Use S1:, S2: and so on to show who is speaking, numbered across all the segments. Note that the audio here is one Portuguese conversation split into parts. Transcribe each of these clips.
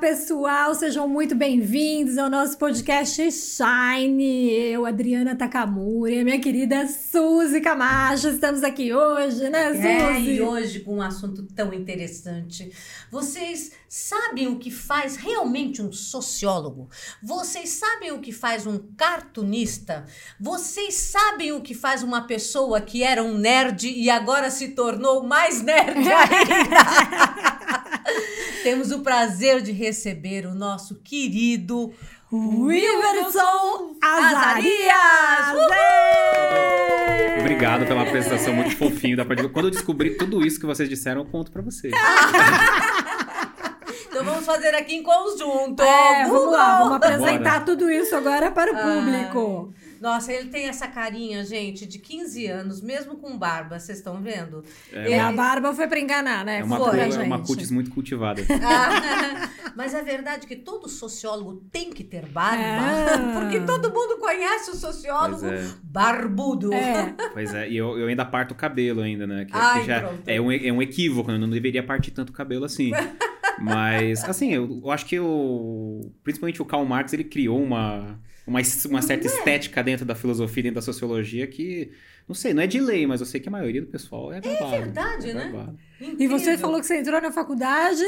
S1: pessoal, sejam muito bem-vindos ao nosso podcast Shine. Eu, Adriana Takamura e a minha querida Suzy Camacho, estamos aqui hoje, né, Suzy?
S2: É, e hoje com um assunto tão interessante. Vocês sabem o que faz realmente um sociólogo? Vocês sabem o que faz um cartunista? Vocês sabem o que faz uma pessoa que era um nerd e agora se tornou mais nerd ainda? Temos o prazer de receber o nosso querido
S1: Wilverson Azarias!
S3: Obrigado pela apresentação muito fofinho. Quando eu descobri tudo isso que vocês disseram, eu conto pra vocês.
S2: Então vamos fazer aqui em conjunto.
S1: É, vamos lá, vamos apresentar
S3: Bora.
S1: tudo isso agora para o
S2: Ai.
S1: público.
S2: Nossa, ele tem essa carinha, gente, de 15 anos, mesmo com barba, vocês estão vendo?
S3: É,
S1: E a barba foi pra enganar, né?
S3: É uma,
S2: Foi,
S3: é uma cutis muito cultivada.
S2: Ah, mas é verdade que todo sociólogo tem que ter barba,
S1: É.
S2: porque todo mundo conhece o sociólogo
S3: é.
S2: barbudo.
S1: É.
S3: Pois é, e eu, eu ainda parto o cabelo ainda, né? Que,
S2: Ai,
S3: que já é um, é um equívoco, né? eu não deveria partir tanto o cabelo assim. Mas, assim, eu, eu acho que o, principalmente o Karl Marx, ele criou uma, uma, uma certa estética dentro da filosofia, dentro da sociologia que, não sei, não é de lei, mas eu sei que a maioria do pessoal é barbado.
S2: verdade, né?
S3: barbado.
S1: E você falou que você entrou na faculdade,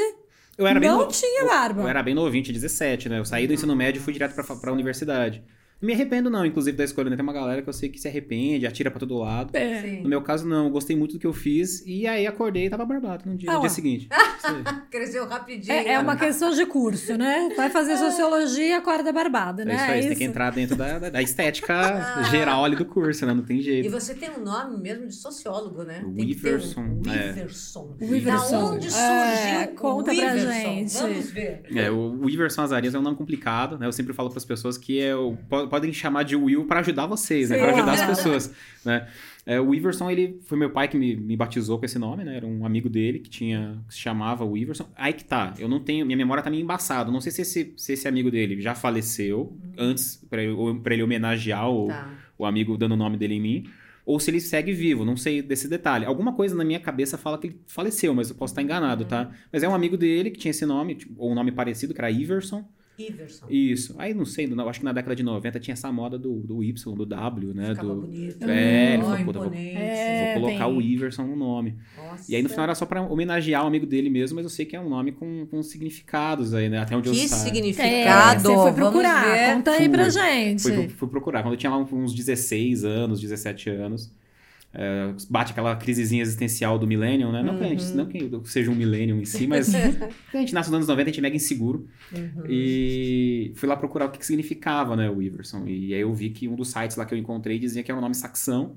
S3: Eu era bem
S1: não
S3: no-
S1: tinha
S3: eu-
S1: barba.
S3: Eu era bem novinho, tinha 17, né? Eu saí do ensino médio e fui direto pra, pra universidade. Não me arrependo, não, inclusive, da escolha, né? Tem uma galera que eu sei que se arrepende, atira pra todo lado.
S1: É.
S2: Sim.
S3: No meu caso, não. Eu gostei muito do que eu fiz. E aí acordei e tava barbado no dia,
S1: Ah,
S3: no dia seguinte. Isso.
S2: Cresceu rapidinho.
S1: É, é uma questão de curso, né? Vai fazer sociologia, acorda barbada,
S3: É
S1: né?
S3: isso aí, você tem que entrar dentro da, da- da estética geral ali do curso, né? Não tem
S2: E
S3: jeito.
S2: você tem um nome mesmo de sociólogo, né?
S3: O
S2: Tem que ter
S3: Iverson,
S2: Um,
S3: é.
S2: Iverson.
S1: O Iverson.
S2: Da onde surgiu
S1: É,
S2: o
S1: conta pra gente.
S2: Vamos ver.
S3: É, o o Iverson Azarias é um nome complicado, né? Eu sempre falo para as pessoas que é o, podem chamar de Will para ajudar vocês, né? Para ajudar as pessoas, né? É, o Iverson, ele foi meu pai que me, me batizou com esse nome, né? Era um amigo dele que tinha que se chamava o Iverson. Aí que tá, eu não tenho, minha memória tá meio embaçada. Não sei se esse, se esse amigo dele já faleceu antes para ele, homenagear o,
S2: Tá.
S3: o amigo dando o nome dele em mim. Ou se ele segue vivo, não sei desse detalhe. Alguma coisa na minha cabeça fala que ele faleceu, mas eu posso estar enganado, tá? Mas é um amigo dele que tinha esse nome, tipo, ou um nome parecido, que era Iverson.
S2: Iverson.
S3: Isso. Aí não sei, não- acho que na década de 90 tinha essa moda do, do Y, do W, né?
S2: Ficava
S3: do...
S2: bonito.
S3: É, ele
S2: Ó,
S3: falou, puta, vou-
S2: imponente.
S1: É,
S3: Vou colocar
S1: tem.
S3: o Iverson no nome.
S2: Nossa.
S3: E aí no final era só pra homenagear o amigo dele mesmo, mas eu sei que é um nome com, com significados aí, né? Até onde eu
S2: Que
S3: saiba.
S1: É,
S2: significado.
S1: você foi
S2: Vamos
S1: procurar.
S2: ver.
S1: Conta aí pra
S3: Fui.
S1: gente.
S3: Fui, fui procurar. Quando eu tinha lá uns 16 anos, 17 anos, é, bate aquela crisezinha existencial do millennium, né? Não, que a gente,
S2: Uhum.
S3: não que seja um millennium em si, mas a gente nasce nos anos 90, a gente é mega inseguro.
S2: Uhum.
S3: E fui lá procurar o que, que significava, né, o Iverson. E aí eu vi que um dos sites lá que eu encontrei dizia que era um nome saxão,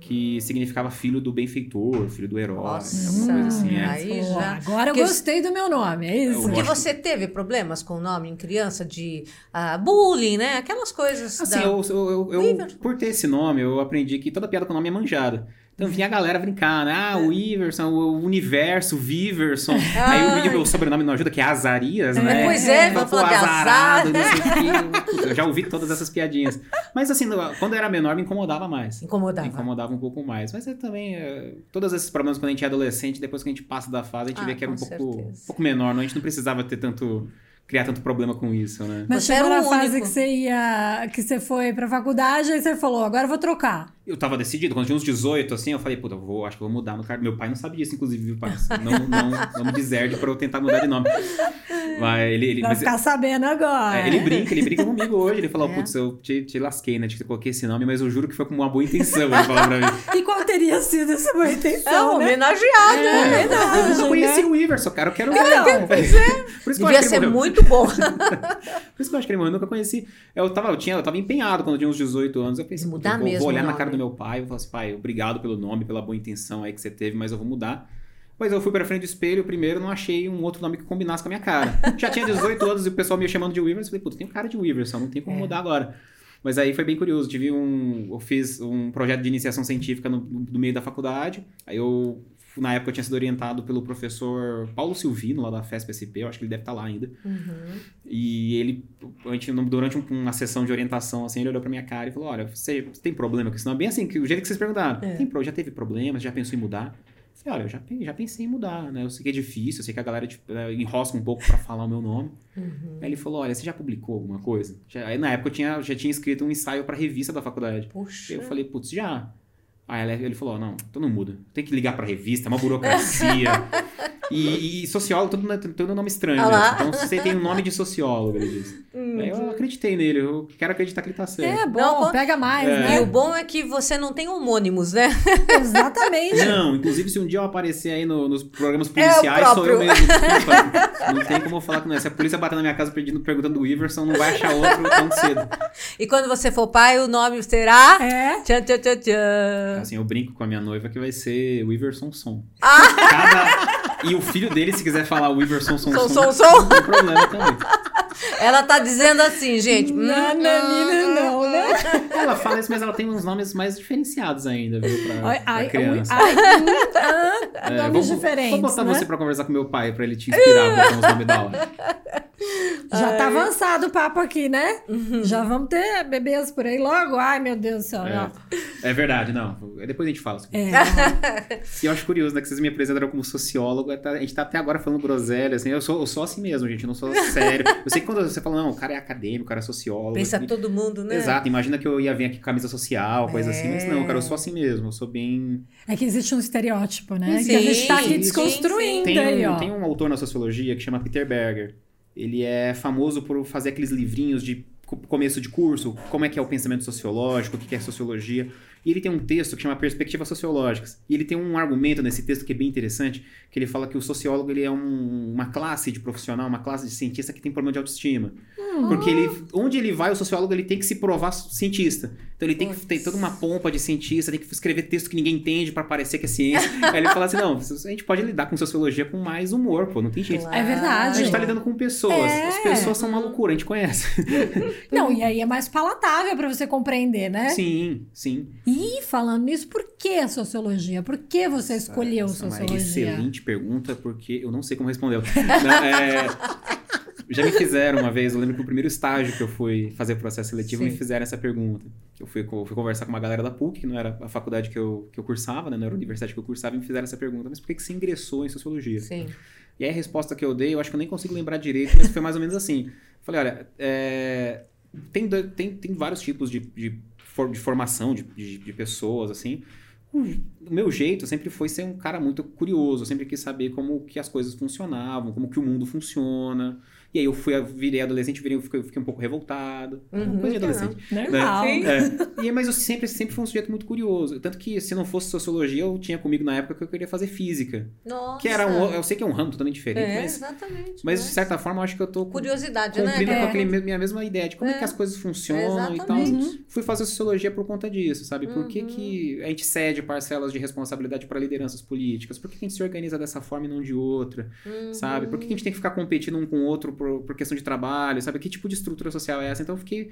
S3: que significava filho do benfeitor, filho do herói,
S2: Nossa,
S3: alguma coisa assim. É.
S2: aí já-
S1: Agora eu gostei do meu nome, é isso?
S2: Porque você teve problemas com o nome em criança de ah, bullying, né? Aquelas coisas.
S3: Assim,
S2: da...
S3: eu, eu, eu- eu- por ter esse nome, eu aprendi que toda piada com nome é manjada. Então vinha a galera brincar, né? Ah, o Iverson, o Universo, o Viverson. Aí o meu sobrenome não ajuda, que é Azarias, né?
S2: Pois é, vai falar de
S3: azarado,
S2: azar.
S3: não sei o quê. Puta, Eu já ouvi todas essas piadinhas. Mas assim, quando eu era menor, me incomodava mais.
S2: Incomodava.
S3: Me incomodava um pouco mais. Mas é também. é, todos esses problemas quando a gente é adolescente, depois que a gente passa da fase, a gente
S2: Ah,
S3: vê que era um pouco, um pouco menor, não? A gente não precisava ter tanto. criar tanto problema com isso, né?
S1: Mas
S2: Você
S1: chegou
S2: era
S1: na
S2: o
S1: fase
S2: único.
S1: que você ia, que você foi pra faculdade, aí você falou, agora eu vou trocar.
S3: Eu tava decidido, quando eu tinha uns 18, assim, eu falei, puta, eu vou, acho que eu vou mudar no cara. Meu pai não sabia disso, inclusive, viu, pai? Não, não, não me deserde pra eu tentar mudar de nome. Mas ele. ele
S1: Vai
S3: mas-
S1: ficar sabendo agora.
S3: é, ele brinca, ele brinca comigo hoje. Ele falou,
S2: É.
S3: putz, eu te, te lasquei, né? Te coloquei esse nome, mas eu juro que foi com uma boa intenção, ele falou pra mim.
S1: E qual teria sido essa boa
S2: É,
S1: intenção, né?
S2: homenageado.
S1: É,
S2: né?
S1: verdade.
S3: Eu nunca conheci
S1: né?
S3: o Iverson, cara. Eu quero.
S1: Então,
S3: Por isso que eu acho
S2: Devia
S3: que
S2: ser
S3: ele morreu.
S2: muito bom.
S3: Por isso que eu acho que ele morreu, eu nunca conheci. Eu tava, eu tinha, eu tava empenhado quando eu tinha uns 18 anos. Eu pensei,
S2: Mudar
S3: eu vou,
S2: mesmo
S3: vou olhar
S2: o
S3: na cara
S2: nome.
S3: Do meu pai vou falar assim, pai, obrigado pelo nome, pela boa intenção aí que você teve, mas eu vou mudar. Pois eu fui pra frente do espelho, primeiro não achei um outro nome que combinasse com a minha cara. Já tinha 18 anos e o pessoal me chamando de Weaverson. Eu falei, puta, tem cara de Weaverson, não tem como
S2: É.
S3: mudar agora. Mas aí foi bem curioso. Tive um. Eu fiz um projeto de iniciação científica no, no meio da faculdade. Aí eu. Na época eu tinha sido orientado pelo professor Paulo Silvino, lá da FESP-SP, eu acho que ele deve estar lá ainda.
S2: Uhum.
S3: E ele, durante um- uma sessão de orientação, assim, ele olhou pra minha cara e falou: Olha, você, você tem problema com isso? Não, bem assim, que o jeito que vocês perguntaram.
S2: É.
S3: Tem, já teve problemas? Já pensou em mudar? Falei, olha, eu já, já pensei em mudar, né? Eu sei que é difícil, eu sei que a galera tipo, é, enrosca um pouco pra falar o meu nome.
S2: Uhum.
S3: Aí ele falou, olha, você já publicou alguma coisa? Já- aí na época eu tinha, já tinha escrito um ensaio pra revista da faculdade.
S2: Puxa.
S3: Eu falei, putz, já. Aí ele- falou, não, então não muda. Tem que ligar pra revista, é uma burocracia. e, e sociólogo, todo, todo nome estranho,
S2: Ah
S3: né? Então você tem um nome de sociólogo, ele disse. Aí eu acreditei nele, eu quero acreditar que ele tá certo.
S1: É bom,
S2: Não,
S1: pega mais,
S3: É.
S2: E
S1: né?
S2: o bom é que você não tem homônimos, né?
S1: Exatamente.
S3: Não, inclusive se um dia eu aparecer aí no- nos programas
S2: É
S3: policiais, sou eu mesmo. Desculpa. Não tem como eu falar que não é. Se a polícia bater na minha casa pedindo, perguntando do Iverson, não vai achar outro tão cedo.
S2: E quando você for pai, o nome será.
S1: É.
S2: Tchan, tchan, tchan, tchan.
S3: Assim, eu brinco com a minha noiva que vai ser o Iverson Som.
S2: Ah!
S3: Cada... E o filho dele, se quiser falar o Iverson Som,
S2: Som,
S3: som,
S2: som.
S3: não tem problema também.
S2: Ela tá dizendo assim, gente. hum,
S1: Nananina, não, né?
S3: Ela fala isso, mas ela tem uns nomes mais diferenciados ainda, viu, pra,
S1: Ai,
S3: pra
S1: ai,
S3: criança.
S1: ai, hum, ah,
S3: É,
S1: nomes
S3: vou,
S1: diferentes,
S3: Vou botar
S1: né?
S3: você pra conversar com meu pai, pra ele te inspirar a botar uns nomes da hora.
S1: Já tá avançado o papo aqui, né? Já vamos ter bebês por aí logo. Ai, meu Deus do céu.
S3: É, é verdade, não. Depois a gente fala.
S1: É.
S3: E eu acho curioso, né? Que vocês me apresentaram como sociólogo. até- A gente tá até agora falando groselha, assim. Eu sou, eu sou assim mesmo, gente. Eu não sou sério. Eu sei que quando você fala, não, o cara é acadêmico, o cara é sociólogo.
S2: Pensa
S3: assim,
S2: todo mundo, né?
S3: Exato, imagina que eu ia vir aqui com camisa social, coisa assim, mas não,
S2: É.
S3: cara, eu sou assim mesmo, eu sou bem.
S1: É que existe um estereótipo, né?
S2: Sim,
S1: que a gente tá aqui
S3: sim,
S1: desconstruindo
S3: Tem
S1: aí,
S3: um,
S1: ó.
S3: tem um autor na sociologia que chama Peter Berger. Ele é famoso por fazer aqueles livrinhos de co- começo de curso, como é que é o pensamento sociológico, o que é sociologia. E ele tem um texto que chama Perspectivas Sociológicas. E ele tem um argumento nesse texto que é bem interessante, que ele fala que o sociólogo ele é um- uma classe de profissional, uma classe de cientista que tem problema de autoestima. Porque ele, onde ele vai, o sociólogo ele tem que se provar cientista. Então ele tem que ter toda uma pompa de cientista, tem que escrever texto que ninguém entende pra parecer que é ciência. Aí ele fala assim: não, a gente pode lidar com sociologia com mais humor, pô, não tem jeito.
S2: Claro.
S1: É verdade.
S3: A gente tá lidando com pessoas.
S1: É.
S3: As pessoas são uma loucura, a gente conhece.
S1: Não, e aí é mais palatável pra você compreender, né?
S3: Sim, sim.
S1: E falando nisso, por que a sociologia? Por que você escolheu
S3: Essa é uma
S1: sociologia?
S3: excelente pergunta, porque eu não sei como respondê-la. Não, é, Já me fizeram uma vez, eu lembro que o primeiro estágio que eu fui fazer processo seletivo,
S2: Sim.
S3: me fizeram essa pergunta. Eu fui, fui conversar com uma galera da PUC, que não era a faculdade que eu, que eu cursava, né? não era a universidade que eu cursava, e me fizeram essa pergunta. Mas por que, que você ingressou em sociologia?
S2: Sim.
S3: E aí a resposta que eu dei, eu acho que eu nem consigo lembrar direito, mas foi mais ou menos assim. Falei, olha, é, tem, tem, tem vários tipos de, de, de formação de, de, de pessoas, assim. O o meu jeito sempre foi ser um cara muito curioso, eu sempre quis saber como que as coisas funcionavam, como que o mundo funciona. E aí eu fui, virei adolescente, virei, fiquei, fiquei um pouco revoltado.
S2: Uhum,
S3: coisa de adolescente.
S1: Normal.
S2: Sim.
S3: É. E, mas eu sempre, sempre fui um sujeito muito curioso. Tanto que se não fosse sociologia, eu tinha comigo na época que eu queria fazer física.
S2: Nossa.
S3: Que era um. Eu sei que é um ramo totalmente diferente,
S2: É,
S3: mas,
S2: exatamente.
S3: mas de certa forma eu acho que eu tô com-
S2: Curiosidade, né?
S3: cumprindo
S2: É.
S3: com aquele, me- minha mesma ideia de como é,
S2: É.
S3: que as coisas funcionam e tal.
S2: Exatamente.
S3: Fui fazer sociologia por conta disso, sabe? Por que,
S2: Uhum.
S3: que a gente cede parcelas de responsabilidade para lideranças políticas? Por que, que a gente se organiza dessa forma e não de outra?
S2: Uhum.
S3: Sabe? Por que, que a gente tem que ficar competindo um com o outro por, por questão de trabalho? Sabe? Que tipo de estrutura social é essa? Então eu fiquei.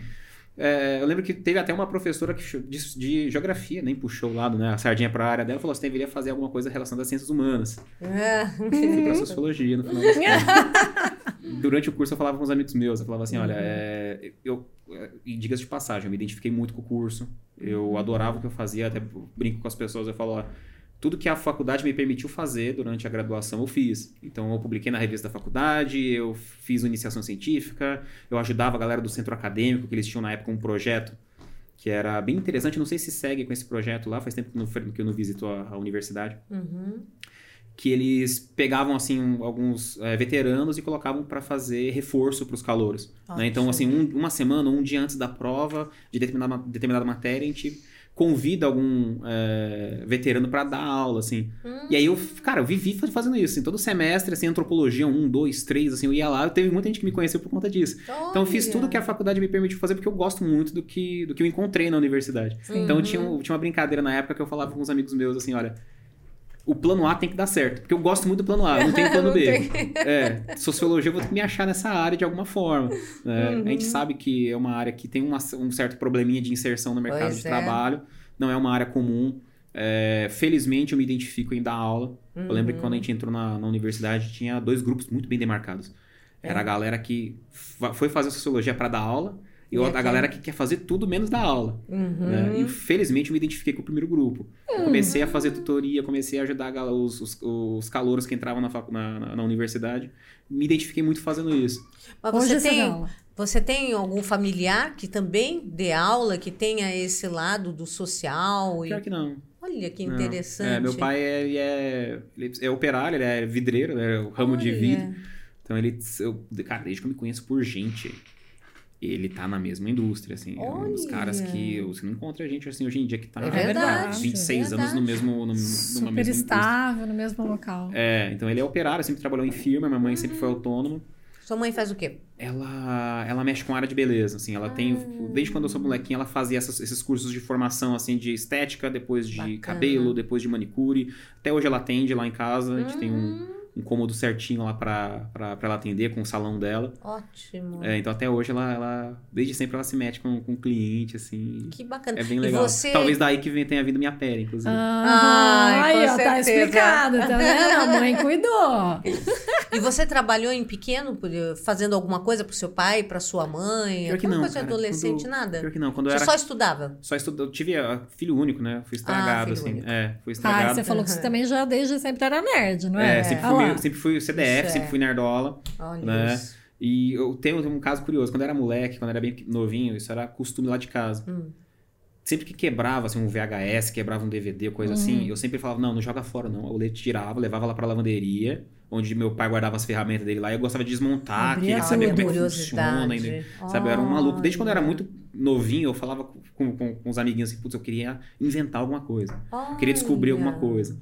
S3: é, eu lembro que teve até uma professora que, de, de geografia, nem puxou o lado, né? A sardinha para a área dela, falou: você deveria fazer alguma coisa relacionada às ciências humanas.
S2: É.
S3: Fui pra sociologia no final. Durante o curso eu falava com uns amigos meus, eu falava assim, olha, é, eu, é, e diga de passagem, eu me identifiquei muito com o curso, eu adorava o que eu fazia, até brinco com as pessoas, eu falo, ó, tudo que a faculdade me permitiu fazer durante a graduação eu fiz. Então eu publiquei na revista da faculdade, eu fiz iniciação científica, eu ajudava a galera do centro acadêmico, que eles tinham na época um projeto que era bem interessante, não sei se segue com esse projeto lá, faz tempo que eu não, que eu não visito a- a universidade
S2: Uhum.
S3: que eles pegavam assim um- alguns eh, veteranos e colocavam para fazer reforço para os calouros. né? Então assim um- uma semana, um dia antes da prova de determinada, determinada matéria, a gente convida algum eh, veterano para dar aula, assim.
S2: Hum.
S3: E aí eu, cara, eu vivi fa- fazendo isso, assim, todo semestre, assim, antropologia, um, dois, três, assim, eu ia lá, teve muita gente que me conheceu por conta disso. Então eu fiz tudo que a faculdade me permitiu fazer porque eu gosto muito do que, do que eu encontrei na universidade. Então eu tinha, um- tinha uma brincadeira na época que eu falava com uns amigos meus assim, olha, o plano A tem que dar certo, porque eu gosto muito do plano A, não tenho plano B.
S2: tem.
S3: É, sociologia eu vou ter que me achar nessa área de alguma forma. né? A
S2: Uhum.
S3: gente sabe que é uma área que tem uma- um certo probleminha de inserção no mercado
S2: Pois
S3: de
S2: é.
S3: trabalho, não é uma área comum. É, felizmente eu me identifico em dar aula. Eu lembro que
S2: Uhum.
S3: quando a gente entrou na, na universidade tinha dois grupos muito bem demarcados. Era
S2: É.
S3: a galera que foi fazer sociologia para dar aula E
S2: E
S3: a galera que quer fazer tudo menos da aula.
S2: Uhum.
S3: Né? E felizmente eu me identifiquei com o primeiro grupo. Eu comecei a fazer tutoria, comecei a ajudar a os, os, os calouros que entravam na, facu- na, na- na universidade. Me identifiquei muito fazendo isso.
S2: Mas você
S1: você
S2: tem, você tem algum familiar que também dê aula, que tenha esse lado do social? E...
S3: Pior que não.
S2: Olha que
S3: Não.
S2: interessante.
S3: É, meu pai é, ele é, ele é operário, ele é vidreiro, né? O ramo de
S2: Olha.
S3: vidro. Então ele. Eu, cara, desde que eu me conheço por gente, ele tá na mesma indústria, assim. É um dos
S2: Olha.
S3: caras que você não encontra gente assim hoje em dia que tá
S2: É verdade,
S3: 26 anos no
S2: verdade.
S3: mesmo, no, numa
S1: Super
S3: mesma
S1: estável no mesmo local.
S3: É, então ele é operário, sempre trabalhou em firma, minha mãe sempre foi autônoma.
S2: Sua mãe faz o quê?
S3: Ela, ela mexe com área de beleza, assim, ela tem,
S2: Ah.
S3: desde quando eu sou molequinha, ela fazia essas- esses cursos de formação, assim, de estética, depois de
S2: Bacana.
S3: cabelo, depois de manicure, até hoje ela atende lá em casa, a gente tem um, um cômodo certinho lá pra ela atender, com o salão dela,
S2: Ótimo.
S3: É, então até hoje ela, ela, desde sempre ela se mete com, com o cliente, assim,
S2: Que bacana.
S3: é bem legal.
S2: você-
S3: Talvez daí que vem, tenha vindo minha pele, inclusive.
S1: Ah,
S2: Ai,
S1: aí,
S2: com
S1: ó, tá explicado, tá vendo? A mãe cuidou.
S2: E você trabalhou em pequeno, fazendo alguma coisa pro seu pai, pra sua mãe?
S3: Pior que não,
S2: coisa de
S3: cara.
S2: adolescente,
S3: Quando-
S2: nada?
S3: Pior que não, quando eu
S2: Você
S3: era...
S2: só estudava?
S3: Só estudou, eu tive ah, filho único, né? Fui estragado,
S2: Ah, filho
S3: assim.
S2: único.
S3: É, fui
S1: Ah,
S3: estragado.
S1: você falou que você também já desde sempre era nerd, não é?
S3: É, sempre
S1: Ah
S3: fui. Meio- sempre fui CDF,
S2: é.
S3: sempre fui nerdola.
S2: Olha
S3: Né?
S2: isso.
S3: E eu tenho um caso curioso. Quando eu era moleque, quando eu era bem novinho, isso era costume lá de casa.
S2: Hum.
S3: Sempre que quebrava assim, um VHS, quebrava um DVD, coisa
S2: Uhum.
S3: assim, eu sempre falava, não, não joga fora não. Eu tirava, levava lá pra lavanderia, onde meu pai guardava as ferramentas dele lá. E eu gostava de desmontar,
S1: Abria
S3: queria saber como é que funciona.
S2: Curiosidade.
S3: Sabe, eu era um maluco. Desde quando eu era
S2: Olha.
S3: muito novinho, eu falava com, com, com os amiguinhos assim, putz, eu queria inventar alguma coisa. Eu queria descobrir alguma
S2: Olha.
S3: coisa.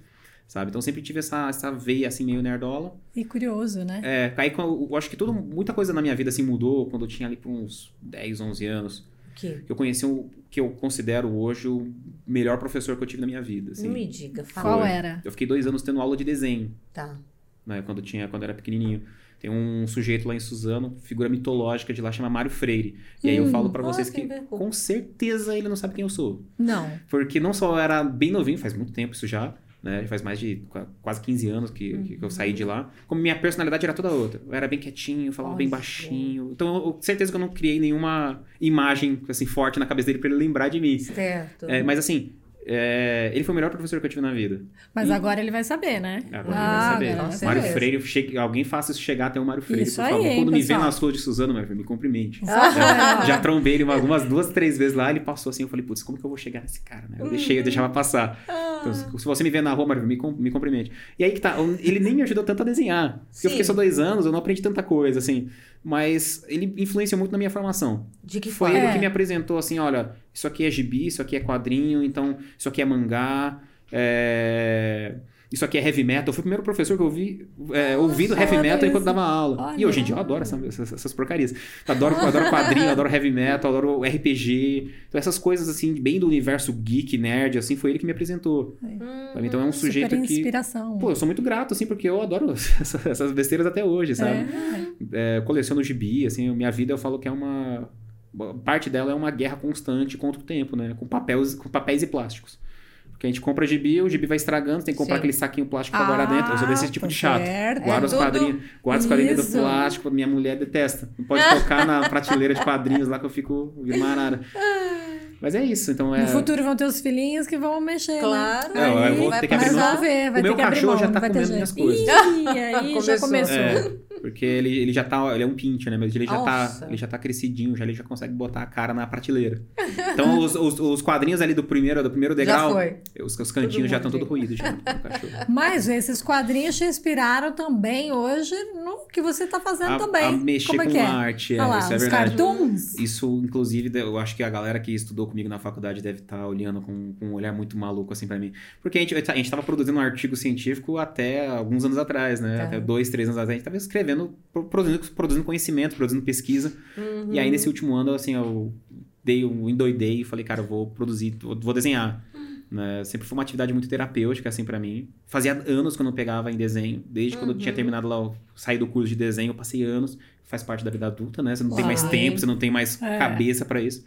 S3: Sabe? Então sempre tive essa, essa veia assim meio nerdola.
S1: E curioso, né?
S3: É, aí eu acho que tudo, muita coisa na minha vida assim mudou quando eu tinha ali por uns 10, 11 anos.
S2: Que?
S3: Que eu conheci o que eu considero hoje o melhor professor que eu tive na minha vida. Assim.
S2: Não me diga, fala.
S1: Qual era?
S3: Eu fiquei dois anos tendo aula de desenho,
S2: Tá.
S3: né? Quando, eu tinha, quando eu era pequenininho. Tem um sujeito lá em Suzano, figura mitológica de lá, chama Mário Freire. E aí eu
S1: Hum.
S3: falo pra
S2: Ah,
S3: vocês
S2: que
S3: que com certeza ele não sabe quem eu sou.
S1: Não.
S3: Porque não só eu era bem novinho, faz muito tempo isso já, né? Faz mais de qua- quase 15 anos que, que eu saí de lá. Como minha personalidade era toda outra. Eu era bem quietinho, falava bem
S2: Olha.
S3: baixinho. Então, eu, certeza que eu não criei nenhuma imagem assim forte na cabeça dele pra ele lembrar de mim.
S2: Certo.
S3: É, mas assim, é, ele foi o melhor professor que eu tive na vida.
S1: Mas
S3: E-
S1: agora ele vai saber, né?
S3: Agora
S2: Ah,
S3: ele vai saber.
S2: agora
S3: Mário. Freire, chegue- alguém faça isso chegar até o Mário Freire,
S1: Isso
S3: por
S1: aí,
S3: favor.
S1: hein,
S3: Quando me vê nas ruas de Suzano, Mário Freire, me cumprimente.
S1: Por favor.
S3: Já trombei ele algumas duas, três vezes lá, ele passou assim, eu falei, putz, como que eu vou chegar nesse cara, né? Eu deixei, eu deixava passar. Então, se você me ver na rua, Mário, me, com- me cumprimente. E aí que tá, ele nem me ajudou tanto a desenhar. Porque
S2: Sim.
S3: eu fiquei só dois anos, eu não aprendi tanta coisa, assim. Mas ele influenciou muito na minha formação.
S2: De que
S3: Foi
S2: forma?
S3: ele
S1: É.
S3: que me apresentou assim, olha, isso aqui é gibi, isso aqui é quadrinho, então isso aqui é mangá, é, isso aqui é heavy metal. Eu fui o primeiro professor que eu ouvi é, ouvindo heavy metal enquanto
S1: isso.
S3: dava aula.
S1: Olha.
S3: E hoje em dia eu adoro essa- essas, essas porcarias. Adoro, adoro quadrinho, adoro heavy metal, adoro RPG. Então essas coisas assim, bem do universo geek, nerd, assim, foi ele que me apresentou.
S2: Hum,
S3: Então é um sujeito
S1: Super
S3: que...
S1: inspiração.
S3: Pô, eu sou muito grato, assim, porque eu adoro essa- essas besteiras até hoje, sabe?
S1: É.
S3: É, coleciono gibi, assim, minha vida eu falo que é uma parte dela é uma guerra constante contra o tempo, né, com papéis, com papéis e plásticos. Porque a gente compra gibi, o gibi vai estragando, tem que comprar
S2: Sim.
S3: aquele saquinho plástico pra guardar dentro. Eu sou desse tipo de chato.
S1: Ah, certo.
S3: Guarda
S2: É
S3: os quadrinhos, guarda os quadrinhos do plástico, minha mulher detesta. Não pode tocar na prateleira de quadrinhos lá que eu fico arara. Mas é isso, então é
S1: No futuro vão ter os filhinhos que vão mexer,
S2: Claro.
S1: né?
S3: É, eu vou
S2: vai
S3: ter que abrir mão.
S1: resolver, vai
S3: O meu
S1: ter que abrir
S3: cachorro
S1: mão,
S3: já tá comendo minhas coisas.
S1: Ih, aí já
S2: Começou.
S1: começou.
S3: É, porque ele, ele já tá, ele é um pinche, né? Mas ele já,
S2: Nossa.
S3: tá, ele já tá crescidinho, já ele já consegue botar a cara na prateleira. Então os, os, os quadrinhos ali do primeiro, do primeiro
S2: Já
S3: degrau,
S2: foi.
S3: os, os cantinhos já estão todo ruídos já.
S1: Mas esses quadrinhos te inspiraram também hoje no que você tá fazendo
S3: A,
S1: também.
S3: a mexer
S1: Como é
S3: com
S1: é?
S3: arte, é,
S1: lá,
S3: isso é verdade.
S1: cartoons.
S3: Isso, inclusive, eu acho que a galera que estudou comigo na faculdade deve estar olhando com, com um olhar muito maluco assim pra mim. Porque a gente, a gente tava produzindo um artigo científico até alguns anos atrás, né?
S2: Tá.
S3: Até dois, três anos atrás. A gente tava escrevendo, pro- produzindo, produzindo conhecimento, produzindo pesquisa.
S2: Uhum.
S3: E aí, nesse último ano, assim, eu dei um endoidei e falei, cara, eu vou produzir, vou, desenhar. Né? Sempre foi uma atividade muito terapêutica, assim, pra mim. Fazia anos que eu não pegava em desenho. Desde quando eu tinha terminado lá, eu saí do curso de desenho, eu passei anos. Faz parte da vida adulta, né? Você não tem mais tempo, você não tem mais
S1: É.
S3: cabeça pra isso.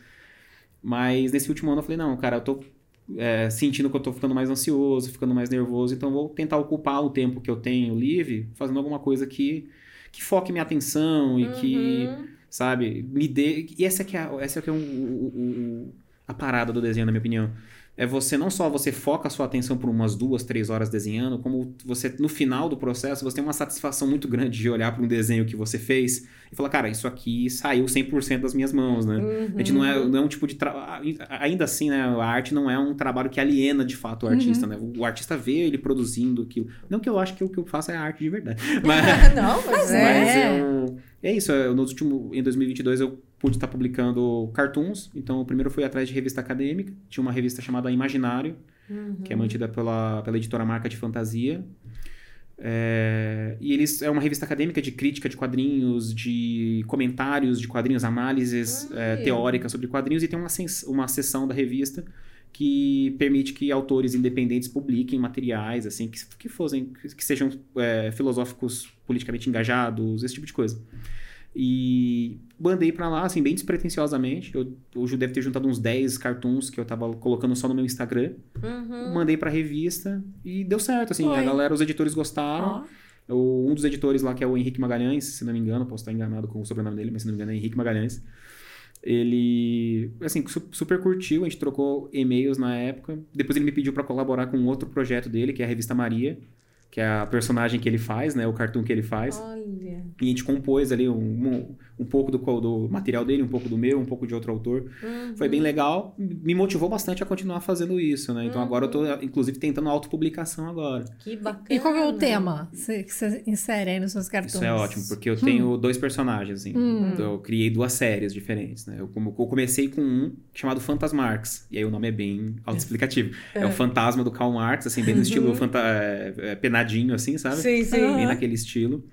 S3: Mas nesse último ano eu falei, não, cara, eu tô é, sentindo que eu tô ficando mais ansioso, ficando mais nervoso, então eu vou tentar ocupar o tempo que eu tenho livre fazendo alguma coisa que, que foque minha atenção e que
S2: Uhum.
S3: sabe? Me dê. E essa que é, essa que é um, o, o, a parada do desenho, na minha opinião é você não só você foca a sua atenção por umas duas, três horas desenhando, como você no final do processo você tem uma satisfação muito grande de olhar para um desenho que você fez e falar, cara, isso aqui saiu 100% das minhas mãos, né? Uhum. A gente não é, não é um tipo de ainda assim, né, a arte não é um trabalho que aliena de fato o uhum. artista, né? O artista vê ele produzindo aquilo. Não que eu acho que o que eu faço é arte de verdade,
S2: mas não, mas, é.
S3: Mas eu, é isso, eu, no último em 2022 eu pude estar publicando cartoons. Então, o primeiro foi atrás de revista acadêmica. Tinha uma revista chamada Imaginário, uhum. que é mantida pela, pela editora Marca de Fantasia. É, e eles é uma revista acadêmica de crítica de quadrinhos, de comentários de quadrinhos, análises uhum. é, teóricas sobre quadrinhos. E tem uma, uma seção da revista que permite que autores independentes publiquem materiais assim que, que fossem que sejam é, filosóficos politicamente engajados esse tipo de coisa e mandei para lá, assim, bem despretensiosamente. Eu, hoje eu deve ter juntado uns 10 cartoons que eu tava colocando só no meu Instagram. Uhum. Mandei pra revista e deu certo, assim. Foi. A galera, os editores gostaram. Oh. um dos editores lá, que é o Henrique Magalhães, se não me engano, posso estar enganado com o sobrenome dele, mas se não me engano é Henrique Magalhães. Ele, assim, super curtiu, a gente trocou e-mails na época. Depois ele me pediu para colaborar com outro projeto dele, que é a revista Maria que é a personagem que ele faz, né? O cartoon que ele faz. Olha. E a gente compôs ali um, um, um pouco do, do, material dele, um pouco do meu, um pouco de outro autor. Uhum. Foi bem legal. Me motivou bastante a continuar fazendo isso, né? Então uhum. agora eu tô, inclusive, tentando autopublicação agora.
S1: Que bacana. E qual é o tema que você insere aí nos seus cartões?
S3: Isso é ótimo, porque eu tenho hum. dois personagens, assim. Hum. Eu criei duas séries diferentes, né? Eu, eu comecei com um chamado Fantasmarks. E aí o nome é bem autoexplicativo. É. é o fantasma do Karl Marx, assim, bem no estilo uhum. fanta é, é, penadinho, assim, sabe?
S2: Sim, sim.
S3: Bem naquele estilo.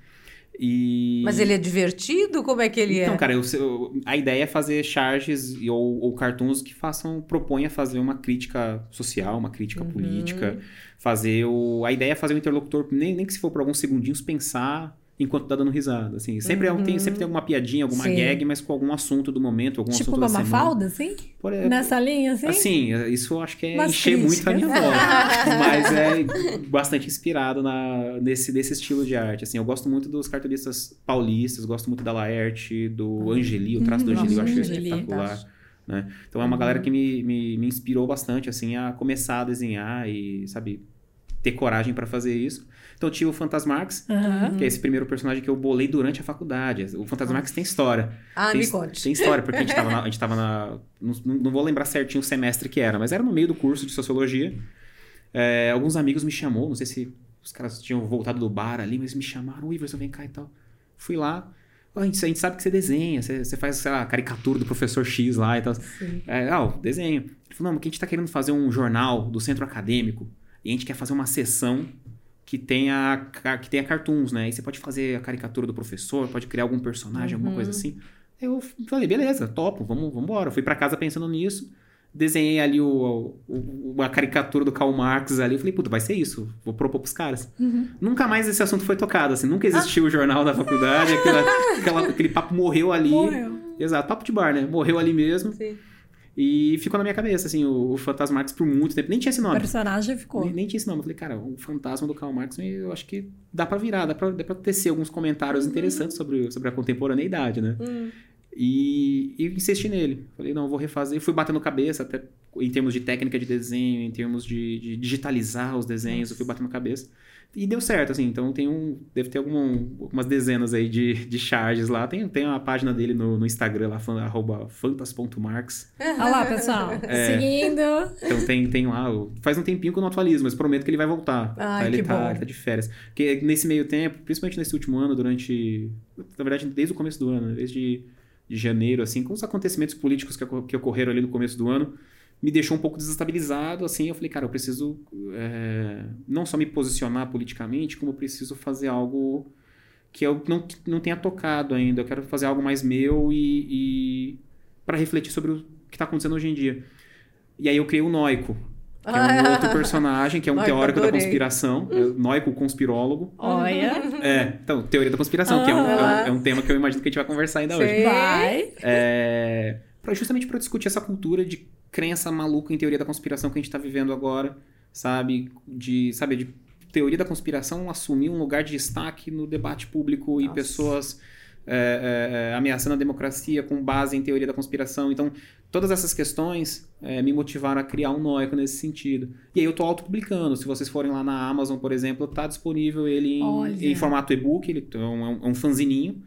S3: E...
S2: Mas ele é divertido? Como é que ele
S3: então,
S2: é?
S3: Então, cara, eu, eu, a ideia é fazer charges ou, ou cartoons que façam, propõem a fazer uma crítica social, uma crítica uhum. política, fazer o... A ideia é fazer o interlocutor, nem, nem que se for por alguns segundinhos, pensar enquanto tá dando risada, assim. Sempre, uhum. é, tem, sempre tem alguma piadinha, alguma Sim. gag, mas com algum assunto do momento, algum
S1: tipo
S3: assunto
S1: da semana. Tipo uma mafalda, assim? Por, Nessa linha, assim?
S3: Assim, isso eu acho que é mas encher muito a minha voz. mas é bastante inspirado na, nesse, nesse estilo de arte, assim. Eu gosto muito dos cartunistas paulistas, gosto muito da Laerte, do uhum. Angeli, o traço do Angeli eu acho Angeli, espetacular. Né? Então é uma uhum. galera que me, me, me inspirou bastante, assim, a começar a desenhar e, sabe, ter coragem para fazer isso. Então tinha o Fantasmax, uhum. que é esse primeiro personagem que eu bolei durante a faculdade. O Fantasmax tem história.
S2: Ah,
S3: tem,
S2: me conte.
S3: Tem história, porque a gente tava na. A gente tava na não, não, vou lembrar certinho o semestre que era, mas era no meio do curso de sociologia. É, alguns amigos me chamou, não sei se os caras tinham voltado do bar ali, mas me chamaram, o Iverson, vem cá e tal. Fui lá. A gente, a gente sabe que você desenha, você, você faz, sei lá, caricatura do professor X lá e tal. É, ah, desenho. Ele falou, não, porque a gente tá querendo fazer um jornal do centro acadêmico e a gente quer fazer uma sessão que tenha, que tenha cartoons, né? Aí você pode fazer a caricatura do professor, pode criar algum personagem, uhum. alguma coisa uhum. assim. Eu falei, beleza, topo, vamos, vamos embora. Fui para casa pensando nisso, desenhei ali o, o, a caricatura do Karl Marx ali. Falei, puta, vai ser isso, vou propor pros caras. Uhum. Nunca mais esse assunto foi tocado, assim, nunca existiu ah. o jornal da faculdade, aquela, aquela, aquele papo morreu ali.
S1: Morreu.
S3: Exato, papo de bar, né? Morreu ali mesmo. Sim. E ficou na minha cabeça, assim, o, o Fantasma Marx por muito tempo. Nem tinha esse nome.
S1: O personagem ficou.
S3: Nem, nem tinha esse nome. Eu falei, cara, o fantasma do Karl Marx, eu acho que dá para virar, dá pra, dá pra tecer alguns comentários uhum. interessantes sobre, sobre a contemporaneidade, né? Uhum. E, e insisti nele. Falei, não, vou refazer. Fui batendo cabeça, até em termos de técnica de desenho, em termos de, de digitalizar os desenhos, Nossa. eu fui batendo cabeça. E deu certo, assim. Então tem um. Deve ter alguma, algumas dezenas aí de, de charges lá. Tem, tem uma página dele no, no Instagram lá, fan, arroba fantas.marx.
S1: Olha lá, pessoal. É, Seguindo.
S3: Então tem, tem lá. Faz um tempinho que eu não atualizo, mas prometo que ele vai voltar.
S1: Ai,
S3: tá? ele,
S1: tá,
S3: ele tá de férias. Porque nesse meio tempo, principalmente nesse último ano, durante. Na verdade, desde o começo do ano, desde de janeiro, assim, com os acontecimentos políticos que, que ocorreram ali no começo do ano me deixou um pouco desestabilizado, assim, eu falei, cara, eu preciso é, não só me posicionar politicamente, como eu preciso fazer algo que eu não, não tenha tocado ainda, eu quero fazer algo mais meu e, e para refletir sobre o que está acontecendo hoje em dia. E aí eu criei o Noico, que é um outro personagem, que é um teórico adorei. da conspiração, é Noico, o conspirólogo.
S1: Olha!
S3: É, então, teoria da conspiração, que é um, é, um, é um, tema que eu imagino que a gente vai conversar ainda
S1: Sei.
S3: hoje.
S1: Vai!
S3: É, pra, justamente para discutir essa cultura de crença maluca em teoria da conspiração que a gente está vivendo agora, sabe? De, sabe, de teoria da conspiração assumir um lugar de destaque no debate público Nossa. e pessoas é, é, ameaçando a democracia com base em teoria da conspiração. Então, todas essas questões é, me motivaram a criar um Noico nesse sentido. E aí eu estou autopublicando. Se vocês forem lá na Amazon, por exemplo, está disponível ele em, em formato e-book. Ele é um, é um fanzininho.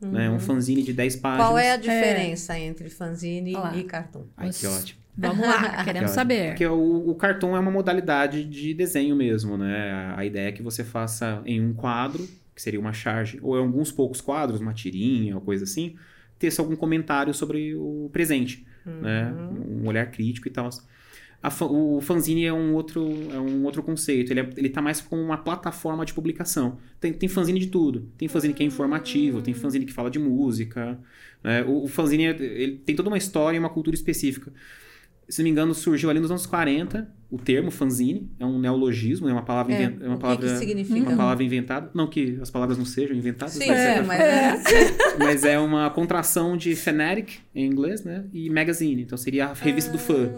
S3: Uhum. Né, um fanzine de 10 páginas.
S2: Qual é a diferença entre fanzine e cartoon?
S3: Ai, que ótimo.
S1: Vamos lá, queremos saber.
S3: Porque o, o cartão é uma modalidade de desenho mesmo, né? A, ideia é que você faça em um quadro, que seria uma charge, ou em alguns poucos quadros, uma tirinha ou coisa assim, ter algum comentário sobre o presente, uhum. né? Um olhar crítico e tal. A, o fanzine é um outro, é um outro conceito. Ele, é, ele tá mais como uma plataforma de publicação. Tem, tem fanzine de tudo. Tem fanzine que é informativo, tem fanzine que fala de música. Né? O, o fanzine ele tem toda uma história e uma cultura específica se não me engano, surgiu ali nos anos 40 o termo fanzine, é um neologismo, é uma palavra, é, é uma palavra,
S2: que
S3: uma palavra inventada. Não que as palavras não sejam inventadas,
S2: Sim, mas, é, mas, é.
S3: mas é uma contração de fanatic em inglês, né? E magazine, então seria a revista ah. do fã.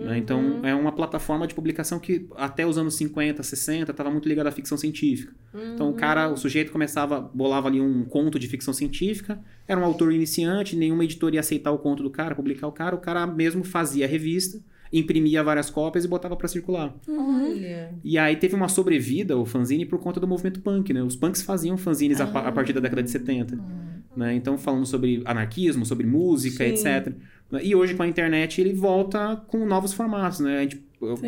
S3: Né? Então, uhum. é uma plataforma de publicação que até os anos 50, 60 estava muito ligada à ficção científica. Uhum. Então, o cara, o sujeito começava, bolava ali um conto de ficção científica, era um autor iniciante, nenhuma editora ia aceitar o conto do cara, publicar o cara, o cara mesmo fazia a revista, imprimia várias cópias e botava para circular.
S2: Olha.
S3: E aí teve uma sobrevida, o fanzine, por conta do movimento punk, né? Os punks faziam fanzines ah. a, a, partir da década de 70. Né? Então, falando sobre anarquismo, sobre música, Sim. etc. E hoje, com a internet, ele volta com novos formatos, né? A, gente,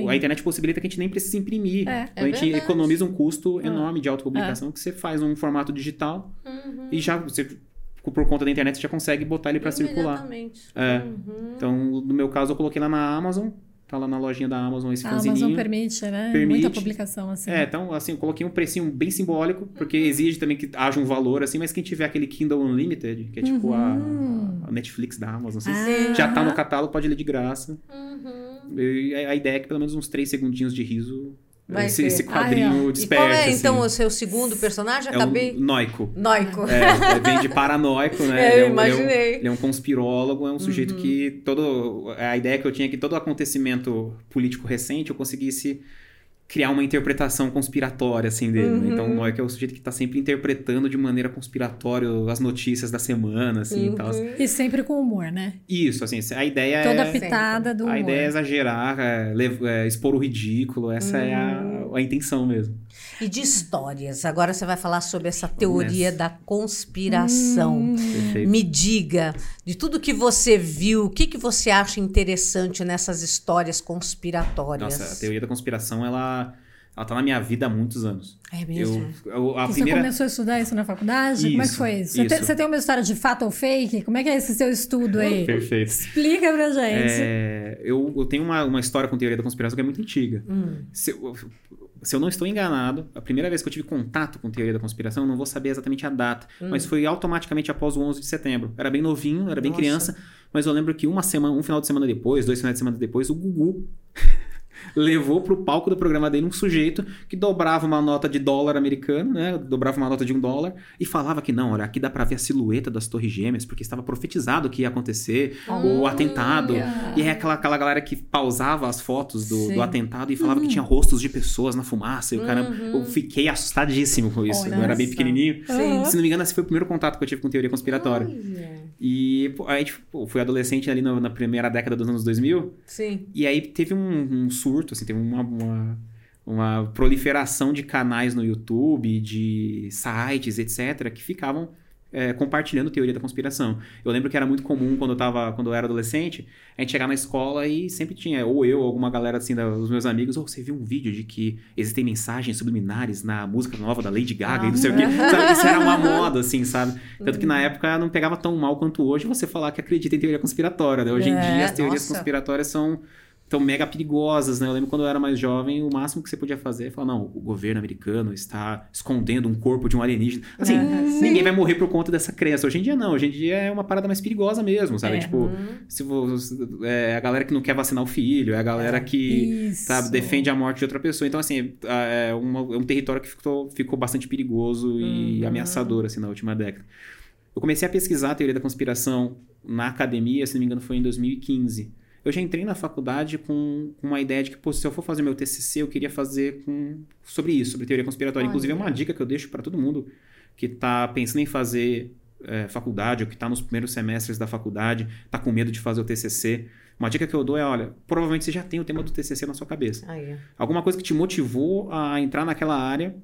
S3: a internet possibilita que a gente nem precise imprimir.
S1: É,
S3: então,
S1: é
S3: a gente verdade. economiza um custo ah. enorme de autopublicação é. que você faz um formato digital uhum. e já... Você, por conta da internet, você já consegue botar ele para circular. É. Uhum. Então, no meu caso, eu coloquei lá na Amazon, Tá lá na lojinha da Amazon esse
S1: a
S3: fanzininho.
S1: Amazon permite, né?
S3: Permite.
S1: Muita publicação, assim.
S3: É, então, assim, eu coloquei um precinho bem simbólico, porque uhum. exige também que haja um valor, assim, mas quem tiver aquele Kindle Unlimited, que é tipo uhum. a, a, Netflix da Amazon, assim, ah. já tá no catálogo, pode ler de graça. Uhum. E a ideia é que pelo menos uns três segundinhos de riso Vai esse, esse quadrinho ah, é.
S2: desperta. E qual é, assim. então, o seu segundo personagem? Acabei...
S3: É o Noico.
S2: Noico.
S3: É, vem de paranoico, né?
S2: É,
S3: eu
S2: ele é um,
S3: imaginei. Ele é, um, ele é um conspirólogo, é um sujeito uhum. que todo... A ideia que eu tinha é que todo acontecimento político recente eu conseguisse criar uma interpretação conspiratória, assim, dele. Uhum. Né? Então, o Noé é o sujeito que está sempre interpretando de maneira conspiratória as notícias da semana, assim, uhum. e tal.
S1: E sempre com humor, né?
S3: Isso, assim, a ideia
S1: Toda
S3: é...
S1: Toda pitada do humor.
S3: A ideia é exagerar, é, é, expor o ridículo, essa uhum. é a, uhum. a intenção mesmo.
S2: E de histórias. Agora você vai falar sobre essa teoria da conspiração. Hum. Me diga, de tudo que você viu, o que, que você acha interessante nessas histórias conspiratórias?
S3: Nossa, a teoria da conspiração, ela ela tá na minha vida há muitos anos.
S1: É mesmo? Eu, eu, a você primeira... começou a estudar isso na faculdade? Isso, Como é que foi isso? Você, Tem, você, tem, uma história de fato ou fake? Como é que é esse seu estudo aí?
S3: Perfeito.
S1: Explica pra gente.
S3: É, eu, eu, tenho uma, uma história com teoria da conspiração que é muito antiga. Hum. Se, se eu não estou enganado, a primeira vez que eu tive contato com teoria da conspiração, eu não vou saber exatamente a data, hum. mas foi automaticamente após o 11 de setembro. Era bem novinho, era bem Nossa. criança, mas eu lembro que uma semana, um final de semana depois, dois finais de semana depois, o Gugu levou pro palco do programa dele um sujeito que dobrava uma nota de dólar americano, né? Dobrava uma nota de um dólar e falava que não, olha, aqui dá pra ver a silhueta das Torres Gêmeas, porque estava profetizado que ia acontecer o atentado. E é aquela, aquela galera que pausava as fotos do, do atentado e falava uhum. que tinha rostos de pessoas na fumaça. E o cara, uhum. eu fiquei assustadíssimo com isso. Olha eu era bem pequenininho. Sim. Se não me engano, esse foi o primeiro contato que eu tive com teoria conspiratória. Olha. E pô, aí, tipo, fui adolescente ali na, na, primeira década dos anos 2000.
S2: Sim.
S3: E aí teve um, um surto, assim, teve uma, uma, uma, proliferação de canais no YouTube, de sites, etc., que ficavam é, compartilhando teoria da conspiração. Eu lembro que era muito comum quando eu, tava, quando eu era adolescente, a gente chegar na escola e sempre tinha, ou eu, ou alguma galera assim, dos meus amigos, ou oh, você viu um vídeo de que existem mensagens subliminares na música nova da Lady Gaga ah, e não sei o quê. Sabe? Isso era uma moda, assim, sabe? Tanto que na uhum. época não pegava tão mal quanto hoje você falar que acredita em teoria conspiratória. Né? Hoje é, em dia as teorias nossa. conspiratórias são tão mega perigosas, né? Eu lembro quando eu era mais jovem, o máximo que você podia fazer é falar, não, o governo americano está escondendo um corpo de um alienígena. Assim, é, ninguém vai morrer por conta dessa crença. Hoje em dia não, hoje em dia é uma parada mais perigosa mesmo, sabe? É. Tipo, uhum. se você, é a galera que não quer vacinar o filho, é a galera que sabe, defende a morte de outra pessoa. Então, assim, é, é uma, é um território que ficou, ficou bastante perigoso e uhum. ameaçador, assim, na última década. Eu comecei a pesquisar a teoria da conspiração na academia, se não me engano, foi em 2015 eu já entrei na faculdade com, com uma ideia de que, pô, se eu for fazer meu TCC, eu queria fazer com, sobre isso, sobre teoria conspiratória. Olha. Inclusive, é uma dica que eu deixo para todo mundo que está pensando em fazer é, faculdade ou que está nos primeiros semestres da faculdade, está com medo de fazer o TCC, uma dica que eu dou é, olha, provavelmente você já tem o tema do TCC na sua cabeça. Alguma coisa que te motivou a entrar naquela área,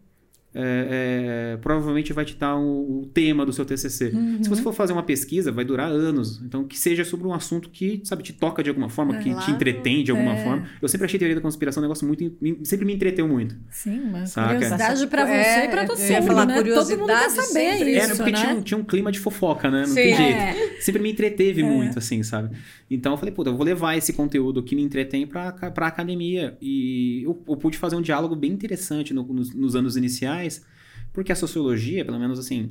S3: é, é, provavelmente vai te dar o, o tema do seu TCC.
S1: Uhum.
S3: Se você for fazer uma pesquisa, vai durar anos. Então, que seja sobre um assunto que, sabe, te toca de alguma forma,
S1: É,
S3: que te entretém de alguma
S1: É.
S3: forma. Eu sempre achei teoria da conspiração um negócio muito... me- sempre me entreteu muito.
S1: Sim, uma
S3: Saca?
S1: curiosidade pra você
S2: É,
S1: e pra todo
S2: eu ia
S1: mundo,
S2: falar,
S1: né? Todo mundo quer saber
S2: sempre.
S1: isso,
S3: Era porque
S1: né?
S3: tinha, um, tinha um clima de fofoca, né? Não
S2: Sim.
S3: tem jeito.
S1: É.
S3: Sempre me entreteve muito, assim, sabe? Então eu falei, puta, eu vou levar esse conteúdo que me entretém pra, pra academia. E eu, eu pude fazer um diálogo bem interessante no- nos, nos anos iniciais, porque a sociologia, pelo menos assim,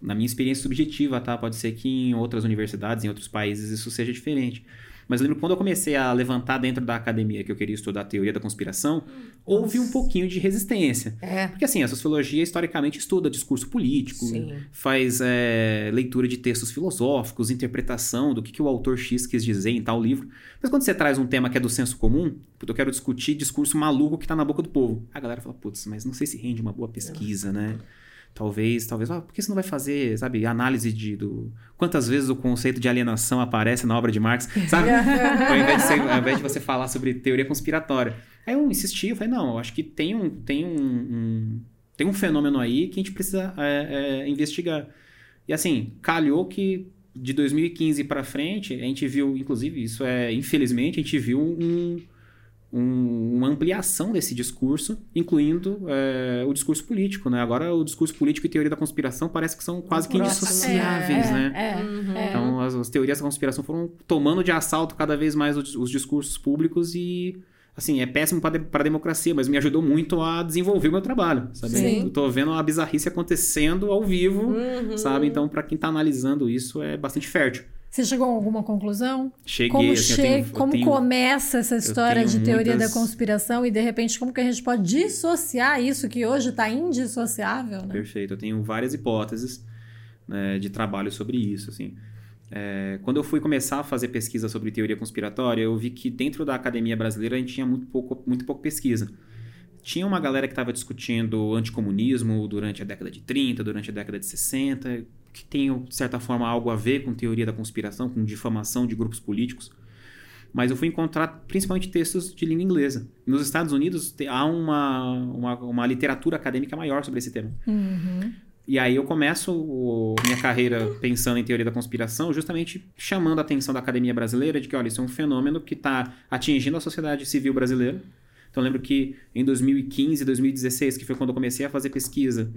S3: na minha experiência subjetiva, tá? Pode ser que em outras universidades, em outros países, isso seja diferente. Mas eu lembro que quando eu comecei a levantar dentro da academia que eu queria estudar a teoria da conspiração, houve um pouquinho de resistência.
S2: É.
S3: Porque assim, a sociologia historicamente estuda discurso político,
S2: Sim.
S3: faz é, leitura de textos filosóficos, interpretação do que, que o autor X quis dizer em tal livro. Mas quando você traz um tema que é do senso comum, eu quero discutir discurso maluco que tá na boca do povo. A galera fala, putz, mas não sei se rende uma boa pesquisa, né? Talvez, talvez, ah, por que você não vai fazer, sabe, análise de do quantas vezes o conceito de alienação aparece na obra de Marx, sabe? ao, invés de ser- ao invés de você falar sobre teoria conspiratória. Aí eu insisti, eu falei, não, eu acho que tem um, tem um, um- tem um fenômeno aí que a gente precisa é, é, investigar. E assim, calhou que de 2015 para frente, a gente viu, inclusive, isso é, infelizmente, a gente viu um, um- uma ampliação desse discurso, incluindo é, o discurso político, né? Agora o discurso político e teoria da conspiração parece que são quase que indissociáveis,
S1: é,
S3: né?
S1: É,
S2: Uhum.
S1: é.
S3: Então, as, as teorias da conspiração foram tomando de assalto cada vez mais os, os discursos públicos e, assim, é péssimo para a democracia, mas me ajudou muito a desenvolver o meu trabalho, sabe?
S2: Sim.
S3: Eu tô vendo a bizarrice acontecendo ao vivo,
S2: Uhum.
S3: sabe? Então, para quem tá analisando isso, é bastante fértil.
S1: Você chegou a alguma conclusão?
S3: Cheguei,
S1: Como,
S3: assim,
S1: che-
S3: tenho-
S1: como
S3: tenho-
S1: começa essa história de teoria
S3: muitas-
S1: da conspiração e, de repente, como que a gente pode dissociar isso que hoje está indissociável, né?
S3: Perfeito. Eu tenho várias hipóteses né, de trabalho sobre isso, assim. É, quando eu fui começar a fazer pesquisa sobre teoria conspiratória, eu vi que dentro da academia brasileira a gente tinha muito pouco, muito pouco pesquisa. Tinha uma galera que estava discutindo anticomunismo durante a década de 30, durante a década de 60, que tem, de certa forma, algo a ver com teoria da conspiração, com difamação de grupos políticos. Mas eu fui encontrar principalmente textos de língua inglesa. Nos Estados Unidos há uma, uma, uma literatura acadêmica maior sobre esse tema.
S1: Uhum.
S3: E aí eu começo o- minha carreira pensando em teoria da conspiração, justamente chamando a atenção da academia brasileira de que, olha, isso é um fenômeno que está atingindo a sociedade civil brasileira. Então eu lembro que em 2015, 2016, que foi quando eu comecei a fazer pesquisa,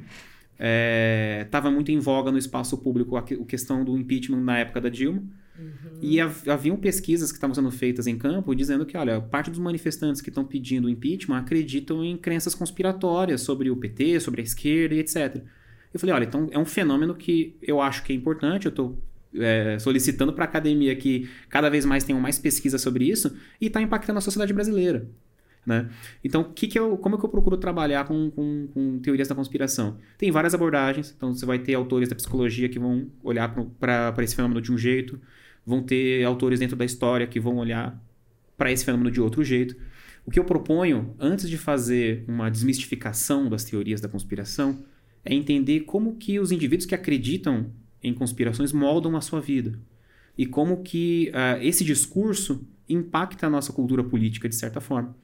S3: estava muito em voga no espaço público a, que- a questão do impeachment na época da Dilma. E hav- haviam pesquisas que estavam sendo feitas em campo dizendo que, olha, parte dos manifestantes que estão pedindo impeachment acreditam em crenças conspiratórias sobre o PT, sobre a esquerda e etc. Eu falei, olha, então é um fenômeno que eu acho que é importante, eu estou solicitando para a academia que cada vez mais tenham mais pesquisa sobre isso e está impactando a sociedade brasileira. Né? Então, que que eu, como é que eu procuro trabalhar com, com, com teorias da conspiração? Tem várias abordagens, então você vai ter autores da psicologia que vão olhar para esse fenômeno de um jeito, vão ter autores dentro da história que vão olhar para esse fenômeno de outro jeito. O que eu proponho, antes de fazer uma desmistificação das teorias da conspiração, é entender como que os indivíduos que acreditam em conspirações moldam a sua vida. E como que ah, esse discurso impacta a nossa cultura política de certa forma.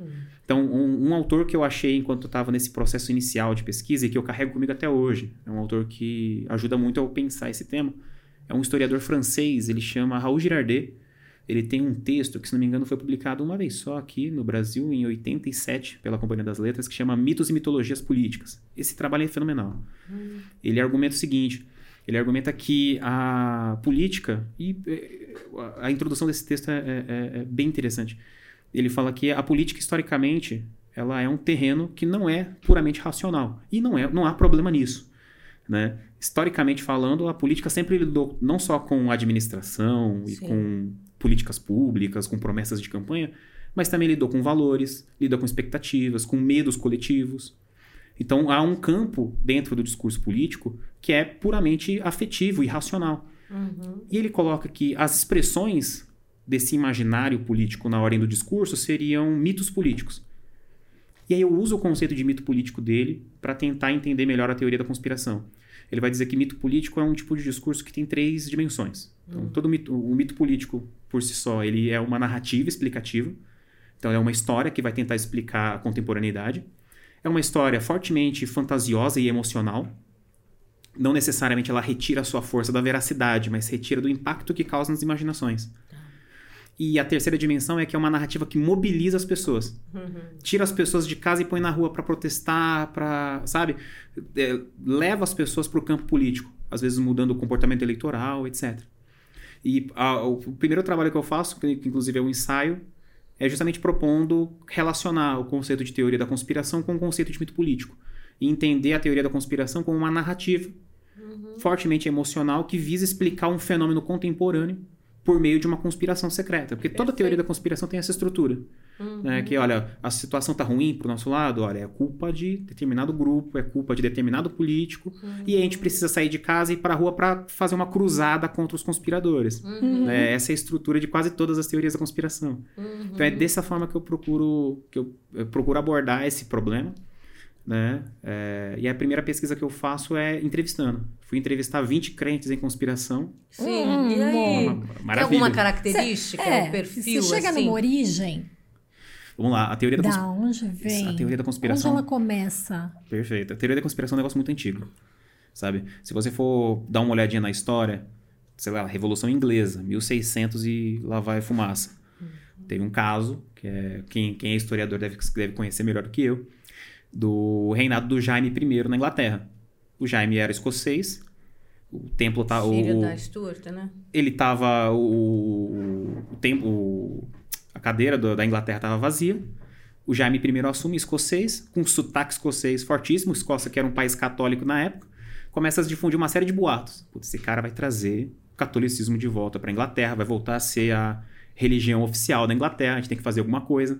S3: Então, um, um autor que eu achei enquanto eu estava nesse processo inicial de pesquisa e que eu carrego comigo até hoje, é um autor que ajuda muito a pensar esse tema, é um historiador francês, ele chama Raul Girardet. Ele tem um texto que, se não me engano, foi publicado uma vez só aqui no Brasil, em 87, pela Companhia das Letras, que chama Mitos e Mitologias Políticas. Esse trabalho é fenomenal. Ele argumenta o seguinte: ele argumenta que a política, e eh, a introdução desse texto é, é- é bem interessante. Ele fala que a política, historicamente, ela é um terreno que não é puramente racional. E não, é, não há problema nisso. Né? Historicamente falando, a política sempre lidou não só com administração e
S2: Sim.
S3: com políticas públicas, com promessas de campanha, mas também lidou com valores, lida com expectativas, com medos coletivos. Então há um campo dentro do discurso político que é puramente afetivo e racional.
S2: Uhum.
S3: E ele coloca que as expressões desse imaginário político na ordem do discurso seriam mitos políticos. E aí eu uso o conceito de mito político dele para tentar entender melhor a teoria da conspiração. Ele vai dizer que mito político é um tipo de discurso que tem três dimensões. Então, todo mito, o mito político, por si só, ele é uma narrativa explicativa. Então, é uma história que vai tentar explicar a contemporaneidade. É uma história fortemente fantasiosa e emocional. Não necessariamente ela retira a sua força da veracidade, mas retira do impacto que causa nas imaginações. E a terceira dimensão é que é uma narrativa que mobiliza as pessoas. Tira as pessoas de casa e põe na rua para protestar, para, sabe? É, leva as pessoas para o campo político, às vezes mudando o comportamento eleitoral, etc. E a- o primeiro trabalho que eu faço, que inclusive é um ensaio, é justamente propondo relacionar o conceito de teoria da conspiração com o conceito de mito político. E entender a teoria da conspiração como uma narrativa fortemente emocional que visa explicar um fenômeno contemporâneo por meio de uma conspiração secreta. Porque toda teoria da conspiração tem essa estrutura. né? Que, olha, a situação tá ruim pro nosso lado, olha, é culpa de determinado grupo, é culpa de determinado político, e a gente precisa sair de casa e ir pra rua para fazer uma cruzada contra os conspiradores. né? Essa é a estrutura de quase todas as teorias da conspiração. Então é dessa forma que eu procuro, que eu, eu procuro abordar esse problema. Né? É, e a primeira pesquisa que eu faço é entrevistando. Fui entrevistar 20 crentes em conspiração.
S2: Sim.
S1: Hum,
S2: e aí?
S1: bom.
S2: Tem
S3: Maravilha.
S2: alguma característica,
S1: É,
S2: um perfil
S1: você chega
S2: assim?
S1: numa origem,
S3: Vamos lá, a teoria da,
S1: da
S3: conspiração.
S1: onde vem?
S3: A teoria da conspiração.
S1: Onde ela começa?
S3: Perfeito. A teoria da conspiração é um negócio muito antigo. Sabe? Se você for dar uma olhadinha na história, sei lá, Revolução Inglesa, 1600 e lá vai fumaça. Teve um caso, que é quem, quem é historiador deve, deve conhecer melhor do que eu, do reinado do Jaime I na Inglaterra. O Jaime era escocês, o templo tá
S2: Filho
S3: o,
S2: da Stuart, né?
S3: ele tava o, o tempo o- a cadeira do- da Inglaterra estava vazia o Jaime I assume escocês com sotaque escocês fortíssimo Escócia que era um país católico na época começa a se difundir uma série de boatos Putz, esse cara vai trazer o catolicismo de volta para Inglaterra vai voltar a ser a religião oficial da Inglaterra a gente tem que fazer alguma coisa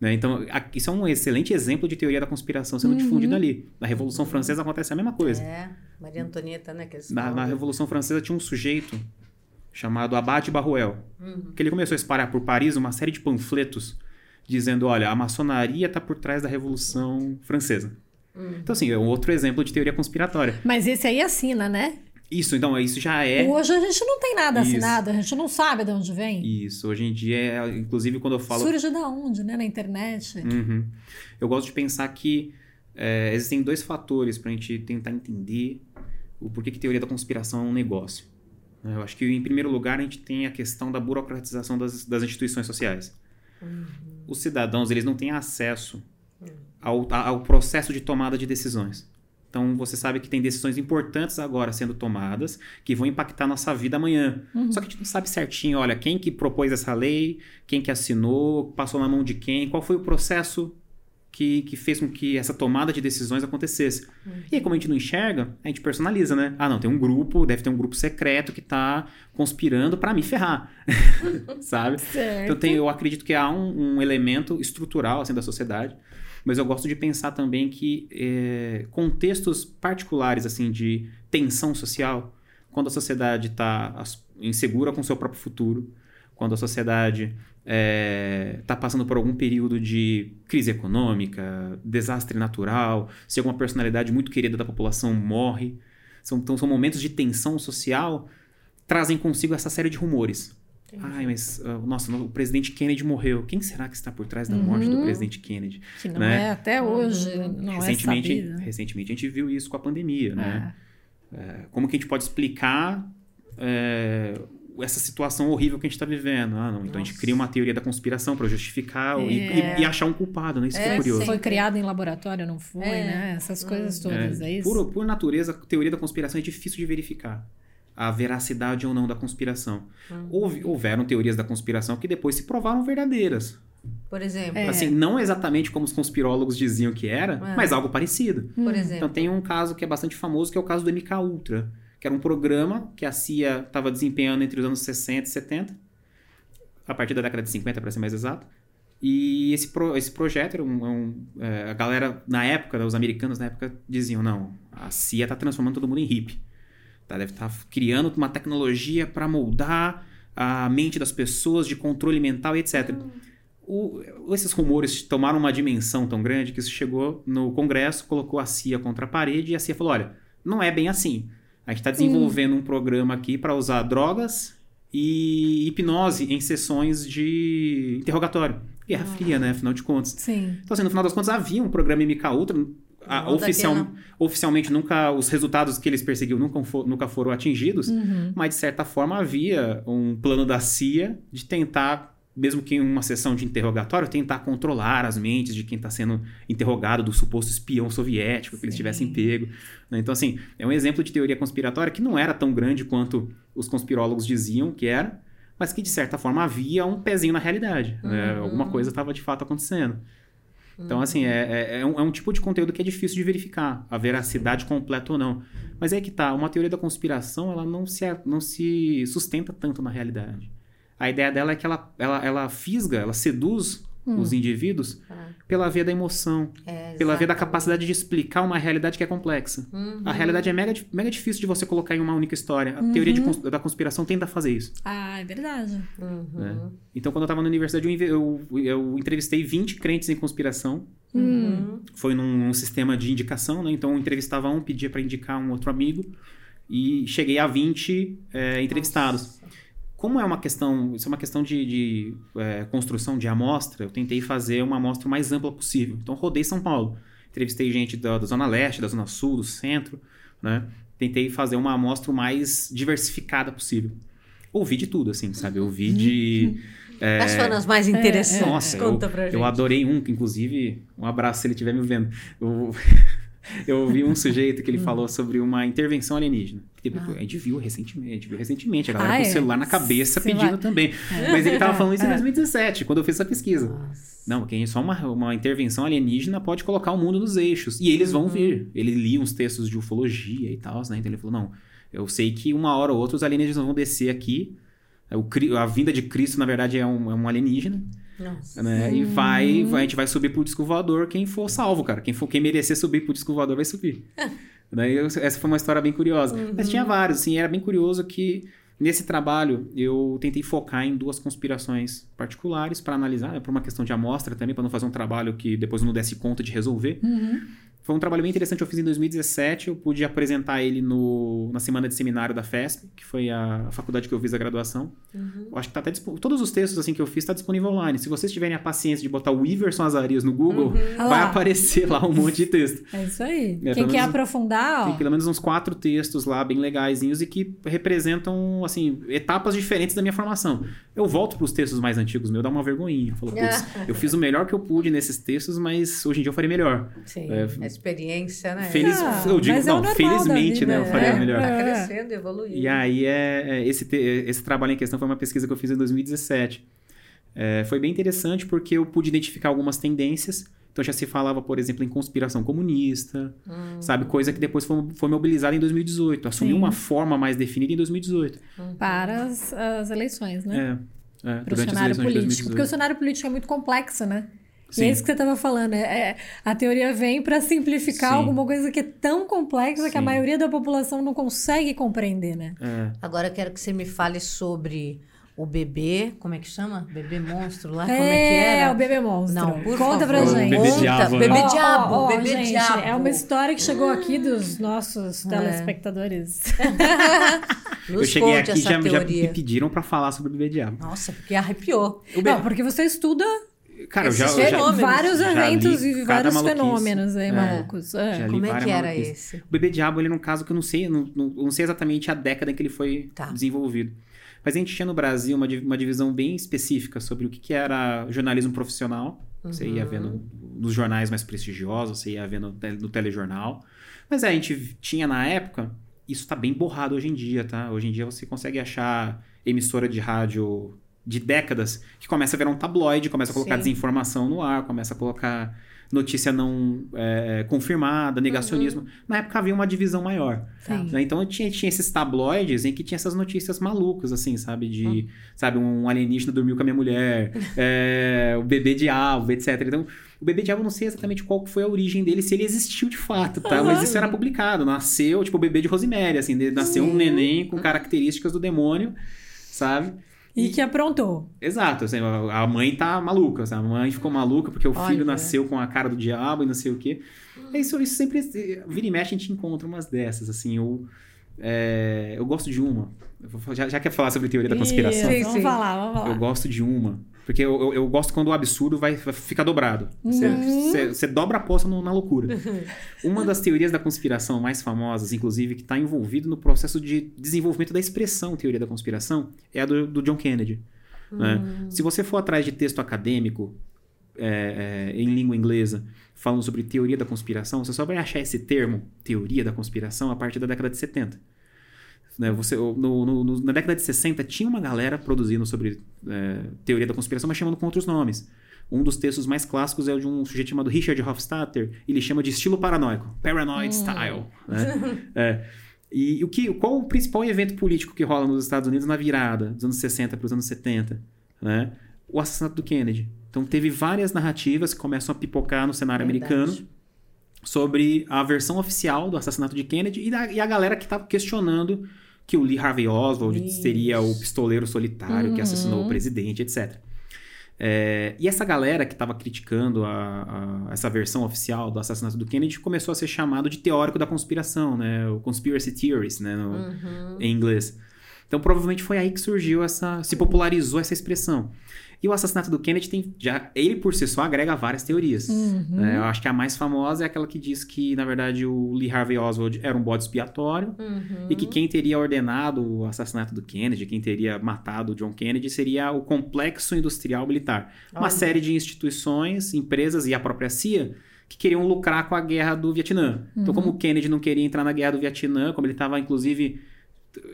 S3: né? Então, a- isso é um excelente exemplo de teoria da conspiração sendo difundida ali. Na Revolução Francesa acontece a mesma coisa.
S2: É, Maria Antonieta, né? Que eles
S3: Na, na Revolução Francesa tinha um sujeito chamado Abate Barruel,
S2: Uhum.
S3: que ele começou a espalhar por Paris uma série de panfletos dizendo, olha, a maçonaria está por trás da Revolução Francesa.
S2: Uhum.
S3: Então, assim, é um outro exemplo de teoria conspiratória.
S1: Mas esse aí assina, né?
S3: Isso, então, isso já é...
S1: Hoje a gente não tem nada
S3: Isso.
S1: assinado, a gente não sabe de onde vem.
S3: Isso, hoje em dia, inclusive quando eu falo...
S1: Surge da onde, né? Na internet.
S3: Uhum. Eu gosto de pensar que é, existem dois fatores para a gente tentar entender o porquê que teoria da conspiração é um negócio. né? Eu acho que, em primeiro lugar, a gente tem a questão da burocratização das, das instituições sociais. Os cidadãos, eles não têm acesso ao, a- ao processo de tomada de decisões. Então, você sabe que tem decisões importantes agora sendo tomadas que vão impactar a nossa vida amanhã. Só que a gente não sabe certinho, olha, quem que propôs essa lei, quem que assinou, passou na mão de quem, qual foi o processo que, que fez com que essa tomada de decisões acontecesse. E aí, como a gente não enxerga, a gente personaliza, né? Ah, não, tem um grupo, deve ter um grupo secreto que tá conspirando para me ferrar, sabe?
S1: Certo.
S3: Então, tem, eu acredito que há um, um elemento estrutural assim, da sociedade, mas eu gosto de pensar também que é, contextos particulares assim de tensão social, quando a sociedade está insegura com seu próprio futuro, quando a sociedade está passando por algum período de crise econômica, desastre natural, se alguma personalidade muito querida da população morre, são, então são momentos de tensão social, trazem consigo essa série de rumores. Ai, mas, ah, nossa, o presidente Kennedy morreu. Quem será que está por trás da morte do presidente Kennedy?
S1: Que não
S3: né?
S1: é até hoje, não
S3: recentemente,
S1: é sabido.
S3: recentemente a gente viu isso com a pandemia, né? É, como que a gente pode explicar é, essa situação horrível que a gente está vivendo? Ah, não, então a gente
S2: Nossa.
S3: cria uma teoria da conspiração para justificar e-
S1: É.
S3: e, e achar um culpado, né? Isso que é
S2: É,
S3: curioso.
S1: Foi criado em laboratório, não foi,
S2: É.
S1: né? Essas coisas todas, é,
S3: É,
S1: isso?
S3: por, por natureza, a teoria da conspiração é difícil de verificar a veracidade ou não da conspiração. Houve, houveram teorias da conspiração que depois se provaram verdadeiras.
S2: Por exemplo.
S1: É.
S3: Assim, não exatamente como os conspirólogos diziam que era,
S2: É.
S3: mas algo parecido.
S2: Por exemplo.
S3: Então tem um caso que é bastante famoso, que é o caso do MK Ultra, que era um programa que a CIA estava desempenhando entre os anos 60 e 70, a partir da década de 50, para ser mais exato. E esse, pro- esse projeto era um, é um- é, a galera na época, os americanos na época diziam não, a CIA está transformando todo mundo em hippie, tá? deve estar criando uma tecnologia para moldar a mente das pessoas de controle mental e etc. o, esses rumores tomaram uma dimensão tão grande que isso chegou no Congresso, colocou a CIA contra a parede e a CIA falou: olha, não é bem assim. A gente está desenvolvendo um programa aqui para usar drogas e hipnose em sessões de interrogatório. Guerra Fria, né? Afinal de contas.
S1: Sim.
S3: Então, assim, no final das contas, havia um programa MK Ultra. A-
S2: Não
S3: oficial, oficialmente, nunca os resultados que eles perseguiam nunca, fo- nunca foram atingidos,
S1: Uhum.
S3: mas de certa forma havia um plano da CIA de tentar, mesmo que em uma sessão de interrogatório, tentar controlar as mentes de quem está sendo interrogado, do suposto espião soviético que eles
S1: Sim.
S3: tivessem pego. né? Então, assim, é um exemplo de teoria conspiratória que não era tão grande quanto os conspirólogos diziam que era, mas que de certa forma havia um pezinho na realidade. né?
S2: Uhum.
S3: Alguma coisa estava de fato acontecendo. Então, assim, é, é, é um, é um tipo de conteúdo que é difícil de verificar a veracidade completa ou não. Mas é que tá, uma teoria da conspiração, ela não se, não se sustenta tanto na realidade. A ideia dela é que ela, ela, ela fisga, ela seduz
S1: Hum.
S3: os indivíduos
S2: Ah,
S3: pela via da emoção,
S2: é,
S3: pela via da capacidade de explicar uma realidade que é complexa.
S2: Uhum.
S3: A realidade é mega, mega difícil de você colocar em uma única história. A
S1: Uhum.
S3: teoria cons- da conspiração tenta fazer isso.
S1: Ah, é verdade.
S2: Uhum.
S3: né? Então, quando eu estava na universidade, eu, eu, eu entrevistei 20 crentes em conspiração.
S2: Uhum.
S3: Foi num, num sistema de indicação, né? Então, eu entrevistava um, pedia para indicar um outro amigo. E cheguei a 20 é, entrevistados.
S2: Nossa.
S3: Como é uma questão, isso é uma questão de, de, é, construção de amostra, eu tentei fazer uma amostra o mais ampla possível. Então, rodei São Paulo. Entrevistei gente da, da Zona Leste, da Zona Sul, do Centro, né? Tentei fazer uma amostra o mais diversificada possível. Ouvi de tudo, assim, sabe? Eu ouvi de... é,
S2: Quais foram as mais interessantes?
S3: Nossa,
S2: Conta pra gente.
S3: eu adorei um, que inclusive, um abraço se ele estiver me vendo. Eu, eu ouvi um sujeito que ele falou sobre uma intervenção alienígena. Teve-
S2: Ah.
S3: A gente viu recentemente, a gente viu recentemente, a galera
S1: Ah,
S3: com
S1: é?
S3: o celular na cabeça pedindo
S1: vai-
S3: também. Mas ele tava falando isso em
S1: É.
S3: 2017, quando eu fiz essa pesquisa.
S2: Nossa.
S3: Não, que só uma, uma intervenção alienígena pode colocar o mundo nos eixos. E eles
S2: Uhum.
S3: vão vir. Ele lia uns textos de ufologia e tal, né? Então ele falou: não, eu sei que uma hora ou outra os alienígenas vão descer aqui. O, a vinda de Cristo, na verdade, é um, é um alienígena.
S2: Nossa.
S3: Né? E vai, vai- a gente vai subir pro disco voador quem for salvo, cara. Quem, for, quem merecer subir pro disco voador vai subir. Daí eu- essa foi uma história bem curiosa. Mas tinha vários, assim, era bem curioso que nesse trabalho eu tentei focar em duas conspirações particulares para analisar, né, por uma questão de amostra também, para não fazer um trabalho que depois eu não desse conta de resolver.
S1: Uhum.
S3: Foi um trabalho bem interessante, eu fiz em 2017, eu pude apresentar ele no, na semana de seminário da FESP, que foi a, faculdade que eu fiz a graduação.
S2: Uhum.
S3: Eu acho que tá até todos os textos assim que eu fiz tá disponível online. Se vocês tiverem a paciência de botar o Iverson Azarias no Google,
S1: Ah
S3: vai
S1: lá.
S3: aparecer lá um monte de texto.
S1: É isso aí.
S3: pelo
S1: Quem quer
S3: menos-
S1: aprofundar,
S3: Tem
S1: ó.
S3: pelo menos uns quatro textos lá bem legaisinhos e que representam assim etapas diferentes da minha formação. Eu volto pros textos mais antigos, meu dá uma vergonhinha. Eu falo, putz, eu fiz o melhor que eu pude nesses textos, mas hoje em dia eu faria melhor.
S2: Sim,
S3: É,
S2: a experiência, né?
S3: Feliz,
S1: Ah,
S3: eu digo,
S1: mas é o
S3: não,
S1: normal
S3: felizmente,
S1: da vida,
S3: né, eu faria
S2: é,
S3: melhor.
S2: Tá
S1: É.
S2: crescendo, evoluindo.
S3: E aí, é, é, esse, esse trabalho em questão foi uma pesquisa que eu fiz em 2017. É, foi bem interessante porque eu pude identificar algumas tendências. Então já se falava, por exemplo, em conspiração comunista,
S2: Hum.
S3: sabe? Coisa que depois foi, foi mobilizada em 2018. Assumiu
S1: Sim.
S3: uma forma mais definida em 2018.
S1: Para as, as eleições, né?
S3: É, é,
S1: Para o cenário político. Porque o
S3: 2018.
S1: cenário político é muito complexo, né? E
S3: Sim.
S1: é isso que você estava falando. É, é- a teoria vem para simplificar
S3: Sim.
S1: alguma coisa que é tão complexa que a
S3: Sim.
S1: maioria da população não consegue compreender, né?
S3: É.
S2: Agora eu quero que você me fale sobre o bebê, como é que chama? Bebê monstro lá, como é que era?
S1: o bebê monstro.
S2: Não, por
S1: Conta pra
S2: favor.
S1: gente.
S3: Bebê
S2: Conta.
S3: diabo, né?
S2: Bebê
S1: ó,
S2: diabo,
S1: ó,
S2: bebê
S1: gente,
S2: diabo.
S1: É uma história que chegou aqui dos nossos
S2: É.
S1: telespectadores.
S2: Nos
S3: eu cheguei aqui e já, já me pediram pra falar sobre o bebê diabo.
S2: Nossa, porque arrepiou.
S3: O bebê-
S1: Não, porque você estuda
S3: Cara, eu já,
S2: esses
S3: eu já,
S2: fenômenos.
S1: vários
S3: já
S1: eventos
S3: li
S1: e vários fenômenos aí,
S3: É.
S1: malucos. É.
S3: Já
S2: Como é que era esse?
S3: O Bebê Diabo, ele é um caso que eu não sei, não, não, não sei exatamente a década em que ele foi
S2: Tá.
S3: desenvolvido. Mas a gente tinha no Brasil uma, uma divisão bem específica sobre o que, que era jornalismo profissional. Você ia
S2: Uhum.
S3: vendo nos jornais mais prestigiosos, você ia vendo no tele- no telejornal. Mas é, a gente tinha na época, isso tá bem borrado hoje em dia, tá? Hoje em dia você consegue achar emissora de rádio de décadas que começa a virar um tabloide, começa a colocar
S2: Sim.
S3: desinformação no ar, começa a colocar notícia não é, confirmada, negacionismo. Na época havia uma divisão maior.
S1: Sim.
S3: né? Então tinha, tinha esses tabloides em que tinha essas notícias malucas, assim, sabe? De, sabe, um alienígena dormiu com a minha mulher, é, o bebê diabo, etc. Então, o bebê diabo eu não sei exatamente qual que foi a origem dele, se ele existiu de fato, tá? Mas isso era publicado. Nasceu, tipo, o bebê de Rosemary, assim, nasceu um neném com características do demônio, sabe?
S1: E, e que aprontou.
S3: Exato. Assim, a mãe tá maluca. Assim, a mãe ficou maluca porque o Olha. filho nasceu com a cara do diabo e não sei o quê. É isso, isso sempre. Vira e mexe, a gente encontra umas dessas. Assim, eu, é, eu gosto de uma. Já, já quer falar sobre teoria da conspiração?
S1: Isso, vamos falar, vamos falar.
S3: Eu gosto de uma porque eu, eu, eu, gosto quando o absurdo vai, vai ficar dobrado. Você, uhum. você, dobra a no, na loucura. Uma das teorias da conspiração mais famosas, inclusive, que está envolvido no processo de desenvolvimento da expressão teoria da conspiração, é a do, do John Kennedy. Né? Uhum. Se você for atrás de texto acadêmico é, é, em língua inglesa falando sobre teoria da conspiração, você só vai achar esse termo, teoria da conspiração, a partir da década de 70. Né? Você, no, no, na década de 60 tinha uma galera produzindo sobre é, teoria da conspiração, mas chamando com outros nomes. Um dos textos mais clássicos é o de um sujeito chamado Richard Hofstadter. Ele chama de estilo paranoico, paranoid hum. style. Né? é. E o que, qual o principal evento político que rola nos Estados Unidos na virada dos anos 60 para os anos 70? Né? O assassinato do Kennedy. Então teve várias narrativas que começam a pipocar no cenário Verdade. americano sobre a versão oficial do assassinato de Kennedy e, da, e a galera que estava questionando que o Lee Harvey Oswald Isso. seria o pistoleiro solitário uhum. que assassinou o uhum. presidente, etc. É, e essa galera que estava criticando a, a, essa versão oficial do assassinato do Kennedy começou a ser chamado de teórico da conspiração, né? O conspiracy theorist, né? No, uhum. Em inglês. Então provavelmente foi aí que surgiu essa, se popularizou essa expressão. E o assassinato do Kennedy tem já ele por si só agrega várias teorias. Uhum. É, eu acho que a mais famosa é aquela que diz que na verdade o Lee Harvey Oswald era um bode expiatório uhum. e que quem teria ordenado o assassinato do Kennedy, quem teria matado o John Kennedy seria o complexo industrial militar, Olha. uma série de instituições, empresas e a própria CIA que queriam lucrar com a guerra do Vietnã. Então, uhum. Então, como o Kennedy não queria entrar na guerra do Vietnã, como ele estava inclusive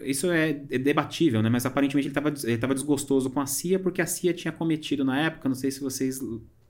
S3: isso é, é, debatível, né? Mas aparentemente ele estava ele tava desgostoso com a CIA porque a CIA tinha cometido na época, não sei se vocês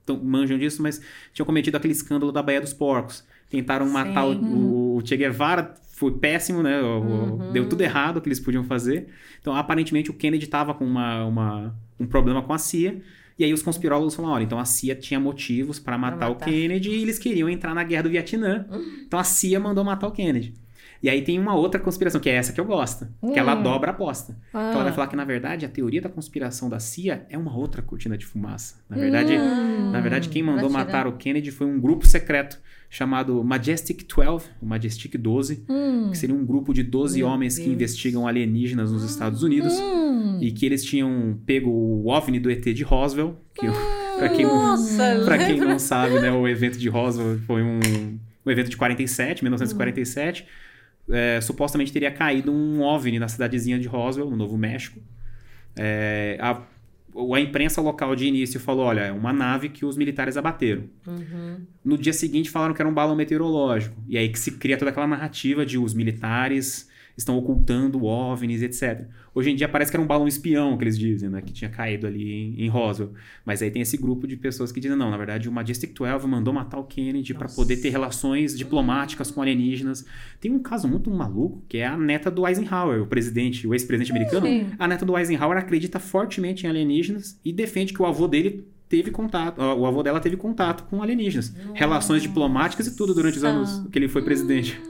S3: tão, manjam disso, mas tinha cometido aquele escândalo da Baía dos Porcos. Tentaram Sim. matar o, o, Che Guevara, foi péssimo, né? Uhum. Deu tudo errado o que eles podiam fazer. Então, aparentemente, o Kennedy estava com uma, uma, um problema com a CIA. E aí os conspirólogos falaram, olha, então a CIA tinha motivos para matar, matar, o Kennedy e eles queriam entrar na guerra do Vietnã. Uhum. Então a CIA mandou matar o Kennedy. E aí tem uma outra conspiração, que é essa que eu gosto, hum. que ela hum. dobra a aposta. Ah. Ela vai falar que, na verdade, a teoria da conspiração da CIA é uma outra cortina de fumaça. Na verdade, hum. na verdade quem mandou matar o Kennedy foi um grupo secreto chamado Majestic 12, o Majestic 12, hum. que seria um grupo de 12 Meu homens Deus. que investigam alienígenas nos Estados Unidos hum. e que eles tinham pego o OVNI do ET de Roswell, que hum. para quem, quem não sabe, né, o evento de Roswell foi um, um evento de 47, 1947, é, supostamente teria caído um OVNI na cidadezinha de Roswell, no Novo México. É, a, a, imprensa local de início falou: olha, é uma nave que os militares abateram. Uhum. No dia seguinte falaram que era um balão meteorológico. E aí que se cria toda aquela narrativa de os militares estão ocultando OVNIs, etc. Hoje em dia parece que era um balão espião, que eles dizem, né? Que tinha caído ali em, em Roswell. Mas aí tem esse grupo de pessoas que dizem, não, na verdade o Majestic 12 mandou matar o Kennedy para poder ter relações diplomáticas com alienígenas. Tem um caso muito maluco, que é a neta do Eisenhower, o presidente, o ex-presidente americano. Sim. A neta do Eisenhower acredita fortemente em alienígenas e defende que o avô dele teve contato, o avô dela teve contato com alienígenas. Nossa. Relações diplomáticas e tudo durante os anos que ele foi presidente.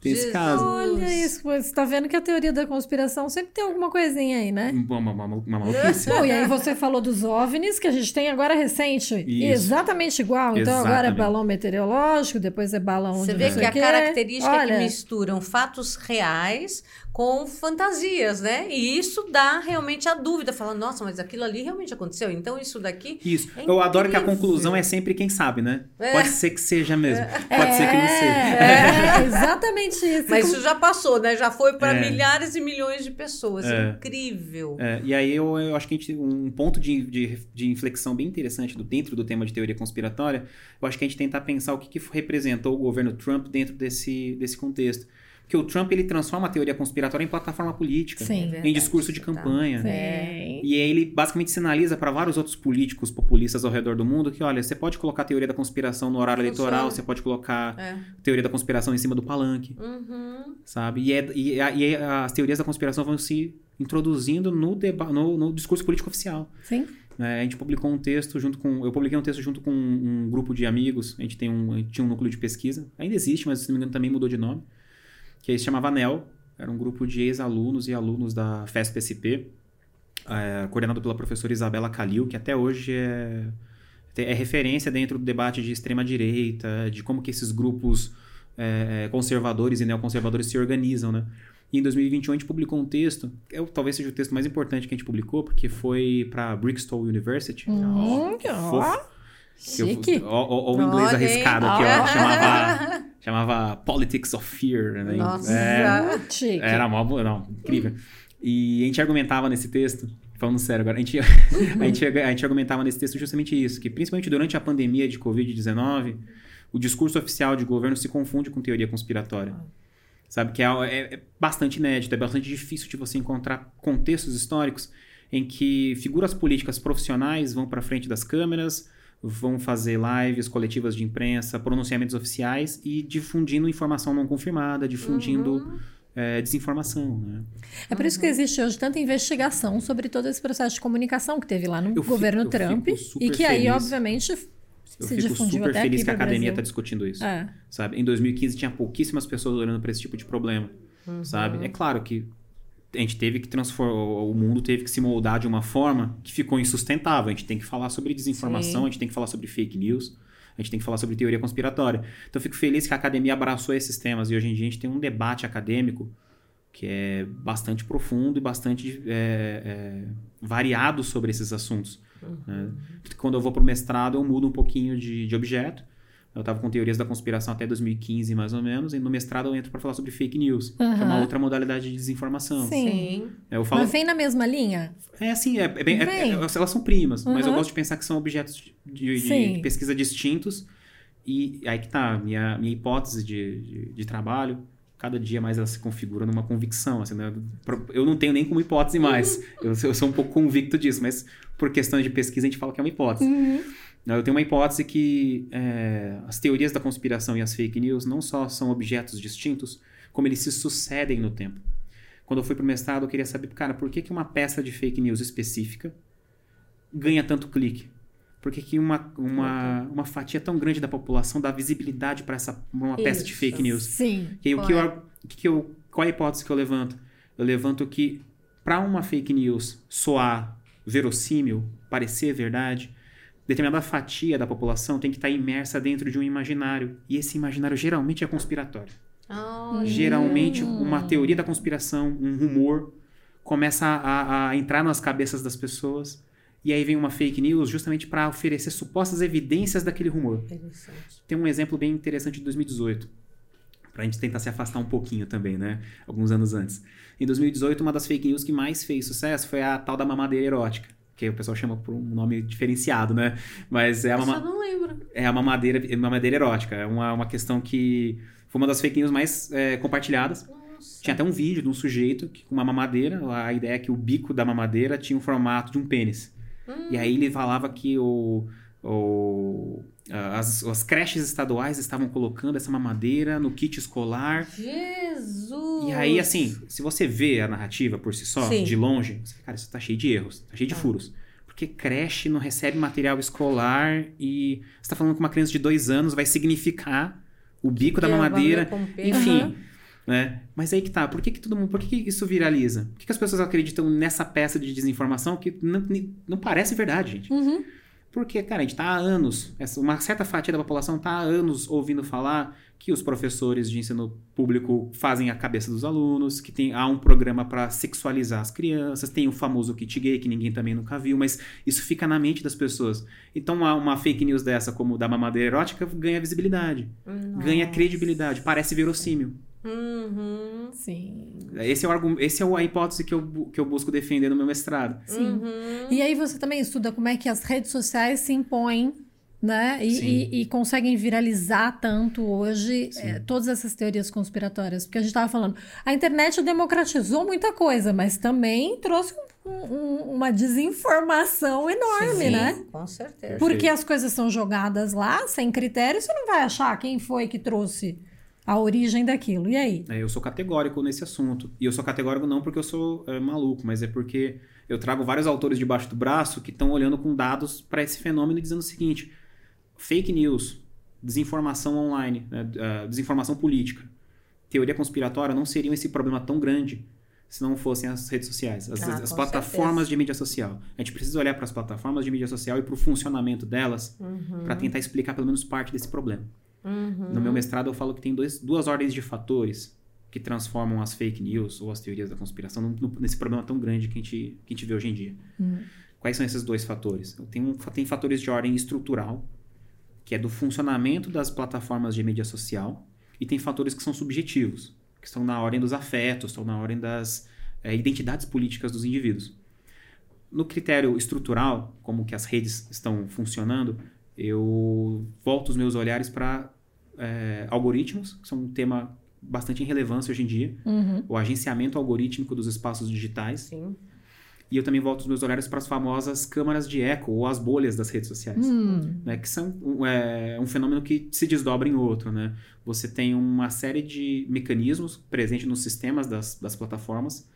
S3: Tem Jesus. esse caso.
S1: Olha isso, você tá vendo que a teoria da conspiração sempre tem alguma coisinha aí, né?
S3: Uma, uma, uma, maluquice.
S1: Bom, e aí você falou dos OVNIs, que a gente tem agora recente. Isso. Exatamente igual. Então Exatamente. agora é balão meteorológico, depois é balão
S2: Você vê que a característica Olha, é que misturam fatos reais com fantasias, né? E isso dá realmente a dúvida, falando, nossa, mas aquilo ali realmente aconteceu, então isso daqui.
S3: Isso. É Eu adoro que a conclusão é sempre quem sabe, né? É. Pode ser que seja mesmo. Pode ser que não seja.
S1: É, exatamente isso.
S2: Mas isso já passou, né? Já foi para é. milhares e milhões de pessoas. É. Incrível.
S3: É. E aí eu, eu acho que a gente, um ponto de, de, de inflexão bem interessante do, dentro do tema de teoria conspiratória, eu acho que a gente tentar pensar o que, que representou o governo Trump dentro desse, desse contexto. Porque o Trump ele transforma a teoria conspiratória em plataforma política, Sim, em discurso de campanha. Tá. E aí ele basicamente sinaliza para vários outros políticos populistas ao redor do mundo que, olha, você pode colocar a teoria da conspiração no horário eleitoral, você pode colocar é. a teoria da conspiração em cima do palanque, uhum. sabe? E, é, e, e, as teorias da conspiração vão se introduzindo no, no, no discurso político oficial.
S1: Sim.
S3: É, a gente publicou um texto junto com. Eu publiquei um texto junto com um, um grupo de amigos. A gente tem um, gente tinha um núcleo de pesquisa. Ainda existe, mas se não me engano também mudou de nome que aí se chamava NEL, era um grupo de ex-alunos e alunos da FESP-SP, é, coordenado pela professora Isabela Calil, que até hoje é, é referência dentro do debate de extrema-direita, de como que esses grupos é, conservadores e neoconservadores se organizam, né? E em 2021 a gente publicou um texto, que talvez seja o texto mais importante que a gente publicou, porque foi para Bristol University.
S1: Hum,
S3: fofo.
S1: Chique.
S3: Ó, o inglês arriscado aqui, ó.
S2: Ó.
S3: Chamava, chamava Politics of Fear, né?
S2: Nossa.
S3: É,
S1: Chique.
S3: era mó, não, incrível. E a gente argumentava nesse texto, falando sério agora, a gente, a, gente, a gente argumentava nesse texto justamente isso, que principalmente durante a pandemia de Covid-19, o discurso oficial de governo se confunde com teoria conspiratória. Sabe? Que é, é- é bastante inédito, é bastante difícil de você encontrar contextos históricos em que figuras políticas profissionais vão para frente das câmeras, vão fazer lives coletivas de imprensa, pronunciamentos oficiais e difundindo informação não confirmada, difundindo é, desinformação. Né?
S1: É por isso que existe hoje tanta investigação sobre todo esse processo de comunicação que teve lá no
S3: Eu
S1: governo Trump
S3: fico super
S1: e que aí,
S3: feliz.
S1: obviamente,
S3: Eu
S1: se
S3: fico super feliz
S1: aqui
S3: que a academia está discutindo isso.
S1: É.
S3: sabe? Em 2015 tinha pouquíssimas pessoas olhando para esse tipo de problema, sabe? É claro que a gente teve que transformar, o mundo teve que se moldar de uma forma que ficou insustentável. A gente tem que falar sobre desinformação,
S2: Sim.
S3: a gente tem que falar sobre fake news, a gente tem que falar sobre teoria conspiratória. Então eu fico feliz que a academia abraçou esses temas e hoje em dia a gente tem um debate acadêmico que é bastante profundo e bastante é, é, variado sobre esses assuntos. né? Quando eu vou para o mestrado, eu mudo um pouquinho de, de objeto. Eu estava com teorias da conspiração até 2015, mais ou menos, e no mestrado eu entro para falar sobre fake news, que é uma outra modalidade de desinformação.
S1: Sim.
S2: Sim.
S3: Eu falo,
S1: Mas vem na mesma linha?
S3: é assim, é, é bem, é- é- elas são primas, mas eu
S1: Uhum.
S3: gosto de pensar que são objetos de, de- de pesquisa distintos. E aí que tá, minha, minha hipótese de, de, de trabalho, cada dia mais ela se configura numa convicção. Assim, né? Eu não tenho nem como hipótese mais. Eu, sou- eu sou um pouco convicto disso, mas por questões de pesquisa a gente fala que é uma hipótese.
S1: Uhum.
S3: Eu tenho uma hipótese que é, as teorias da conspiração e as fake news não só são objetos distintos, como eles se sucedem no tempo. Quando eu fui pro mestrado, eu queria saber, cara, por que, que uma peça de fake news específica ganha tanto clique? Por que, que uma, uma, uma fatia tão grande da população dá visibilidade para essa uma peça de
S2: Isso.
S3: fake news?
S1: Sim.
S3: E aí, o que eu, o que que eu, qual é a hipótese que eu levanto? Eu levanto que para uma fake news soar verossímil, parecer verdade, determinada fatia da população tem que estar imersa dentro de um imaginário. E esse imaginário geralmente é conspiratório.
S2: Olha.
S3: Geralmente, uma teoria da conspiração, um rumor, começa a, a entrar nas cabeças das pessoas. E aí vem uma fake news justamente para oferecer supostas evidências daquele rumor. Tem um exemplo bem interessante de 2018. Pra gente tentar se afastar um pouquinho também, né? Alguns anos antes. Em 2018, uma das fake news que mais fez sucesso foi a tal da mamadeira erótica. Que o pessoal chama por um nome diferenciado, né? Mas é a,
S2: Eu não lembro.
S3: é a mamadeira, mamadeira erótica. É uma, uma questão que foi uma das fake news mais é, compartilhadas.
S2: Nossa.
S3: Tinha até um vídeo de um sujeito que, com uma mamadeira. A ideia é que o bico da mamadeira tinha o formato de um pênis. E aí ele falava que o, o, as, as creches estaduais estavam colocando essa mamadeira no kit escolar.
S2: Jesus!
S3: E aí, assim, se você vê a narrativa por si só,
S2: Sim.
S3: de longe, você, cara, isso tá cheio de erros, tá cheio de
S2: Tá.
S3: furos. Porque creche não recebe material escolar e você tá falando que uma criança de dois anos vai significar o bico da
S2: Que é
S3: mamadeira. Enfim,
S1: Aham.
S3: né? Mas aí que tá, por que, que todo mundo, por que, que isso viraliza? Por que, que as pessoas acreditam nessa peça de desinformação que não, não parece verdade, gente?
S1: Uhum.
S3: Porque, cara, a gente tá há anos, uma certa fatia da população tá há anos ouvindo falar que os professores de ensino público fazem a cabeça dos alunos, que tem, há um programa para sexualizar as crianças, tem o famoso kit gay que ninguém também nunca viu, mas isso fica na mente das pessoas. Então, uma, uma fake news dessa, como da mamadeira erótica, ganha visibilidade, ganha
S2: Nossa.
S3: credibilidade, parece verossímil.
S2: Uhum.
S1: Sim.
S3: Esse é, o esse é o- a hipótese que eu, que eu busco defender no meu mestrado.
S1: Sim.
S2: Uhum.
S1: E aí você também estuda como é que as redes sociais se impõem, né? E, e- e conseguem viralizar tanto hoje eh, todas essas teorias conspiratórias. Porque a gente estava falando, a internet democratizou muita coisa, mas também trouxe um- um- uma desinformação enorme,
S2: Sim,
S1: né?
S2: Com certeza.
S1: Porque as coisas são jogadas lá, sem critério, você não vai achar quem foi que trouxe a origem daquilo. E aí?
S3: É, eu sou categórico nesse assunto. E eu sou categórico não porque eu sou é, maluco, mas é porque eu trago vários autores debaixo do braço que estão olhando com dados para esse fenômeno e dizendo o seguinte: fake news, desinformação online, né, ah, desinformação política, teoria conspiratória não seriam esse problema tão grande se não fossem as redes sociais, as,
S2: Ah,
S3: as plataformas
S2: certeza.
S3: de mídia social. A gente precisa olhar para as plataformas de mídia social e para o funcionamento delas
S2: Uhum.
S3: para tentar explicar pelo menos parte desse problema.
S2: Uhum.
S3: No meu mestrado eu falo que tem dois, duas ordens de fatores que transformam as fake news ou as teorias da conspiração num- num- nesse problema tão grande que a gente, que a gente vê hoje em dia. Quais são esses dois fatores? Tem, um, tem fatores de ordem estrutural, que é do funcionamento das plataformas de mídia social, e tem fatores que são subjetivos, que estão na ordem dos afetos, estão na ordem das eh, identidades políticas dos indivíduos. No critério estrutural, como que as redes estão funcionando, eu volto os meus olhares para algoritmos, que são um tema bastante em relevância hoje em dia,
S1: Uhum.
S3: o agenciamento algorítmico dos espaços digitais,
S2: Sim.
S3: e eu também volto os meus olhares para as famosas câmaras de eco ou as bolhas das redes sociais,
S1: Hum.
S3: né, que são um, é, um fenômeno que se desdobra em outro. Né? Você tem uma série de mecanismos presentes nos sistemas das, das plataformas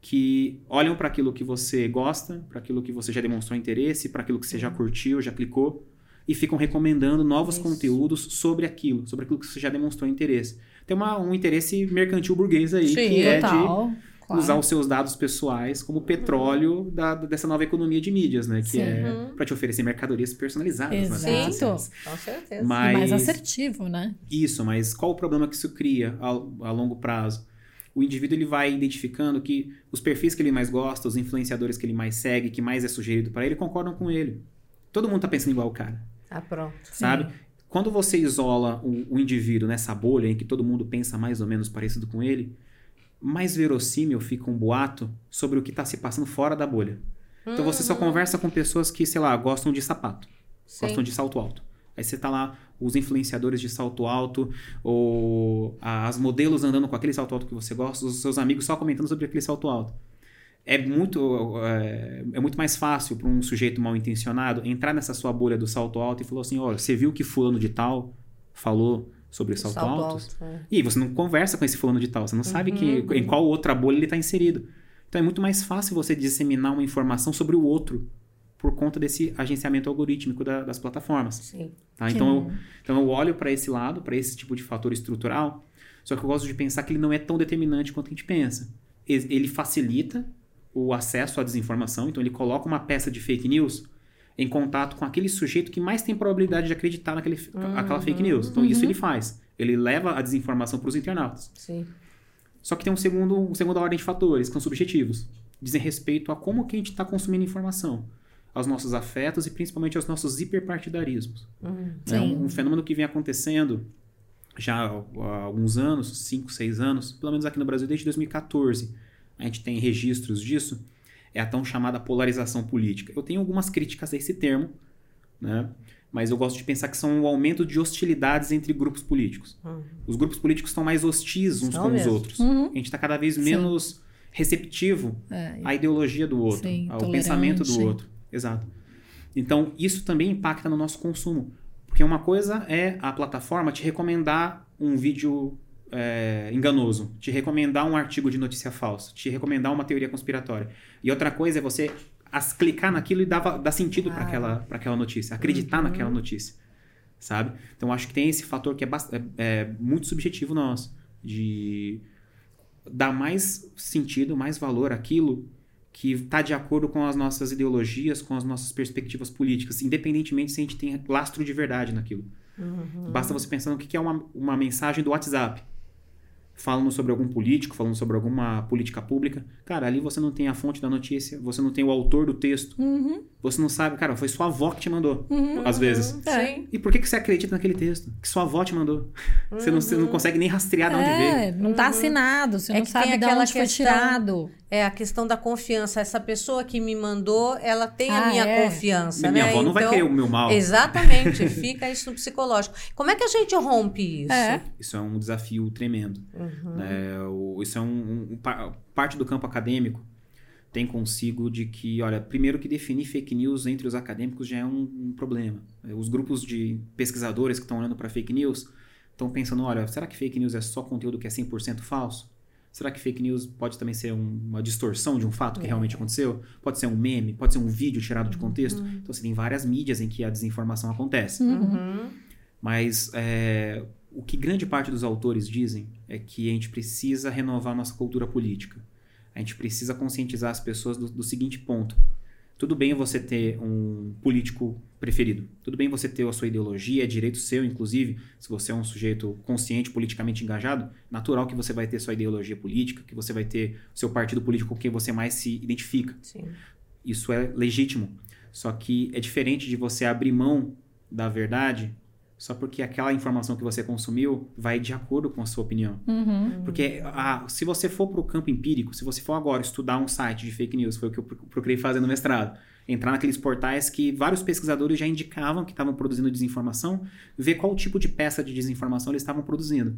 S3: que olham para aquilo que você gosta, para aquilo que você já demonstrou interesse, para aquilo que você já curtiu, já clicou, e ficam recomendando novos
S2: Isso.
S3: conteúdos sobre aquilo, sobre aquilo que você já demonstrou interesse. Tem uma- um interesse mercantil burguês aí,
S2: Sim,
S3: que é de
S1: Total. claro.
S3: usar os seus dados pessoais como petróleo da, dessa nova economia de mídias, né? Que
S1: Sim.
S3: é
S2: Uhum.
S3: para te oferecer mercadorias personalizadas nas
S1: Exato.
S3: sociais.
S2: Com certeza.
S1: E
S3: Mas
S1: mais assertivo, né?
S3: isso, mas qual o problema que isso cria a, a longo prazo? O indivíduo ele vai identificando que os perfis que ele mais gosta, os influenciadores que ele mais segue, que mais é sugerido para ele, concordam com ele. Todo mundo tá pensando igual o cara,
S2: Ah, pronto.
S3: sabe? Quando você isola o, o indivíduo nessa bolha em que todo mundo pensa mais ou menos parecido com ele, mais verossímil fica um boato sobre o que está se passando fora da bolha. Então você só conversa com pessoas que, sei lá, gostam de sapato,
S2: Sim.
S3: gostam de salto alto. Aí você tá lá, os influenciadores de salto alto, ou as modelos andando com aquele salto alto que você gosta, os seus amigos só comentando sobre aquele salto alto. É muito, é, é muito mais fácil para um sujeito mal intencionado entrar nessa sua bolha do salto alto e falar assim: olha, você viu que fulano de tal falou sobre salto,
S2: Salto
S3: altos?
S2: alto. é.
S3: E você não conversa com esse fulano de tal, você não sabe que, em qual outra bolha ele está inserido. Então é muito mais fácil você disseminar uma informação sobre o outro por conta desse agenciamento algorítmico da- das plataformas.
S2: Sim.
S3: tá? Então, eu, então eu olho para esse lado, para esse tipo de fator estrutural, só que eu gosto de pensar que ele não é tão determinante quanto a gente pensa. Ele facilita o acesso à desinformação, então ele coloca uma peça de fake news em contato com aquele sujeito que mais tem probabilidade de acreditar naquele, aquela fake news. Então isso ele faz. Ele leva a desinformação para os internautas.
S2: Sim.
S3: Só que tem um segundo, uma segunda ordem de fatores, que são subjetivos. Dizem respeito a como que a gente está consumindo informação. Aos nossos afetos e principalmente aos nossos hiperpartidarismos. É
S1: Sim.
S3: um, um fenômeno que vem acontecendo já há alguns anos, 5, 6 anos, pelo menos aqui no Brasil desde 2014. A gente tem registros disso. É a tão chamada polarização política. Eu tenho algumas críticas a esse termo, né? mas eu gosto de pensar que são o aumento de hostilidades entre grupos políticos. Os grupos políticos estão mais hostis uns com os
S2: mesmo.
S3: outros.
S1: Uhum.
S3: A gente está cada vez
S1: Sim.
S3: menos receptivo
S1: É,
S3: à ideologia do outro,
S1: Sim,
S3: ao pensamento do outro. Exato. Então, isso também impacta no nosso consumo. Porque uma coisa é a plataforma te recomendar um vídeo é, enganoso, te recomendar um artigo de notícia falsa, te recomendar uma teoria conspiratória. E outra coisa é você as- clicar naquilo e dar, dar sentido para
S2: Claro.
S3: aquela, pra aquela notícia, acreditar naquela notícia. Sabe? Então, acho que tem esse fator que é, é- é muito subjetivo nosso, de dar mais sentido, mais valor àquilo que está de acordo com as nossas ideologias, com as nossas perspectivas políticas, independentemente se a gente tem lastro de verdade naquilo. Basta você pensar no que que é uma, uma mensagem do WhatsApp. Falando sobre algum político, falando sobre alguma política pública. Cara, ali você não tem a fonte da notícia, você não tem o autor do texto,
S1: Uhum.
S3: você não sabe, cara, foi sua avó que te mandou, às vezes.
S1: É.
S2: Sim.
S3: E por que, que você acredita naquele texto? Que sua avó te mandou. Você, não, você não consegue nem rastrear de onde veio.
S1: É, não tá assinado, você
S2: É
S1: não
S2: que tem
S1: sabe de onde foi
S2: questão-
S1: tirado.
S2: É a questão da confiança. Essa pessoa que me mandou, ela tem a
S1: Ah,
S2: minha
S1: é.
S2: confiança,
S3: Minha
S2: né?
S3: avó não vai
S2: Então,
S3: querer o meu mal.
S2: Exatamente, fica isso no psicológico. Como é que a gente rompe isso?
S1: É.
S3: Isso é um desafio tremendo.
S2: Uhum.
S3: O- isso é um, um- pa- parte do campo acadêmico tem consigo de que, olha, primeiro que definir fake news entre os acadêmicos já é um, um problema. Os grupos de pesquisadores que estão olhando para fake news estão pensando, olha, será que fake news é só conteúdo que é 100% falso? Será que fake news pode também ser um- uma distorção de um fato que realmente aconteceu? Pode ser um meme, pode ser um vídeo tirado de contexto. Então, você tem várias mídias em que a desinformação acontece.
S2: Uhum.
S3: Mas é, o que grande parte dos autores dizem é que a gente precisa renovar nossa cultura política. a gente precisa conscientizar as pessoas do, do seguinte ponto. Tudo bem você ter um político preferido. Tudo bem você ter a sua ideologia, é direito seu, inclusive, se você é um sujeito consciente, politicamente engajado, natural que você vai ter sua ideologia política, que você vai ter seu partido político com quem você mais se identifica.
S2: Sim.
S3: Isso é legítimo. Só que é diferente de você abrir mão da verdade só porque aquela informação que você consumiu vai de acordo com a sua opinião.
S1: Uhum.
S3: Porque ah, se você for para o campo empírico, se você for agora estudar um site de fake news, foi o que eu procurei fazer no mestrado, entrar naqueles portais que vários pesquisadores já indicavam que estavam produzindo desinformação, ver qual tipo de peça de desinformação eles estavam produzindo.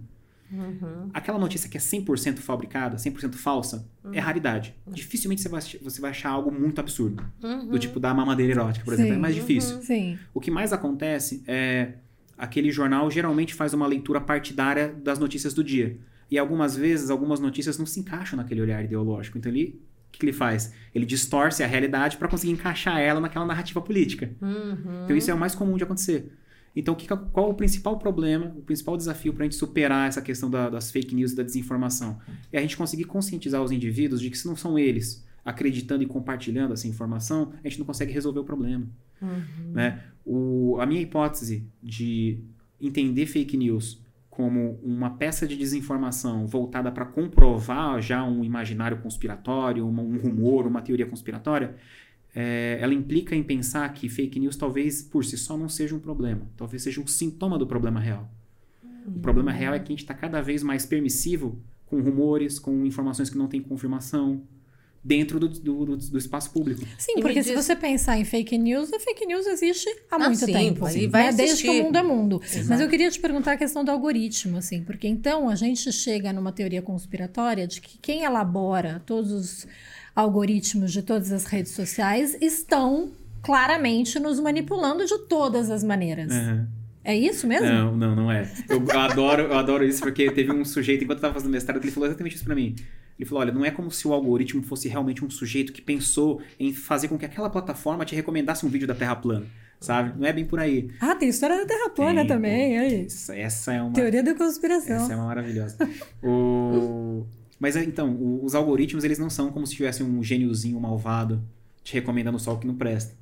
S2: Uhum.
S3: Aquela notícia que é 100% fabricada, 100% falsa, é raridade.
S2: Uhum.
S3: Dificilmente você vai, você vai achar algo muito absurdo.
S2: Uhum.
S3: Do tipo da mamadeira erótica, por exemplo.
S1: Sim.
S3: É mais difícil.
S1: Sim.
S3: O que mais acontece é aquele jornal geralmente faz uma leitura partidária das notícias do dia. E algumas vezes, algumas notícias não se encaixam naquele olhar ideológico. Então ele. O que, que ele faz? Ele distorce a realidade para conseguir encaixar ela naquela narrativa política.
S2: Uhum.
S3: Então isso é o mais comum de acontecer. Então, que, qual o principal problema, o principal desafio para a gente superar essa questão da- das fake news e da desinformação? É a gente conseguir conscientizar os indivíduos de que se não são eles acreditando e compartilhando essa informação, a gente não consegue resolver o problema.
S2: Uhum.
S3: Né? O, a minha hipótese de entender fake news como uma peça de desinformação voltada para comprovar já um imaginário conspiratório, uma- um rumor, uma teoria conspiratória, é, ela implica em pensar que fake news talvez por si só não seja um problema, talvez seja um sintoma do problema real. O problema real é que a gente está cada vez mais permissivo com rumores, com informações que não têm confirmação dentro do, do, do- do espaço público.
S1: Sim,
S2: E
S1: porque se
S2: diz-
S1: você pensar em fake news, a fake news existe há
S2: Ah,
S1: muito
S2: sim,
S1: tempo.
S2: e
S1: né?
S2: vai
S1: Desde que o mundo é mundo.
S2: Exato.
S1: Mas eu queria te perguntar a questão do algoritmo, assim, porque então a gente chega numa teoria conspiratória de que quem elabora todos os algoritmos de todas as redes sociais estão claramente nos manipulando de todas as maneiras. É isso mesmo?
S3: Não, não, não é. Eu, eu adoro, eu adoro isso porque teve um sujeito, enquanto eu tava fazendo mestrado, que ele falou exatamente isso pra mim. Ele falou: olha, não é como se o algoritmo fosse realmente um sujeito que pensou em fazer com que aquela plataforma te recomendasse um vídeo da Terra plana, sabe? Não é bem por aí.
S1: Ah, tem história da Terra plana
S3: Tem,
S1: também, aí.
S3: Essa, essa é uma.
S1: Teoria da conspiração.
S3: Essa é uma maravilhosa. O... Mas então, os algoritmos eles não são como se tivesse um gêniozinho malvado te recomendando só o que não presta.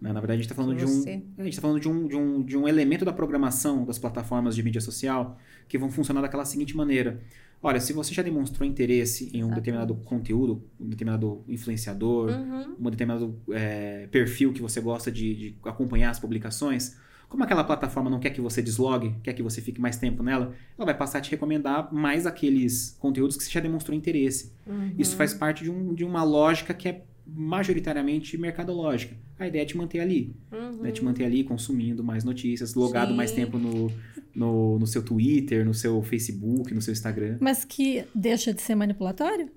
S3: Né? Na verdade, a gente está falando, de um, a gente tá falando de, um, de, um, de um elemento da programação das plataformas de mídia social que vão funcionar daquela seguinte maneira. Olha, se você já demonstrou interesse em um determinado conteúdo, um determinado influenciador,
S2: Uhum.
S3: um determinado é, perfil que você gosta de, de acompanhar as publicações, como aquela plataforma não quer que você deslogue, quer que você fique mais tempo nela, ela vai passar a te recomendar mais aqueles conteúdos que você já demonstrou interesse.
S2: Uhum.
S3: Isso faz parte de, um- de uma lógica que é majoritariamente mercadológica. A ideia é te manter ali,
S2: Uhum.
S3: né? te manter ali consumindo mais notícias, logado
S2: Sim.
S3: mais tempo no, no, no seu Twitter, no seu Facebook, no seu Instagram.
S1: Mas que deixa de ser manipulatório?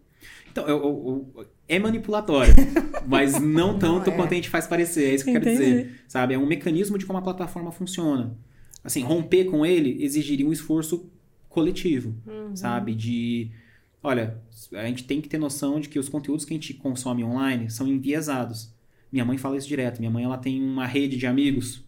S3: Então, eu- eu- eu- é manipulatório, mas não tanto
S2: é.
S3: quanto a gente faz parecer. É isso que eu quero
S1: Entendi.
S3: dizer. Sabe? É um mecanismo de como a plataforma funciona. Assim, romper com ele exigiria um esforço coletivo,
S2: Uhum.
S3: sabe? De. Olha, a gente tem que ter noção de que os conteúdos que a gente consome online são enviesados. Minha mãe fala isso direto. Minha mãe ela tem uma rede de amigos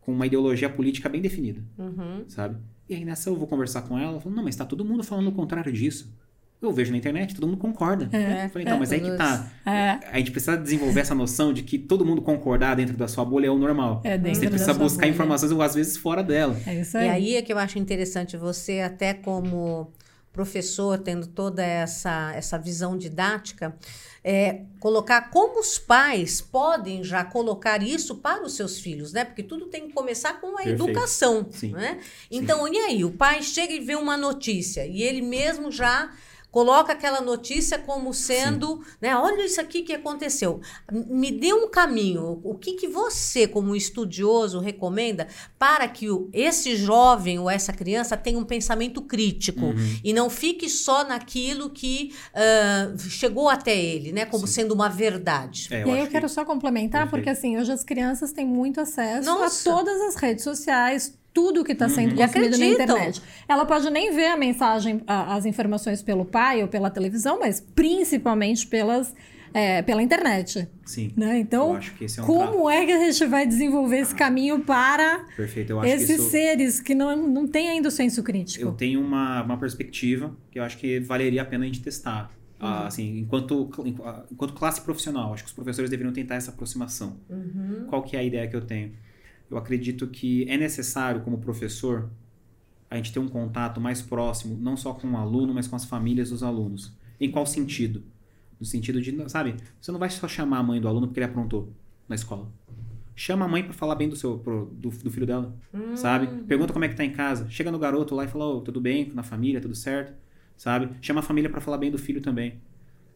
S3: com uma ideologia política bem definida,
S2: Uhum.
S3: sabe? E aí nessa eu vou conversar com ela, ela fala, não, mas tá todo mundo falando o contrário disso. Eu vejo na internet, todo mundo concorda.
S2: É,
S3: Eu falei, então, mas aí que tá.
S1: É.
S3: A gente precisa desenvolver essa noção de que todo mundo concordar dentro da sua bolha é o normal.
S1: É dentro
S3: Você precisa buscar
S1: bolha.
S3: informações, às vezes, fora dela.
S1: É isso
S2: E
S1: aí.
S2: aí é que eu acho interessante você, até como professor, tendo toda essa, essa visão didática, é, colocar como os pais podem já colocar isso para os seus filhos, né? Porque tudo tem que começar com a
S3: Perfeito.
S2: educação,
S3: Sim.
S2: né? Então, e aí? O pai chega e vê uma notícia e ele mesmo já coloca aquela notícia como sendo, né? Olha isso aqui que aconteceu. Me dê um caminho. O que, que você, como estudioso, recomenda para que o- esse jovem ou essa criança tenha um pensamento crítico
S3: Uhum.
S2: e não fique só naquilo que ah, chegou até ele, né? Como sendo uma verdade.
S3: É,
S1: E aí eu quero
S3: que-
S1: só complementar,
S3: Perfeito.
S1: porque assim, hoje as crianças têm muito acesso
S2: Nossa.
S1: a todas as redes sociais, tudo que está sendo
S3: Uhum.
S1: Consumido na internet. Ela pode nem ver a mensagem, a- as informações pelo pai ou pela televisão, mas principalmente pelas, é, pela internet.
S3: Sim.
S1: Né? Então,
S3: é um
S1: como é que a gente vai desenvolver esse caminho para esses
S3: que isso...
S1: seres que não, não têm ainda o senso crítico?
S3: Eu tenho uma, uma perspectiva que eu acho que valeria a pena a gente testar Ah, assim, enquanto, enquanto classe profissional, acho que os professores deveriam tentar essa aproximação.
S2: Uhum.
S3: Qual que é a ideia que eu tenho? Eu acredito que é necessário, como professor, a gente ter um contato mais próximo, não só com o aluno, mas com as famílias dos alunos. Em qual sentido? No sentido de, sabe, você não vai só chamar a mãe do aluno porque ele aprontou na escola. Chama a mãe para falar bem do seu pro, do, do, filho dela,
S2: Hum.
S3: sabe? Pergunta como é que tá em casa. Chega no garoto lá e fala, oh, tudo bem, na família, tudo certo, sabe? Chama a família para falar bem do filho também,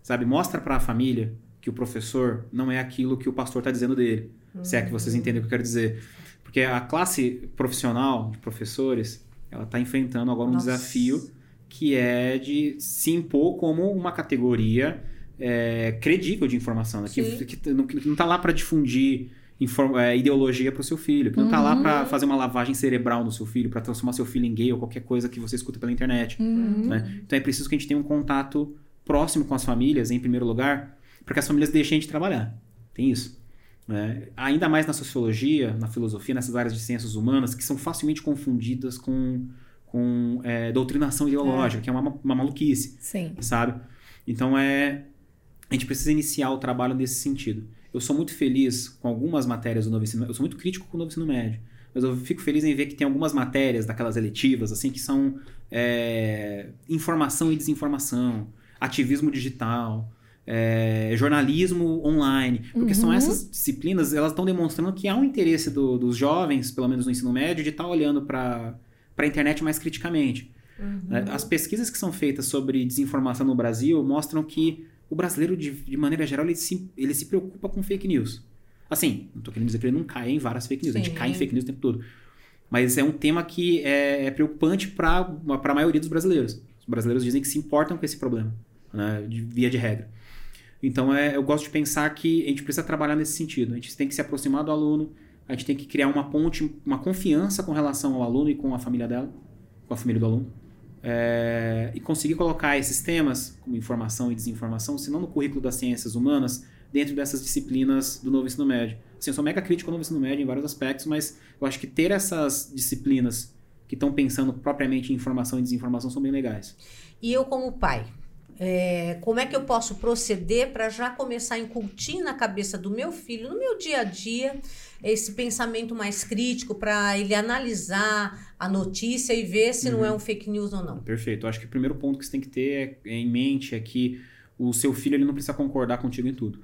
S3: sabe? Mostra para a família que o professor não é aquilo que o pastor tá dizendo dele. Se é que vocês entendem o que eu quero dizer. Porque a classe profissional de professores, ela tá enfrentando agora um
S2: Nossa.
S3: desafio que é de se impor como uma categoria é, credível de informação, né? que, que não, que não tá lá para difundir é, ideologia para o seu filho, que não tá lá para fazer uma lavagem cerebral no seu filho, para transformar seu filho em gay ou qualquer coisa que você escuta pela internet.
S1: Uhum.
S3: né? Então é preciso que a gente tenha um contato próximo com as famílias, em primeiro lugar, para que as famílias deixem de trabalhar. Tem isso. Né? Ainda mais na sociologia, na filosofia, nessas áreas de ciências humanas, que são facilmente confundidas com, com é, doutrinação ideológica, que é uma, uma maluquice
S1: Sim.
S3: sabe? Então é a gente precisa iniciar o trabalho nesse sentido. Eu sou muito feliz com algumas matérias do novo ensino, eu sou muito crítico com o novo ensino médio, mas eu fico feliz em ver que tem algumas matérias daquelas eletivas assim que são é, informação e desinformação, ativismo digital, é, jornalismo online, porque são
S1: Uhum.
S3: essas disciplinas, elas estão demonstrando que há um interesse do- dos jovens, pelo menos no ensino médio, de estar olhando para a internet mais criticamente. né? As pesquisas que são feitas sobre desinformação no Brasil mostram que o brasileiro, de, de maneira geral, ele se, ele se preocupa com fake news. Assim, não tô querendo dizer que ele não cai em várias fake news, a gente
S2: Sim.
S3: cai em fake news o tempo todo. Mas é um tema que é, é preocupante para a maioria dos brasileiros. Os brasileiros dizem que se importam com esse problema, né, de via de regra. Então, é, eu gosto de pensar que a gente precisa trabalhar nesse sentido. A gente tem que se aproximar do aluno, a gente tem que criar uma ponte, uma confiança com relação ao aluno e com a família dela, com a família do aluno. É, e conseguir colocar esses temas, como informação e desinformação, se não no currículo das ciências humanas, dentro dessas disciplinas do novo ensino médio. Assim, eu sou mega crítico ao novo ensino médio em vários aspectos, mas eu acho que ter essas disciplinas que estão pensando propriamente em informação e desinformação são bem legais.
S2: E eu, como pai, é, como é que eu posso proceder para já começar a incutir na cabeça do meu filho, no meu dia a dia, esse pensamento mais crítico para ele analisar a notícia e ver se não é um fake news ou não?
S3: Perfeito. Eu acho que o primeiro ponto que você tem que ter é- em mente é que o seu filho ele não precisa concordar contigo em tudo.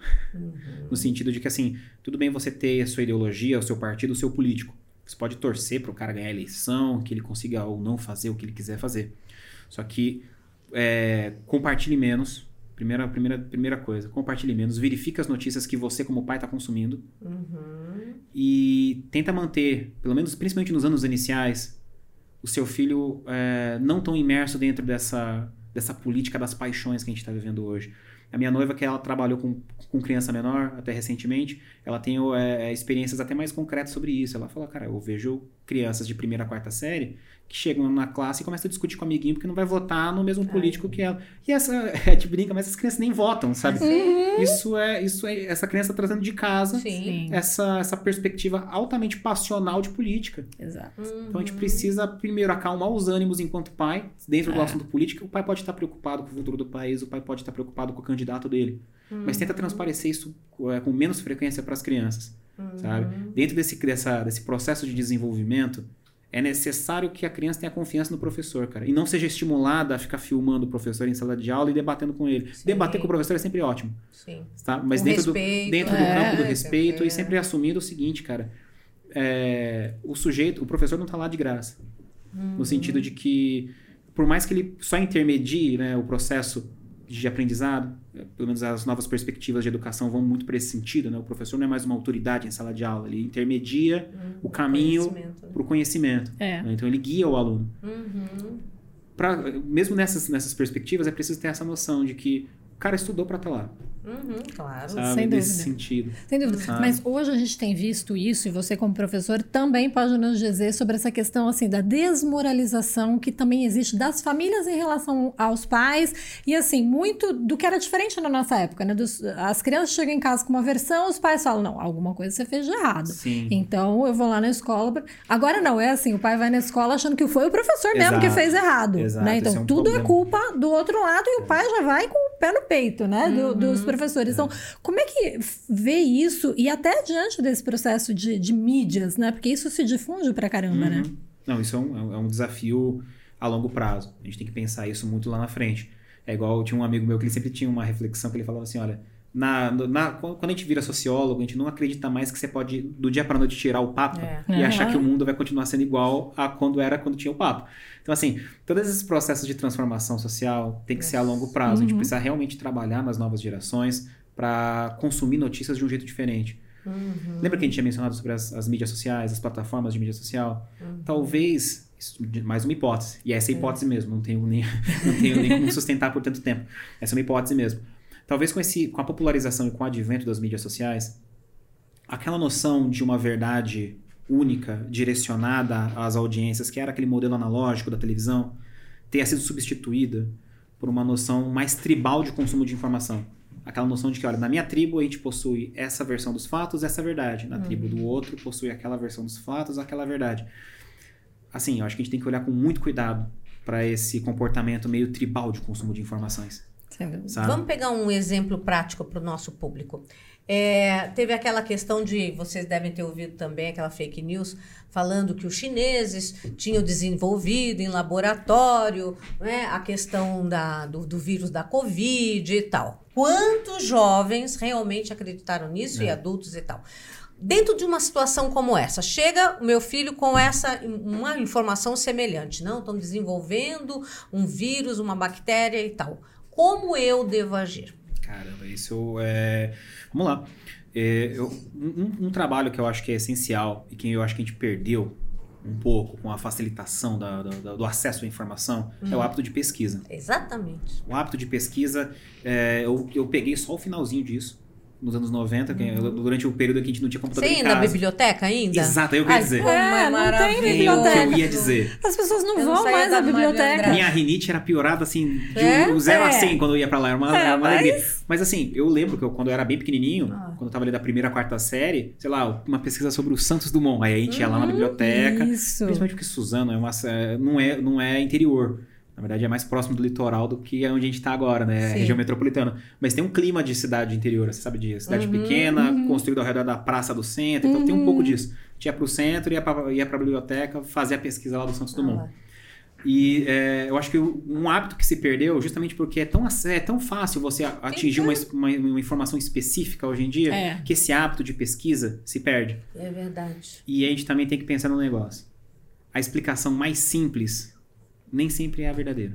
S3: No sentido de que, assim, tudo bem você ter a sua ideologia, o seu partido, o seu político. Você pode torcer para o cara ganhar a eleição, que ele consiga ou não fazer o que ele quiser fazer. Só que é, compartilhe menos. Primeira, primeira, primeira coisa, compartilhe menos. Verifique as notícias que você, como pai, está consumindo.
S2: Uhum.
S3: E tenta manter, pelo menos principalmente nos anos iniciais, o seu filho é, não tão imerso dentro dessa, dessa política das paixões que a gente está vivendo hoje. A minha noiva, que ela trabalhou com, com criança menor até recentemente, ela tem é, experiências até mais concretas sobre isso. Ela fala, cara, eu vejo crianças de primeira a quarta série que chegam na classe e começam a discutir com o amiguinho porque não vai votar no mesmo político que ela. E essa, a gente brinca, mas essas crianças nem votam, sabe? Isso é, isso é, essa criança tá trazendo de casa
S2: Sim.
S3: essa, essa perspectiva altamente passional de política.
S1: Exato.
S3: Então a gente precisa primeiro acalmar os ânimos enquanto pai, dentro do
S1: É.
S3: assunto político. O pai pode estar preocupado com o futuro do país, o pai pode estar preocupado com o candidato dele. Mas tenta transparecer isso é, com menos frequência para as crianças, sabe? Dentro desse, dessa, desse processo de desenvolvimento, é necessário que a criança tenha confiança no professor, cara. E não seja estimulada a ficar filmando o professor em sala de aula e debatendo com ele.
S2: Sim.
S3: Debater com o professor é sempre ótimo.
S2: Sim.
S3: Tá? Mas
S2: Com
S3: dentro,
S2: respeito,
S3: do, dentro do
S1: é,
S3: campo do respeito
S2: é.
S3: e sempre assumindo o seguinte, cara. é, o sujeito, o professor não tá lá de graça. No sentido de que, por mais que ele só intermedie né, o processo de aprendizado, é, pelo menos as novas perspectivas de educação vão muito para esse sentido, né? O professor não é mais uma autoridade em sala de aula, ele intermedia o caminho
S2: Conhecimento, né?
S3: para o conhecimento.
S1: É.
S3: né? Então ele guia o aluno.
S2: Uhum.
S3: Pra, mesmo nessas, nessas perspectivas, é preciso ter essa noção de que o cara estudou para estar lá,
S2: Uhum, claro.
S3: sabe?
S1: Sem
S3: Nesse
S1: dúvida.
S3: sentido.
S1: Sem dúvida.
S3: Sabe?
S1: Mas hoje a gente tem visto isso, e você, como professor, também pode nos dizer sobre essa questão assim da desmoralização que também existe das famílias em relação aos pais. E assim, muito do que era diferente na nossa época, né? Dos- as crianças chegam em casa com uma versão, os pais falam: não, alguma coisa você fez de errado.
S3: Sim.
S1: Então eu vou lá na escola. pra- Agora não, é assim: o pai vai na escola achando que foi o professor mesmo que fez errado.
S3: Exato,
S1: né? Então
S3: é um
S1: tudo é
S3: problema.
S1: culpa do outro lado e o pai já vai com o pé no peito, né? Do,
S2: Uhum.
S1: dos professores. Então, como é que vê isso, e até diante desse processo de, de mídias, né? Porque isso se difunde pra caramba, né?
S3: Uhum. Não, isso é um, é um desafio a longo prazo. A gente tem que pensar isso muito lá na frente. É igual, tinha um amigo meu que ele sempre tinha uma reflexão que ele falava assim, olha, na, na- quando a gente vira sociólogo, a gente não acredita mais que você pode, do dia para noite, tirar o papo
S2: É.
S3: e
S1: Uhum.
S3: achar que o mundo vai continuar sendo igual a quando era quando tinha o papo. Então, assim, todos esses processos de transformação social tem que ser a longo prazo. A gente
S1: Uhum.
S3: precisa realmente trabalhar nas novas gerações para consumir notícias de um jeito diferente.
S2: Uhum.
S3: Lembra que a gente tinha mencionado sobre as, as mídias sociais, as plataformas de mídia social? Talvez, isso de- mais uma hipótese, e essa é a hipótese mesmo, não tenho, nem, não tenho nem como sustentar por tanto tempo. Essa é uma hipótese mesmo. Talvez com, esse, com a popularização e com o advento das mídias sociais, aquela noção de uma verdade única, direcionada às audiências, que era aquele modelo analógico da televisão, tenha sido substituída por uma noção mais tribal de consumo de informação. Aquela noção de que, olha, na minha tribo a gente possui essa versão dos fatos, essa verdade. Na tribo do outro possui aquela versão dos fatos, aquela verdade. Assim, eu acho que a gente tem que olhar com muito cuidado para esse comportamento meio tribal de consumo de informações.
S2: Vamos pegar um exemplo prático para o nosso público. É, teve aquela questão de, vocês devem ter ouvido também aquela fake news, falando que os chineses tinham desenvolvido em laboratório né, a questão da, do, do vírus da Covid e tal. Quantos jovens realmente acreditaram nisso e
S3: É.
S2: adultos e tal? Dentro de uma situação como essa, chega o meu filho com essa uma informação semelhante, não? Estão desenvolvendo um vírus, uma bactéria e tal. Como eu devo agir?
S3: Caramba, isso é. Vamos lá. É, eu- um, um trabalho que eu acho que é essencial e que eu acho que a gente perdeu um pouco com a facilitação da- da- do acesso à informação é o hábito de pesquisa.
S2: Exatamente.
S3: O hábito de pesquisa, é, eu, eu peguei só o finalzinho disso, nos anos 90, que eu- durante o período que a gente não tinha computador
S2: Você
S3: em
S2: ia na biblioteca ainda?
S3: Exato, é eu queria
S2: Ai,
S3: dizer.
S2: como
S1: É, não tem
S3: É o que
S1: biblioteca.
S3: eu ia dizer.
S1: As pessoas não
S2: Eu não
S1: vão
S2: saía
S1: mais à biblioteca.
S3: Minha rinite era piorada assim, de
S2: É?
S3: um 0 a
S1: É.
S3: 100 quando eu ia pra lá. Era uma,
S1: É,
S3: uma
S1: mas-
S3: alegria. Mas assim, eu lembro que eu, quando eu era bem pequenininho,
S2: Ah.
S3: quando eu tava ali da primeira, quarta série, sei lá, uma pesquisa sobre o Santos Dumont. Aí a gente ia lá na biblioteca.
S1: Isso.
S3: Principalmente porque Suzano é uma, é, não, é, não é interior. Na verdade, é mais próximo do litoral do que é onde a gente tá agora, né?
S2: Sim.
S3: Região metropolitana. Mas tem um clima de cidade interior, você sabe disso. Cidade
S2: Uhum,
S3: pequena, construída ao redor da praça do centro. Então tem um pouco disso. A gente ia pro centro, ia pra, ia pra biblioteca, fazer a pesquisa lá do Santos Dumont.
S2: Ah,
S3: E é, eu acho que o- um hábito que se perdeu, justamente porque é tão, é tão fácil você a- atingir uma, es- uma, uma informação específica hoje em dia,
S1: É.
S3: que esse hábito de pesquisa se perde.
S2: é verdade.
S3: E a gente também tem que pensar no negócio. A explicação mais simples nem sempre é a verdadeira.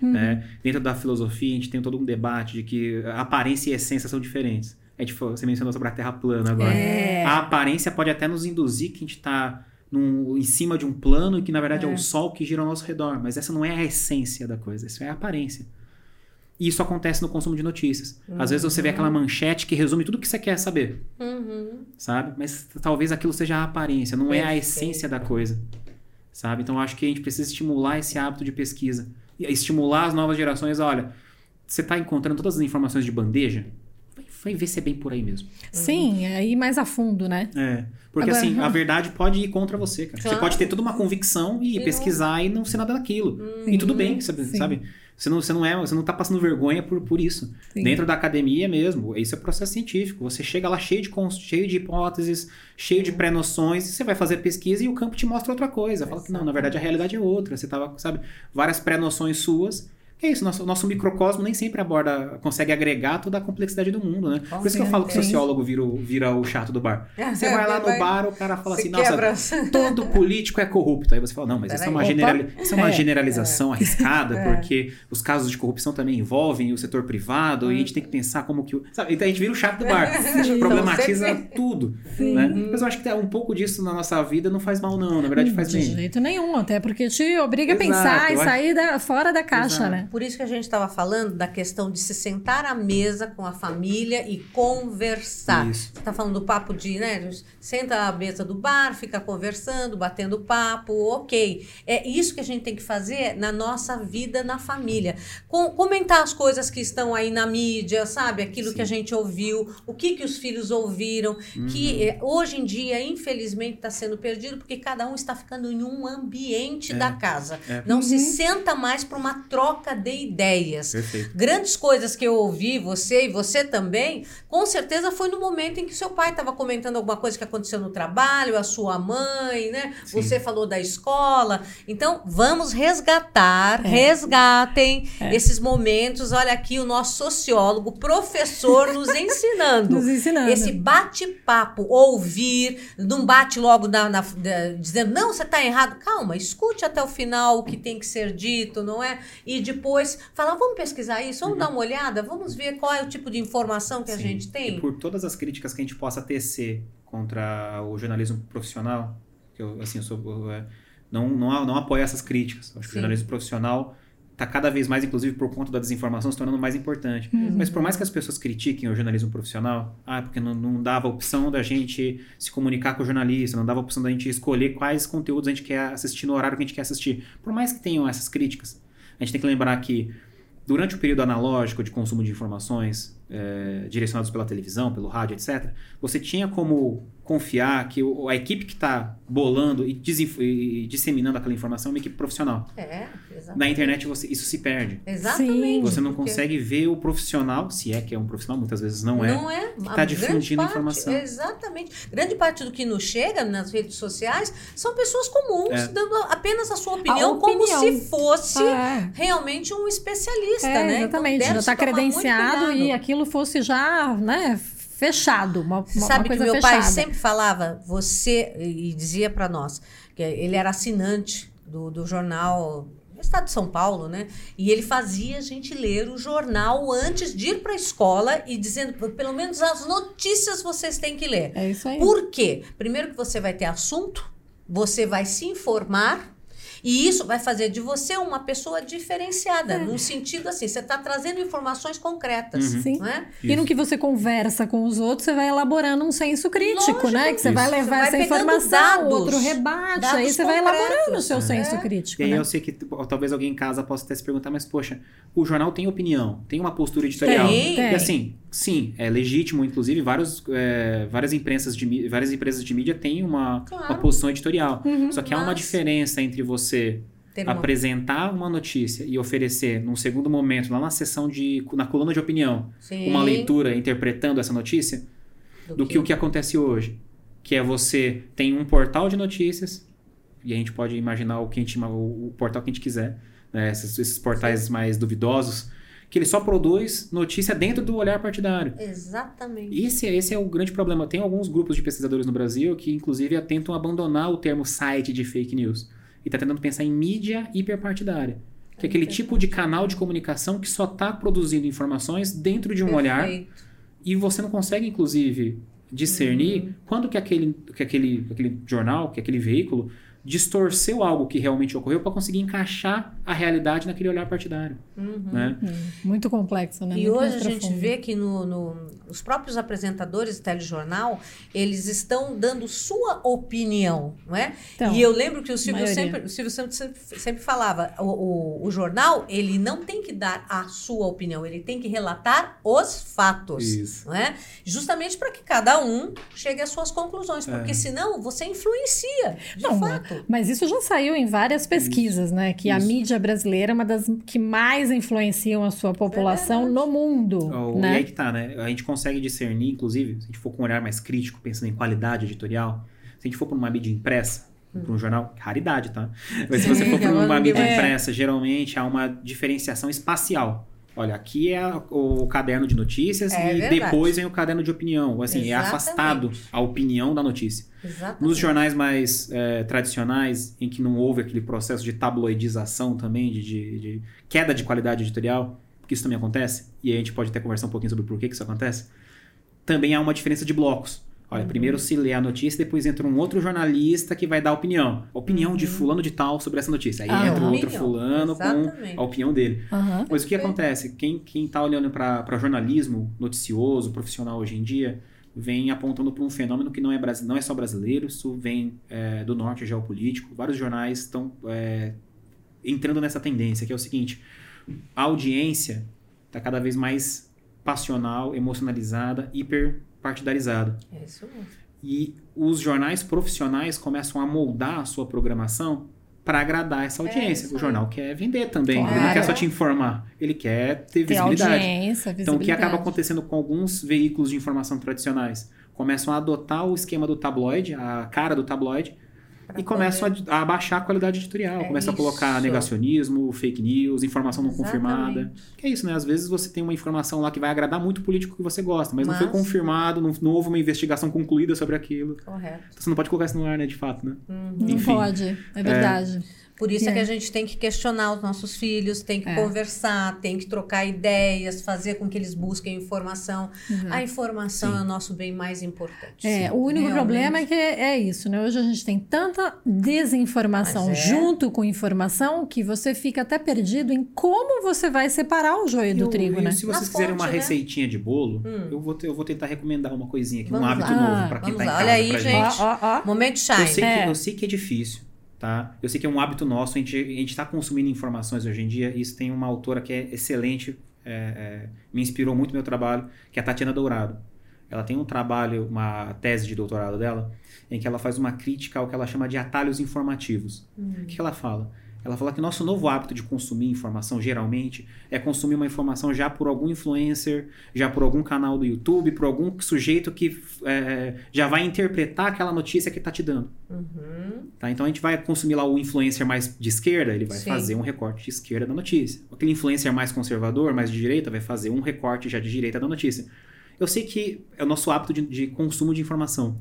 S3: né? Dentro da filosofia, a gente tem todo um debate de que aparência e essência são diferentes. A gente, você mencionou sobre a Terra plana agora.
S1: É.
S3: A aparência pode até nos induzir que a gente está em cima de um plano e que na verdade é.
S2: É.
S3: o Sol que gira ao nosso redor. Mas essa não é a essência da coisa, isso é a aparência. E isso acontece no consumo de notícias. Às vezes você vê aquela manchete que resume tudo o que você quer saber,
S2: Uhum.
S3: sabe? Mas talvez aquilo seja a aparência, não é a
S2: Perfeito.
S3: essência da coisa, sabe? Então eu acho que a gente precisa estimular esse hábito de pesquisa. E estimular as novas gerações. Olha, você está encontrando todas as informações de bandeja? Vai, ver se é bem por aí mesmo.
S1: Sim, é ir mais a fundo, né?
S3: É. Porque
S1: Agora-
S3: assim, a verdade pode ir contra você, cara. Você
S2: Claro.
S3: pode ter toda uma convicção e,
S2: E não-
S3: pesquisar e não ser nada daquilo. E tudo bem, sabe?
S1: Sim.
S3: sabe? Você não, você não é, você não tá passando vergonha por, por isso.
S1: Sim.
S3: Dentro da academia mesmo, isso é processo científico. Você chega lá cheio de, cheio de hipóteses, cheio de pré-noções, e você vai fazer pesquisa e o campo te mostra outra coisa. Fala que não, na verdade a realidade é outra. Você tava, sabe, várias pré-noções suas. É isso, nosso, nosso microcosmo nem sempre aborda, consegue agregar toda a complexidade do mundo, né? Por isso que eu falo que o
S2: certeza.
S3: sociólogo vira, o- vira o chato do bar. Você vai lá no bar, o cara fala assim, nossa,
S2: quebra.
S3: todo político é corrupto. Aí você fala, não, mas isso é uma, generali- isso é uma
S1: É.
S3: generalização arriscada,
S2: É.
S3: porque os casos de corrupção também envolvem o setor privado, e a gente tem que pensar como que. Sabe? Então a gente vira o chato do bar. A gente problematiza tudo. Né? Mas eu acho que um pouco disso na nossa vida não faz mal, não. Na verdade, faz
S1: de
S3: bem.
S1: jeito nenhum, até porque te obriga a pensar e sair fora da caixa, né?
S2: Por isso que a gente estava falando da questão de se sentar à mesa com a família e conversar.
S3: Isso.
S2: Você está falando do papo de, né? Senta à mesa do bar, fica conversando, batendo papo, ok. É isso que a gente tem que fazer na nossa vida na família. Com- comentar as coisas que estão aí na mídia, sabe? Aquilo que a gente ouviu, o que, que os filhos ouviram, que eh, hoje em dia, infelizmente, está sendo perdido porque cada um está ficando em um ambiente
S3: É.
S2: da casa.
S3: É.
S2: Não se senta mais para uma troca dê ideias.
S3: Perfeito.
S2: Grandes coisas que eu ouvi, você e você também, com certeza foi no momento em que seu pai estava comentando alguma coisa que aconteceu no trabalho, a sua mãe, né?
S3: Sim.
S2: Você falou da escola. Então, vamos resgatar,
S1: É.
S2: resgatem esses momentos. Olha aqui o nosso sociólogo, professor, nos ensinando.
S1: Nos ensinando.
S2: Esse bate-papo, ouvir, não bate logo na, na- da- dizendo, não, você está errado. Calma, escute até o final o que tem que ser dito, não é? E depois falar, vamos pesquisar isso, vamos dar uma olhada, vamos ver qual é o tipo de informação que a
S3: Sim.
S2: gente tem.
S3: E por todas as críticas que a gente possa tecer contra o jornalismo profissional, que eu, assim, eu sou, eu, é, não, não, não apoio essas críticas. Acho que
S2: Sim.
S3: o jornalismo profissional está cada vez mais, inclusive por conta da desinformação, se tornando mais importante.
S1: Uhum.
S3: Mas por mais que as pessoas critiquem o jornalismo profissional, ah, porque não, não dava opção da gente se comunicar com o jornalista, não dava opção da gente escolher quais conteúdos a gente quer assistir no horário que a gente quer assistir. Por mais que tenham essas críticas, a gente tem que lembrar que durante o período analógico de consumo de informações eh, direcionados pela televisão, pelo rádio, etc., você tinha como confiar que o- a equipe que está bolando e, e disseminando aquela informação é uma equipe profissional.
S2: É, exatamente.
S3: Na internet você- isso se perde.
S2: Exatamente.
S3: Você não
S2: porque-
S3: consegue ver o profissional, se é que é um profissional, muitas vezes não é.
S2: Não é.
S3: tá
S2: A grande
S3: difundindo
S2: parte-
S3: informação.
S2: Exatamente. Grande parte do que nos chega nas redes sociais são pessoas comuns,
S3: É.
S2: dando apenas a sua opinião,
S1: opinião.
S2: como se fosse
S1: É.
S2: realmente um especialista,
S1: É,
S2: né?
S1: exatamente.
S2: Então,
S1: já está credenciado e aquilo fosse já, né, fechado. Uma,
S2: Você
S1: uma,
S2: sabe que meu
S1: fechada.
S2: pai sempre falava, você, e dizia para nós, que ele era assinante do, do jornal do Estado de São Paulo, né? E ele fazia a gente ler o jornal antes de ir para a escola e dizendo, pelo menos as notícias vocês têm que ler.
S1: É isso aí.
S2: Por quê? Primeiro que você vai ter assunto, você vai se informar. E isso vai fazer de você uma pessoa diferenciada,
S1: É.
S2: num sentido assim, você está trazendo informações concretas,
S3: Uhum.
S1: Sim.
S2: não é?
S1: E no que você conversa com os outros, você vai elaborando um senso crítico,
S2: Lógico.
S1: né? Que você
S3: Isso.
S1: vai
S2: Você
S1: levar
S2: vai
S1: essa informação,
S2: dados,
S1: o outro rebate,
S2: dados
S1: aí você vai elaborando o
S2: concretos.
S1: seu
S2: É.
S1: senso crítico,
S3: E aí
S1: né?
S3: eu sei que tipo, talvez alguém em casa possa até se perguntar, mas poxa, o jornal tem opinião, tem uma postura editorial.
S2: Tem.
S1: Tem.
S3: E assim, sim, é legítimo, inclusive vários, é, várias, imprensas de, várias empresas de mídia têm uma,
S2: Claro.
S3: uma posição editorial.
S1: Uhum.
S3: Só que há uma
S2: Mas-
S3: diferença entre você
S2: uma-
S3: apresentar uma notícia e oferecer, num segundo momento, lá na sessão de. na coluna de opinião,
S2: Sim,
S3: uma leitura interpretando essa notícia, do que o que acontece hoje. Que é você tem um portal de notícias, e a gente pode imaginar o, que a gente, o, o portal que a gente quiser, né? esses, esses portais mais duvidosos, que ele só produz notícia dentro do olhar partidário.
S2: Exatamente.
S3: Esse, esse é o grande problema. Tem alguns grupos de pesquisadores no Brasil que, inclusive, tentam abandonar o termo site de fake news. E está tentando pensar em mídia hiperpartidária. Que é aquele tipo de canal de comunicação que só está produzindo informações dentro de um olhar
S2: Perfeito.
S3: e você não consegue, inclusive, discernir
S2: Uhum.
S3: quando que aquele, que aquele, aquele jornal, que aquele veículo distorceu algo que realmente ocorreu para conseguir encaixar a realidade naquele olhar partidário.
S2: Uhum.
S3: Né?
S1: Hum, Muito complexo, né?
S2: E
S1: Muito
S2: hoje a gente vê que no, no- os próprios apresentadores de telejornal, eles estão dando sua opinião, não é?
S1: Então,
S2: e eu lembro que o Silvio, sempre, o Silvio sempre, sempre, sempre falava, o, o, o jornal, ele não tem que dar a sua opinião, ele tem que relatar os fatos,
S3: Isso.
S2: não é? Justamente para que cada um chegue às suas conclusões, porque
S3: É.
S2: senão você influencia, de
S1: Não,
S2: fato.
S1: Mas isso já saiu em várias pesquisas, né? Que a
S3: Isso.
S1: mídia brasileira é uma das que mais influenciam a sua população
S2: verdade.
S1: no mundo,
S3: Oh, E
S1: né?
S3: aí que tá, né? A gente consegue discernir, inclusive, se a gente for com um olhar mais crítico, pensando em qualidade editorial, se a gente for para uma mídia impressa, para um jornal, raridade, tá? Mas se você for para uma
S2: É.
S3: mídia impressa, geralmente há uma diferenciação espacial. Olha, aqui é o caderno de notícias
S2: É
S3: e
S2: verdade.
S3: depois vem o caderno de opinião. Assim, é
S2: Exatamente.
S3: afastado a opinião da notícia.
S2: Exatamente.
S3: Nos jornais mais eh, tradicionais, em que não houve aquele processo de tabloidização também, de, de- de queda de qualidade editorial, porque isso também acontece, e a gente pode até conversar um pouquinho sobre por que isso acontece, também há uma diferença de blocos. Olha,
S2: Uhum.
S3: primeiro se lê a notícia, depois entra um outro jornalista que vai dar opinião. Opinião de fulano de tal sobre essa notícia. Aí
S1: Ah,
S3: entra um
S2: Uhum.
S3: outro fulano
S2: Exatamente.
S3: com a opinião dele.
S1: Aham.
S3: Mas o que acontece? Quem, quem tá olhando para jornalismo noticioso, profissional hoje em dia, vem apontando para um fenômeno que não é, não é só brasileiro, isso vem é, do norte geopolítico. Vários jornais estão é, entrando nessa tendência, que é o seguinte: a audiência está cada vez mais passional, emocionalizada, hiperpartidarizada.
S2: É isso mesmo.
S3: E os jornais profissionais começam a moldar a sua programação para agradar essa audiência.
S2: isso
S3: o jornal quer vender também. Ele não
S1: Claro.
S3: quer só te informar, ele quer ter visibilidade.
S1: audiência,
S3: Então, o que acaba
S1: visibilidade.
S3: acontecendo com alguns veículos de informação tradicionais? Começam a adotar o esquema do tabloide, a cara do tabloide, e começam a, a baixar a qualidade editorial.
S2: É
S3: começam a colocar negacionismo, fake news, informação não
S2: Exatamente.
S3: confirmada. Que é isso, né? Às vezes você tem uma informação lá que vai agradar muito o político que você gosta, mas, não foi
S2: Mas-
S3: confirmado, não, não houve uma investigação concluída sobre aquilo.
S2: Correto.
S3: Então, você não pode colocar isso no ar, né? De fato, né?
S1: Não
S3: Enfim.
S1: pode, é verdade.
S2: Por isso é.
S1: É.
S2: que a gente tem que questionar os nossos filhos, tem que
S1: É.
S2: conversar, tem que trocar ideias, fazer com que eles busquem informação. A informação
S3: Sim.
S2: é o nosso bem mais importante.
S1: É, o único
S2: Realmente.
S1: problema é que é isso, né? Hoje a gente tem tanta desinformação
S2: é.
S1: junto com informação que você fica até perdido em como você vai separar o joio do
S3: Eu-
S1: trigo,
S3: eu-
S1: né?
S3: Se vocês
S2: Na
S3: quiserem
S2: fonte,
S3: uma
S2: né?
S3: receitinha de bolo,
S2: Hum.
S3: eu, vou te- eu vou tentar recomendar uma coisinha aqui, um
S2: Vamos
S3: hábito
S1: lá.
S3: novo pra quem
S2: Vamos
S3: tá em casa
S2: Olha aí,
S3: pra
S2: gente.
S1: Ó, ó, ó.
S2: Momento
S3: Eu
S2: shine.
S3: sei,
S1: É.
S3: que, eu sei que é difícil, tá? Eu sei que é um hábito nosso, a gente, a gente tá consumindo informações hoje em dia, e isso tem uma autora que é excelente, é, é, me inspirou muito no meu trabalho, que é a Tatiana Dourado. Ela tem um trabalho, uma tese de doutorado dela, em que ela faz uma crítica ao que ela chama de atalhos informativos. O que que ela fala? Ela fala que nosso novo hábito de consumir informação, geralmente, é consumir uma informação já por algum influencer, já por algum canal do YouTube, por algum sujeito que é, já vai interpretar aquela notícia que está te dando.
S2: Uhum.
S3: Tá? Então a gente vai consumir lá o influencer mais de esquerda, ele vai
S2: Sim.
S3: fazer um recorte de esquerda da notícia. Aquele influencer mais conservador, mais de direita, vai fazer um recorte já de direita da notícia. Eu sei que é o nosso hábito de, de consumo de informação,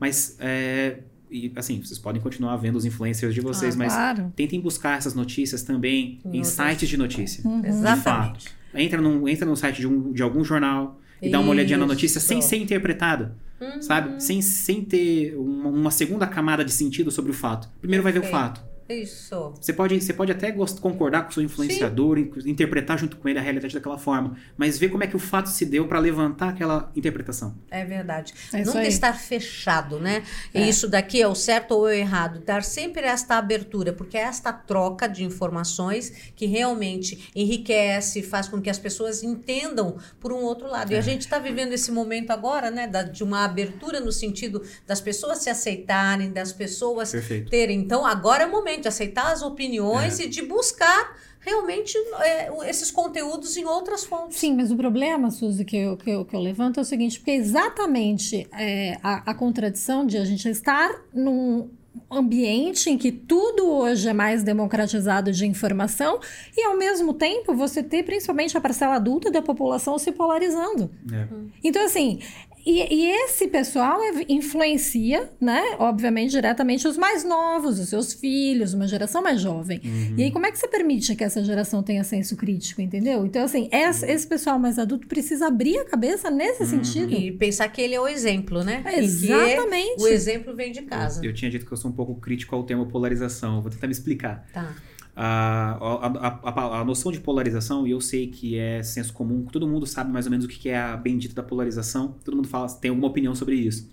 S3: mas é, e, assim, vocês podem continuar vendo os influencers de vocês,
S1: Ah,
S3: mas
S1: claro.
S3: tentem buscar essas notícias também
S2: Em
S3: sites de notícia.
S1: Uhum.
S2: Exatamente.
S3: Entra, num, entra no site de, um, de algum jornal e dá uma olhadinha na notícia sem ser interpretada,
S2: Uhum.
S3: sabe? Sem, sem ter uma, uma segunda camada de sentido sobre o fato. Primeiro vai ver o
S2: Perfeito.
S3: fato.
S2: Isso.
S3: Você pode, você pode até gost- concordar com o seu influenciador, in- interpretar junto com ele a realidade daquela forma, mas ver como é que o fato se deu para levantar aquela interpretação.
S2: É verdade.
S1: É
S2: Nunca
S1: aí.
S2: estar fechado, né? E
S1: É.
S2: isso daqui é o certo ou o errado. Dar sempre esta abertura, porque é esta troca de informações que realmente enriquece, faz com que as pessoas entendam por um outro lado. E
S3: É.
S2: a gente está vivendo esse momento agora, né? da- de uma abertura no sentido das pessoas se aceitarem, das pessoas
S3: Perfeito.
S2: terem. Então, agora é o momento de aceitar as opiniões
S3: É.
S2: e de buscar realmente é, esses conteúdos em outras fontes.
S1: Sim, mas o problema, Suzy, que eu, que eu, que eu levanto é o seguinte, porque exatamente é, a, a contradição de a gente estar num ambiente em que tudo hoje é mais democratizado de informação e, ao mesmo tempo, você ter principalmente a parcela adulta da população se polarizando.
S3: É.
S1: Então, assim, e, e esse pessoal influencia, né, obviamente, diretamente os mais novos, os seus filhos, uma geração mais jovem. E aí, como é que você permite que essa geração tenha senso crítico, entendeu? Então, assim, esse, esse pessoal mais adulto precisa abrir a cabeça nesse sentido.
S2: E pensar que ele é o exemplo, né?
S1: É,
S2: E que
S1: exatamente.
S2: o exemplo vem de casa.
S3: Eu tinha dito que eu sou um pouco crítico ao termo polarização, eu vou tentar me explicar.
S2: Tá.
S3: A, a, a, a- noção de polarização, e eu sei que é senso comum, todo mundo sabe mais ou menos o que é a bendita da polarização, todo mundo fala, tem alguma opinião sobre isso.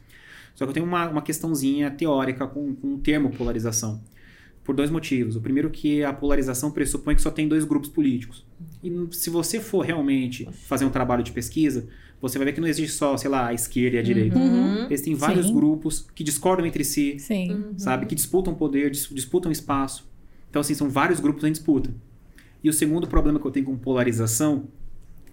S3: Só que eu tenho uma, uma questãozinha teórica com, com o termo polarização. Por dois motivos. O primeiro que a polarização pressupõe que só tem dois grupos políticos. E se você for realmente fazer um trabalho de pesquisa, você vai ver que não existe só, sei lá, a esquerda e a direita.
S2: Uhum.
S3: Existem vários
S1: Sim.
S3: grupos que discordam entre si,
S1: Sim.
S3: sabe? Que disputam poder, dis- disputam espaço. Então, assim, são vários grupos em disputa. E o segundo problema que eu tenho com polarização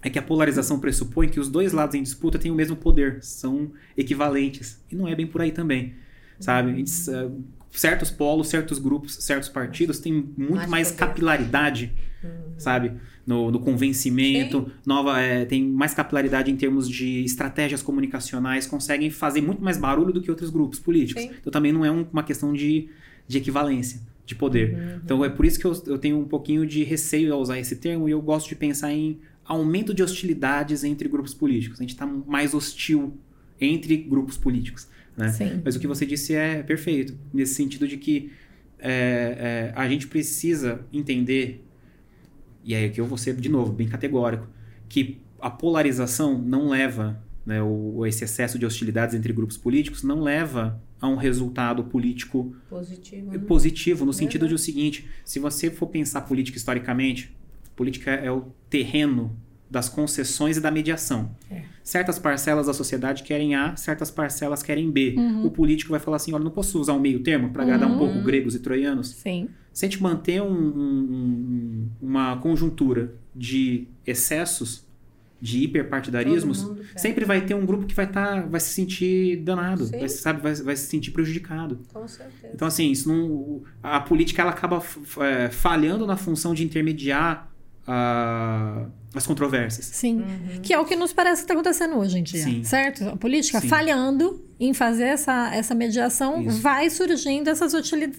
S3: é que a polarização pressupõe que os dois lados em disputa têm o mesmo poder, são equivalentes. E não é bem por aí também, sabe? Gente, eh, certos polos, certos grupos, certos partidos têm muito
S2: Mais
S3: mais, capilaridade, sabe? No, no convencimento, nova, eh, tem mais capilaridade em termos de estratégias comunicacionais, conseguem fazer muito mais barulho do que outros grupos políticos.
S2: Sim.
S3: Então também não é um- uma questão de, de equivalência, de poder. Então é por isso que eu, eu tenho um pouquinho de receio ao usar esse termo e eu gosto de pensar em aumento de hostilidades entre grupos políticos. A gente está mais hostil entre grupos políticos. Né? Mas o que você disse é perfeito, nesse sentido de que é, é, a gente precisa entender, e aí aqui eu vou ser de novo bem categórico, que a polarização não leva, né, o, esse excesso de hostilidades entre grupos políticos não leva a um resultado político
S2: Positivo. né?
S3: positivo, no sentido de o seguinte: se você for pensar política historicamente, política é o terreno das concessões e da mediação.
S2: É.
S3: Certas parcelas da sociedade querem A, certas parcelas querem B.
S1: Uhum.
S3: O político vai falar assim: olha, não posso usar um meio termo para agradar um
S1: Uhum.
S3: pouco gregos e troianos?
S1: Sim.
S3: Se a gente manter um, um, uma conjuntura de excessos, de hiperpartidarismos, sempre vai ter um grupo que vai, tá, vai se sentir danado, vai, sabe, vai, vai se sentir prejudicado.
S2: Com certeza.
S3: Então, assim, isso não, a política ela acaba é, falhando na função de intermediar a as controvérsias.
S1: Sim. Uhum. Que é o que nos parece que está acontecendo hoje em dia. Sim. Certo? A política Sim. falhando em fazer essa, essa mediação, Isso. vai surgindo essas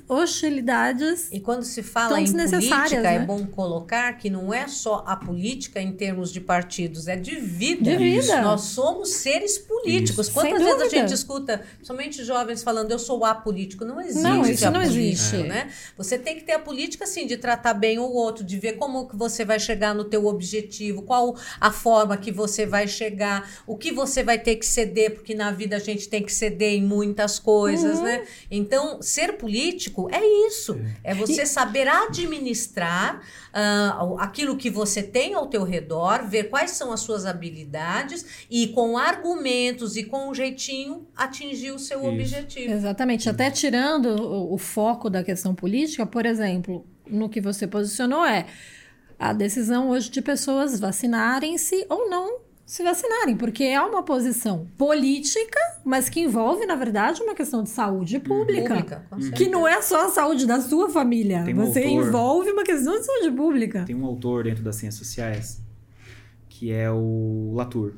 S1: hostilidades.
S2: E quando se fala em política, é né? é bom colocar que não é só a política em termos de partidos, é de vida.
S1: De vida.
S2: Nós somos seres políticos. Isso. Quantas vezes a gente escuta, somente jovens falando, eu sou apolítico? Não existe.
S1: Não, isso não existe.
S2: Né? Você tem que ter a política, assim, de tratar bem o outro, de ver como que você vai chegar no teu objetivo, qual a forma que você vai chegar, o que você vai ter que ceder, porque na vida a gente tem que que ceder em muitas coisas, uhum. né? Então, ser político é isso. É, é você saber administrar uh, aquilo que você tem ao teu redor, ver quais são as suas habilidades e com argumentos e com um jeitinho atingir o seu isso. objetivo.
S1: Exatamente. Até tirando o, o foco da questão política, por exemplo, no que você posicionou é a decisão hoje de pessoas vacinarem-se ou não se vacinarem, porque é uma posição política, mas que envolve, na verdade, uma questão de saúde pública. pública que não é só a saúde da sua família. Um Você autor, envolve uma questão de saúde pública.
S3: Tem um autor dentro das ciências sociais que é o Latour.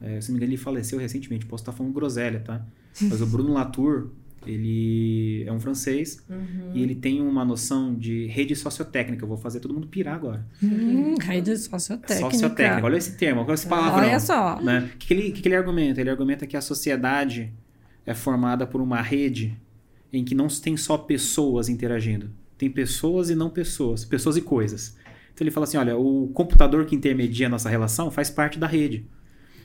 S3: É, se não me engano, ele faleceu recentemente. Posso estar falando groselha, tá? Mas o Bruno Latour, ele é um francês uhum. e ele tem uma noção de rede sociotécnica. Eu vou fazer todo mundo pirar agora.
S1: Hum, rede sociotécnica.
S3: Sociotécnica. Olha esse termo, olha esse palavrão.
S1: Olha só.
S3: Né? O que, que, ele, que, que ele argumenta? Ele argumenta que a sociedade é formada por uma rede em que não tem só pessoas interagindo. Tem pessoas e não pessoas, pessoas e coisas. Então ele fala assim: olha, o computador que intermedia a nossa relação faz parte da rede.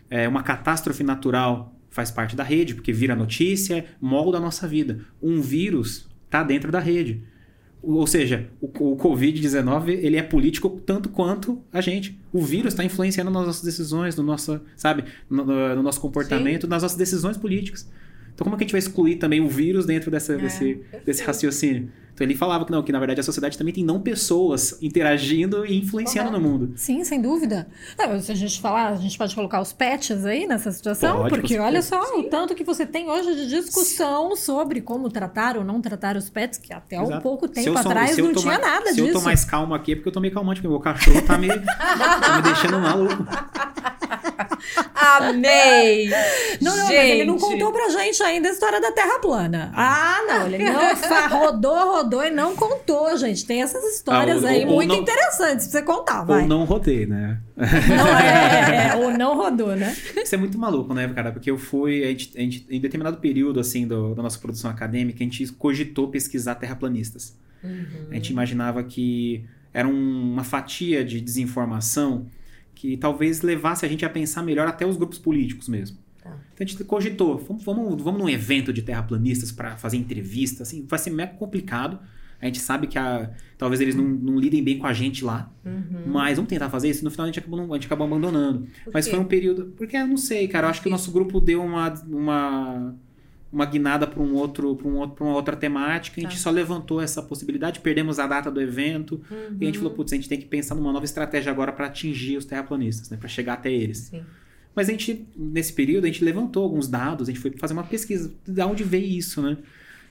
S3: É uma catástrofe natural faz parte da rede, porque vira notícia, molda a nossa vida. Um vírus está dentro da rede. Ou seja, o, o Covid-19 ele é político tanto quanto a gente. O vírus está influenciando nas nossas decisões, no nosso, sabe, no, no nosso comportamento, Sim. nas nossas decisões políticas. Então, como é que a gente vai excluir também o vírus dentro dessa, é, desse, desse raciocínio? Então ele falava que não, que na verdade a sociedade também tem não pessoas interagindo e influenciando no mundo.
S1: Sim, sem dúvida. Não, se a gente falar, a gente pode colocar os patches aí nessa situação, pode, porque olha só Sim. o tanto que você tem hoje de discussão Sim. sobre como tratar ou não tratar os pets, que até Exato. um pouco tempo atrás não tinha nada
S3: se
S1: disso.
S3: Se eu tô mais calmo aqui é porque eu tô meio calmante, porque meu cachorro tá me, tá me deixando maluco.
S2: Amei!
S1: Não, não, gente. mas ele não contou pra gente ainda a história da Terra plana. Ah, não, ele não rodou, rodou e não contou, gente. Tem essas histórias ah, ou, aí ou muito não, interessantes pra você contar, vai.
S3: Ou não rodei, né?
S1: Não, é, é, ou não rodou, né?
S3: Isso é muito maluco, né, cara? Porque eu fui, a gente, a gente em determinado período, assim, do, da nossa produção acadêmica, a gente cogitou pesquisar terraplanistas. Uhum. A gente imaginava que era um, uma fatia de desinformação que talvez levasse a gente a pensar melhor até os grupos políticos mesmo. Tá. Então a gente cogitou, vamos, vamos, vamos num evento de terraplanistas para fazer entrevista, assim, vai ser mega complicado. A gente sabe que a, talvez eles não, não lidem bem com a gente lá, uhum. mas vamos tentar fazer isso. No final a gente acabou, a gente acabou abandonando. Mas foi um período. Porque eu não sei, cara. Eu acho que o nosso grupo deu uma, uma uma guinada para um outro, para um outro, para uma outra temática. A gente tá. só levantou essa possibilidade, perdemos a data do evento uhum. e a gente falou, putz, a gente tem que pensar numa nova estratégia agora para atingir os terraplanistas, né, para chegar até eles. Sim. Mas a gente, nesse período, a gente levantou alguns dados, a gente foi fazer uma pesquisa de onde veio isso, né?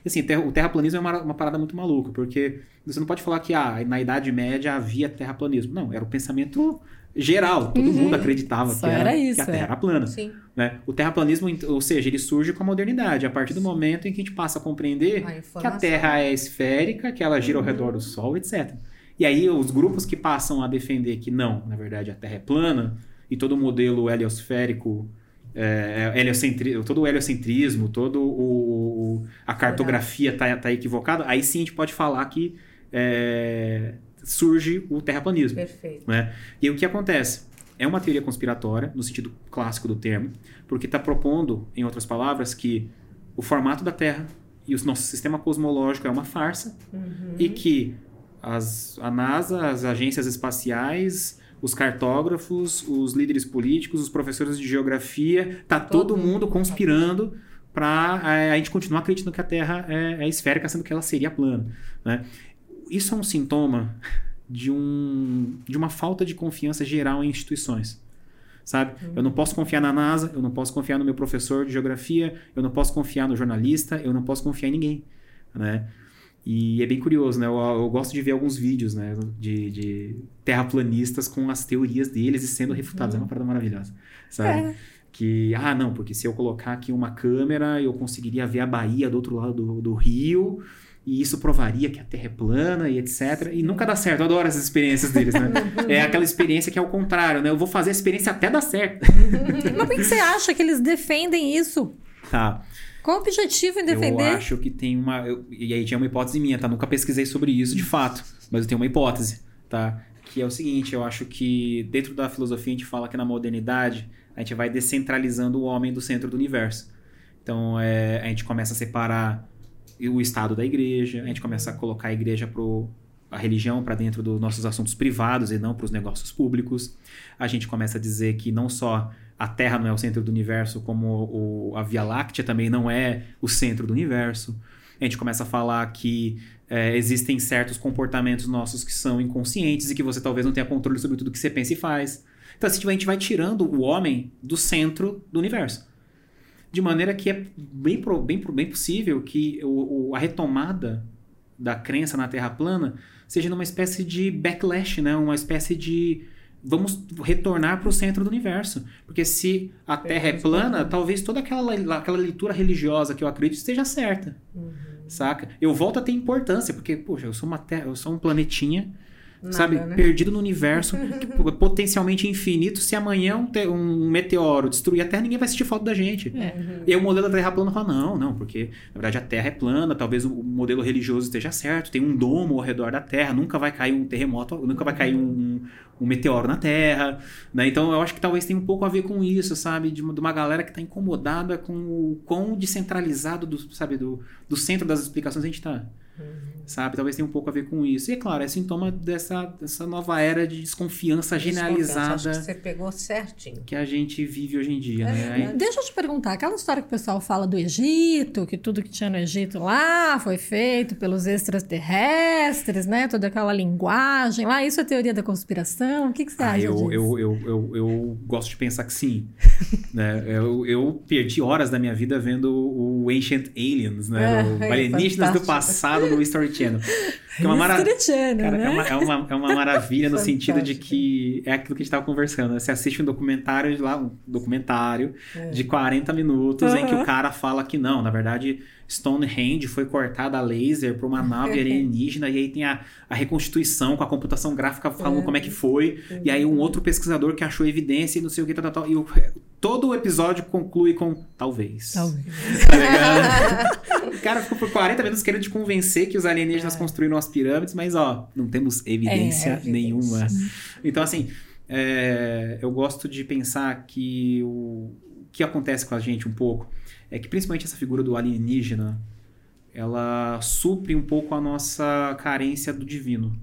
S3: Assim, o terraplanismo é uma, uma parada muito maluca, porque você não pode falar que ah, na Idade Média havia terraplanismo. Não, era o pensamento geral. Todo uhum. mundo acreditava que, era, isso, que a Terra é. era plana. Sim. Né? O terraplanismo, ou seja, ele surge com a modernidade, a partir do momento em que a gente passa a compreender a que a Terra é esférica, que ela gira uhum. ao redor do Sol, etc. E aí os grupos que passam a defender que não, na verdade a Terra é plana e todo o modelo heliosférico é, é heliocentri, todo o heliocentrismo, todo o, o a cartografia está tá equivocada, aí sim a gente pode falar que é, surge o terraplanismo.
S2: Perfeito.
S3: Né? E o que acontece? É uma teoria conspiratória, no sentido clássico do termo, porque está propondo, em outras palavras, que o formato da Terra e o nosso sistema cosmológico é uma farsa uhum. e que as, a NASA, as agências espaciais, os cartógrafos, os líderes políticos, os professores de geografia, tá todo, todo mundo conspirando para é, a gente continuar acreditando que a Terra é, é, esférica, sendo que ela seria plana. Né? isso é um sintoma de, um, de uma falta de confiança geral em instituições. Sabe? Uhum. Eu não posso confiar na NASA, eu não posso confiar no meu professor de geografia, eu não posso confiar no jornalista, eu não posso confiar em ninguém, né? E é bem curioso, né? Eu, eu gosto de ver alguns vídeos, né? De, de, terraplanistas com as teorias deles e sendo refutados. Uhum. É uma parada maravilhosa, sabe? É. Que, ah, não, porque se eu colocar aqui uma câmera, eu conseguiria ver a Bahia do outro lado do, do rio e isso provaria que a Terra é plana e etc. E nunca dá certo. Eu adoro essas experiências deles, né? é aquela experiência que é o contrário, né? Eu vou fazer a experiência até dar certo.
S1: Mas por que você acha que eles defendem isso?
S3: Tá.
S1: Qual o objetivo em defender?
S3: Eu acho que tem uma. Eu, e aí tinha uma hipótese minha, tá? Nunca pesquisei sobre isso de fato, mas eu tenho uma hipótese, tá? Que é o seguinte: eu acho que dentro da filosofia a gente fala que na modernidade a gente vai descentralizando o homem do centro do universo. Então é, a gente começa a separar o estado da igreja, a gente começa a colocar a igreja pro a religião para dentro dos nossos assuntos privados e não para os negócios públicos. A gente começa a dizer que não só a Terra não é o centro do universo, como o, a Via Láctea também não é o centro do universo. A gente começa a falar que é, existem certos comportamentos nossos que são inconscientes e que você talvez não tenha controle sobre tudo que você pensa e faz. Então, assim, a gente vai tirando o homem do centro do universo. De maneira que é bem, bem, bem possível que o, o, a retomada da crença na Terra plana seja numa espécie de backlash, né? uma espécie de vamos retornar para o centro do universo. Porque se a Terra é plana, talvez toda aquela, aquela leitura religiosa que eu acredito esteja certa. Uhum. Saca? Eu volto a ter importância, porque, poxa, eu sou uma terra, eu sou um planetinha Nada, sabe? Né? Perdido no universo, potencialmente infinito. Se amanhã um, te, um, meteoro destruir a Terra, ninguém vai assistir foto da gente. É. Uhum. E o modelo da Terra plana fala: não, não, porque na verdade a Terra é plana, talvez o modelo religioso esteja certo, tem um domo ao redor da Terra, nunca vai cair um terremoto, nunca vai cair um, um meteoro na Terra. Né? Então eu acho que talvez tenha um pouco a ver com isso, sabe? De uma, de uma galera que está incomodada com o quão descentralizado do, sabe, do, do centro das explicações a gente está. Uhum. Sabe? Talvez tenha um pouco a ver com isso. E é claro, é sintoma dessa, dessa nova era de desconfiança, desconfiança generalizada. Acho
S2: que você pegou certinho.
S3: Que a gente vive hoje em dia, é,
S1: né? Deixa eu te perguntar, aquela história que o pessoal fala do Egito, que tudo que tinha no Egito lá foi feito pelos extraterrestres, né? Toda aquela linguagem lá, isso é teoria da conspiração? O que, que você ah, acha
S3: eu,
S1: disso?
S3: Eu, eu, eu, eu gosto de pensar que sim. né? eu, eu perdi horas da minha vida vendo o Ancient Aliens, né? É, o Alienígenas do Passado no History Channel. É uma maravilha. Cara, né? é, uma, é, uma, é uma maravilha no sentido de que é aquilo que a gente estava conversando. Né? Você assiste um documentário de lá, um documentário é. de 40 minutos uhum. em que o cara fala que não, na verdade Stonehenge foi cortada a laser para uma nave alienígena e aí tem a, a reconstituição com a computação gráfica falando é. como é que foi. E aí um outro pesquisador que achou evidência e não sei o que, tal, tal. E o, todo o episódio conclui com talvez. Talvez. Tá ligado? o cara ficou por 40 minutos querendo te convencer que os alienígenas é. construíram as pirâmides, mas ó, não temos evidência, é, evidência. nenhuma. Então, assim, é, eu gosto de pensar que o, o que acontece com a gente um pouco é que principalmente essa figura do alienígena, ela supre um pouco a nossa carência do divino.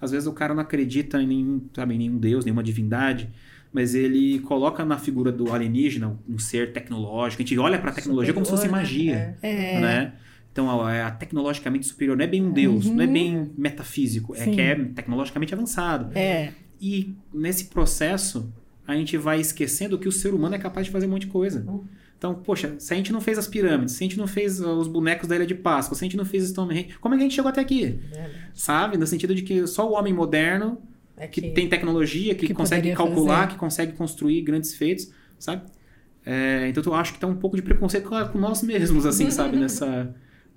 S3: Às vezes o cara não acredita em nenhum, sabe, em nenhum deus, nenhuma divindade, mas ele coloca na figura do alienígena um ser tecnológico. A gente olha para a tecnologia superior, como se fosse magia, é. né? Então, é tecnologicamente superior não é bem um deus, uhum. não é uhum. bem metafísico, é Sim. que é tecnologicamente avançado.
S1: É.
S3: E nesse processo, a gente vai esquecendo que o ser humano é capaz de fazer um monte de coisa. Uhum. Então, poxa, se a gente não fez as pirâmides, se a gente não fez os bonecos da Ilha de Páscoa, se a gente não fez Stonehenge, como é que a gente chegou até aqui? Sabe? No sentido de que só o homem moderno, é que, que, tem tecnologia, que, que consegue calcular, fazer. que consegue construir grandes feitos, sabe? É, então, eu acho que tem um pouco de preconceito com nós mesmos, assim, sabe? Nessa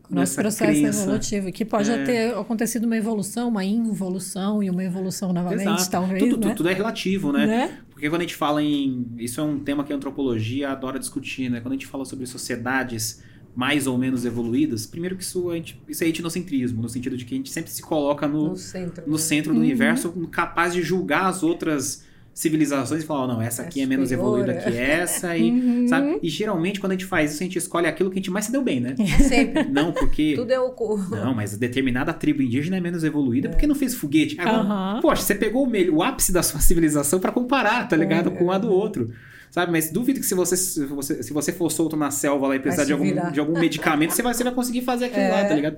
S1: nosso processo crença. evolutivo, que pode é. ter acontecido uma evolução, uma involução e uma evolução novamente, Exato. talvez.
S3: Tudo,
S1: né?
S3: tudo é relativo, né? né? Porque quando a gente fala em. Isso é um tema que a antropologia adora discutir, né? Quando a gente fala sobre sociedades mais ou menos evoluídas, primeiro que isso, a gente, isso é etnocentrismo, no sentido de que a gente sempre se coloca no, no centro, no centro do uhum. universo, capaz de julgar as outras civilizações e falar, oh, não, essa aqui é, é menos evoluída que essa, e, uhum. sabe? E geralmente, quando a gente faz isso, a gente escolhe aquilo que a gente mais se deu bem, né?
S2: É sempre.
S3: Não, porque...
S2: Tudo é o...
S3: Não, mas determinada tribo indígena é menos evoluída é. porque não fez foguete. Agora, uhum. Poxa, você pegou o, meio, o ápice da sua civilização para comparar, tá ligado? Com a do outro. Sabe? Mas duvido que se você, se você, se você for solto na selva lá e precisar de algum, de algum medicamento, você vai, você vai conseguir fazer aquilo é. lá, tá ligado?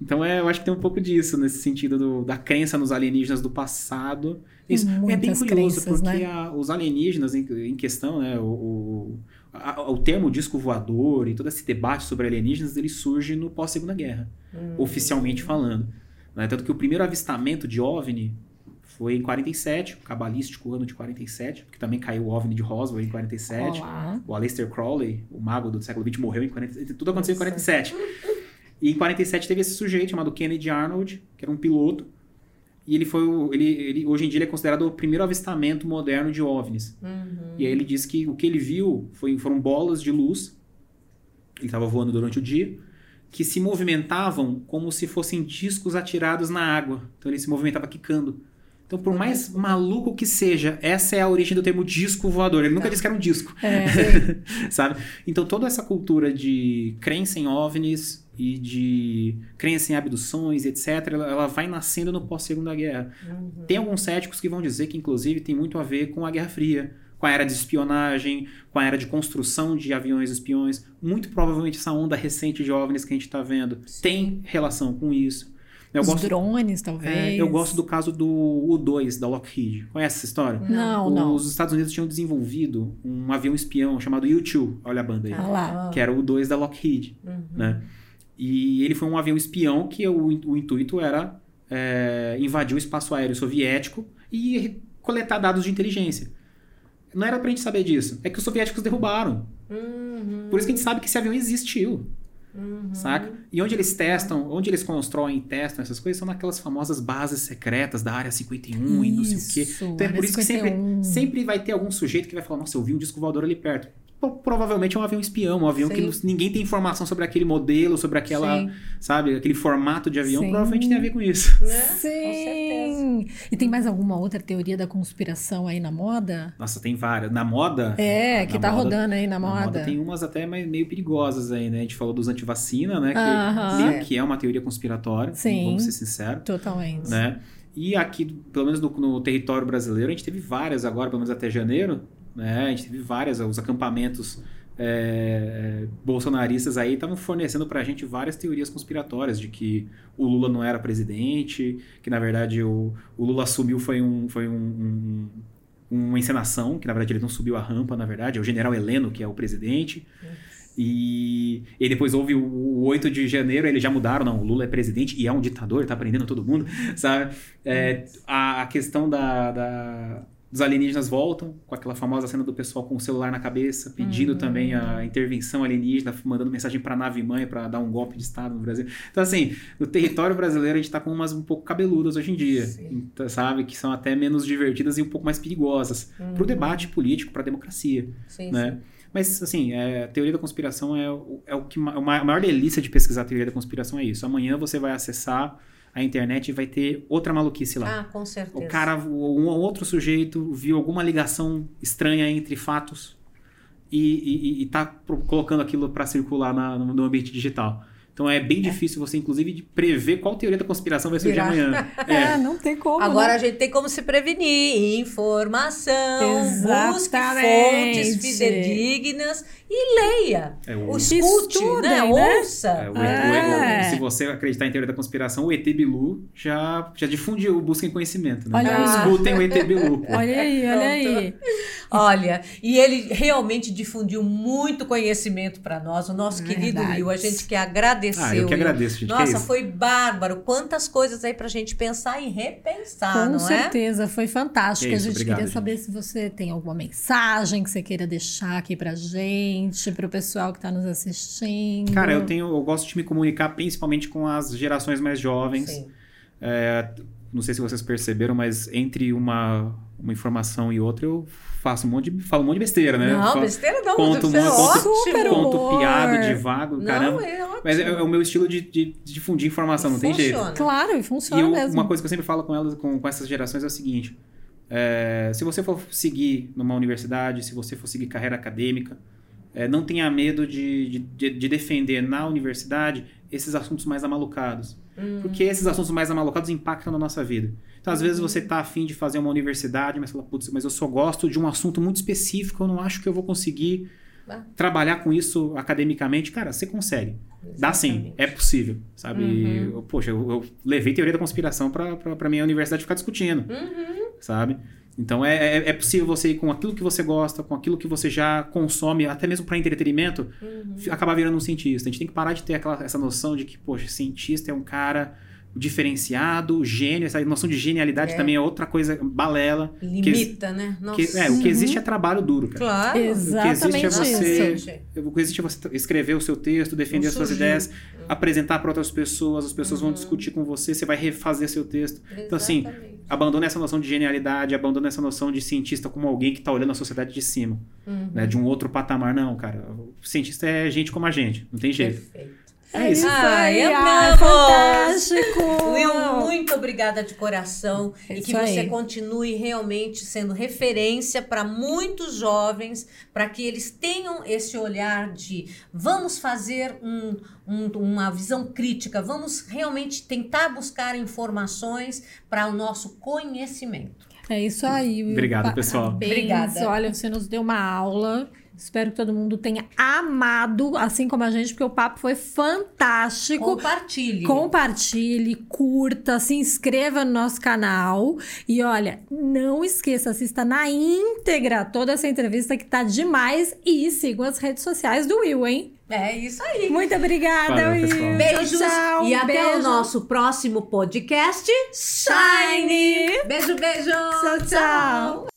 S3: Então é, eu acho que tem um pouco disso, nesse sentido do, da crença nos alienígenas do passado. Isso é bem curioso,
S1: crenças,
S3: porque
S1: né?
S3: a- os alienígenas em, em questão, né, o, o, a- o termo disco voador e todo esse debate sobre alienígenas, ele surge no pós-segunda guerra, oficialmente falando. né? Tanto que o primeiro avistamento de OVNI foi em 47, o cabalístico ano de 47, porque também caiu o OVNI de Roswell em 47.
S1: Olá.
S3: O Aleister Crowley, o mago do século XX, morreu em 47. Tudo aconteceu em 47. E em 47 teve esse sujeito chamado Kennedy Arnold, que era um piloto. E ele foi o, ele, ele hoje em dia ele é considerado o primeiro avistamento moderno de OVNIs. E aí ele diz que o que ele viu foi, foram bolas de luz. Ele estava voando durante o dia que se movimentavam como se fossem discos atirados na água. Então ele se movimentava quicando. Então, por mais maluco que seja, essa é a origem do termo disco voador. Ele nunca disse que era um disco. sabe? Então, toda essa cultura de crença em OVNIs e de crença em abduções, etc., ela, ela vai nascendo no pós-segunda guerra. Tem alguns céticos que vão dizer que, inclusive, tem muito a ver com a Guerra Fria, com a era de espionagem, com a era de construção de aviões espiões. Muito provavelmente essa onda recente de OVNIs que a gente está vendo tem relação com isso. Eu
S1: Os
S3: gosto,
S1: drones, talvez.
S3: é, eu gosto do caso do U-2 da Lockheed. Conhece essa história?
S1: Não, não.
S3: Os Estados Unidos tinham desenvolvido um avião espião chamado U-2, olha a banda aí,
S1: Ah lá.
S3: que era o U-2 da Lockheed, né? E ele foi um avião espião que o, o intuito era é, invadir o espaço aéreo soviético e coletar dados de inteligência. Não era pra gente saber disso. É que os soviéticos derrubaram. Por isso que a gente sabe que esse avião existiu. Saca? E onde eles testam, onde eles constroem e testam essas coisas são naquelas famosas bases secretas da área 51 e não sei o quê.
S1: Isso,
S3: Então é por isso que sempre,
S1: 51.
S3: sempre vai ter algum sujeito que vai falar: Nossa, eu vi um disco voador ali perto. Pro- Provavelmente é um avião espião, um avião que
S2: Sim.
S3: não- ninguém tem informação sobre aquele modelo, sobre aquela,
S2: Sim.
S3: sabe, aquele formato de avião.
S1: Sim.
S3: Provavelmente tem a ver com isso.
S2: Né? Com certeza.
S1: Sim. E tem mais alguma outra teoria da conspiração aí na moda?
S3: Nossa, tem várias. Na moda.
S1: É, que
S3: na
S1: tá
S3: moda-
S1: rodando aí na
S3: Na
S1: moda.
S3: moda tem umas até mais- meio perigosas aí, né? A gente falou dos antivacina, né? Que
S1: Aham.
S3: meio que é uma teoria conspiratória,
S1: Sim.
S3: vamos ser sinceros.
S1: Totalmente.
S3: né? E aqui, pelo menos no, no território brasileiro, a gente teve várias agora, pelo menos até janeiro, né? A gente teve várias, os acampamentos é, bolsonaristas aí estavam fornecendo pra gente várias teorias conspiratórias de que o Lula não era presidente, que na verdade o, o Lula assumiu foi um foi um, um- uma encenação, que na verdade ele não subiu a rampa, na verdade, é o general Heleno que é o presidente. E, e depois houve o, o 8 de janeiro, eles já mudaram, não, o Lula é presidente e é um ditador, tá prendendo todo mundo, sabe? É, a, a questão da, da- dos alienígenas voltam, com aquela famosa cena do pessoal com o celular na cabeça, pedindo também a intervenção alienígena, mandando mensagem pra nave mãe para dar um golpe de Estado no Brasil. Então, assim, no território brasileiro a gente tá com umas um pouco cabeludas hoje em dia, então, sabe? Que são até menos divertidas e um pouco mais perigosas pro debate político, pra democracia
S2: Sim,
S3: né?
S2: sim.
S3: Mas, assim, é, a teoria da conspiração é, o- é o que a a maior delícia de pesquisar a teoria da conspiração é isso. Amanhã você vai acessar a internet vai ter outra maluquice lá.
S2: Ah, com certeza.
S3: o cara, um outro sujeito viu alguma ligação estranha entre fatos e, e, e tá colocando aquilo para circular na- no ambiente digital. Então é bem difícil você, inclusive, de prever qual teoria da conspiração vai surgir amanhã.
S1: É,
S3: É.
S1: não tem como.
S2: Agora
S1: né?
S2: a gente tem como se prevenir. Informação. Busque
S1: Exatamente.
S2: fontes fidedignas e leia.
S3: É, o-
S2: escute,
S1: Estudem,
S2: né?
S1: né?
S2: Ouça.
S3: É, o,
S1: É.
S3: o- o- se você acreditar em teoria da conspiração, o ET Bilu já, já difundiu o Busquem Conhecimento. Né?
S1: Olha aí.
S3: escutem o ET Bilu. pô.
S1: Olha aí, olha aí.
S2: Olha, e ele realmente difundiu muito conhecimento para nós, o nosso querido
S1: Verdade.
S2: Will. A gente quer agradecer.
S3: Ah, eu que
S2: Will.
S3: agradeço, gente.
S2: Nossa,
S3: isso?
S2: foi bárbaro. Quantas coisas aí pra gente pensar e repensar,
S1: Com
S2: não
S1: certeza, foi fantástico.
S3: Que
S1: a
S3: isso,
S1: gente
S3: obrigado,
S1: queria
S3: gente.
S1: saber se você tem alguma mensagem que você queira deixar aqui pra gente, pro pessoal que tá nos assistindo.
S3: Cara, eu tenho, eu gosto de me comunicar principalmente com as gerações mais
S2: é?
S3: jovens.
S2: Sim.
S3: É, não sei se vocês perceberam, mas entre uma, uma informação e outra eu faço um monte de, falo um monte de besteira, né?
S2: Não,
S3: Falo-
S2: besteira não.
S3: conto
S2: isso é
S3: uma- conto-.
S1: Super
S3: conto
S1: humor.
S3: piada, divago,
S2: Não,
S3: caramba.
S2: é ótimo.
S3: Mas é, é o meu estilo de, de- de difundir informação, não tem jeito.
S2: Funciona.
S1: Claro, e
S3: E
S1: funciona
S3: eu-
S1: mesmo.
S3: uma coisa que eu sempre falo com elas, com, com essas gerações é o seguinte: é, se você for seguir numa universidade, se você for seguir carreira acadêmica, é, não tenha medo de, de, de- de defender na universidade esses assuntos mais amalucados. Porque esses assuntos mais amalucados impactam na nossa vida. Então, às vezes, você tá afim de fazer uma universidade, mas fala, putz, mas eu só gosto de um assunto muito específico, eu não acho que eu vou conseguir
S2: Dá.
S3: trabalhar com isso academicamente, cara, você consegue. Dá sim,
S2: Exatamente.
S3: é possível, sabe?
S2: Uhum.
S3: Eu- poxa, eu, eu levei teoria da conspiração pra minha universidade ficar discutindo,
S2: Uhum.
S3: sabe? Então é, é, é possível você ir com aquilo que você gosta, com aquilo que você já consome, até mesmo pra entretenimento,
S2: Uhum.
S3: acabar virando um cientista. A gente tem que parar de ter aquela, essa noção de que, poxa, cientista é um cara diferenciado, gênio, essa noção de genialidade
S2: É.
S3: também é outra coisa balela.
S2: Limita, né? Nossa.
S3: Que, é, o que existe é trabalho duro, cara.
S2: Claro.
S1: Exatamente
S3: O que existe é
S1: isso.
S3: você, o que existe é você escrever o seu texto, defender as suas ideias, apresentar para outras pessoas, as pessoas
S2: Uhum.
S3: vão discutir com você, você vai refazer seu texto. Então, assim,
S2: Exatamente.
S3: Abandona essa noção de genialidade, abandona essa noção de cientista como alguém que tá olhando a sociedade de cima,
S2: Uhum.
S3: né? De um outro patamar. Não, cara. O cientista é gente como a gente, não tem jeito.
S2: Perfeito.
S3: É isso.
S2: Ai,
S1: aí,
S2: amamos!
S1: fantástico!
S2: Will, muito obrigada de coração
S1: É
S2: e que você
S1: aí.
S2: continue realmente sendo referência para muitos jovens, para que eles tenham esse olhar de vamos fazer um- um- uma visão crítica, vamos realmente tentar buscar informações para o nosso conhecimento.
S1: É isso aí, Will.
S3: Obrigado, pessoal.
S1: Parabéns.
S2: Obrigada.
S1: Olha, você nos deu uma aula. Espero que todo mundo tenha amado, assim como a gente, porque o papo foi fantástico.
S2: Compartilhe.
S1: Compartilhe, curta, se inscreva no nosso canal. E olha, não esqueça, assista na íntegra toda essa entrevista que tá demais. E sigam as redes sociais do Will, hein?
S2: É isso aí.
S1: Muito obrigada,
S3: Valeu,
S1: Will.
S3: pessoal.
S2: Beijos
S1: Tchau,
S2: e até
S1: beijo.
S2: o nosso próximo podcast.
S1: Shine!
S2: Beijo, beijo.
S1: Tchau, tchau.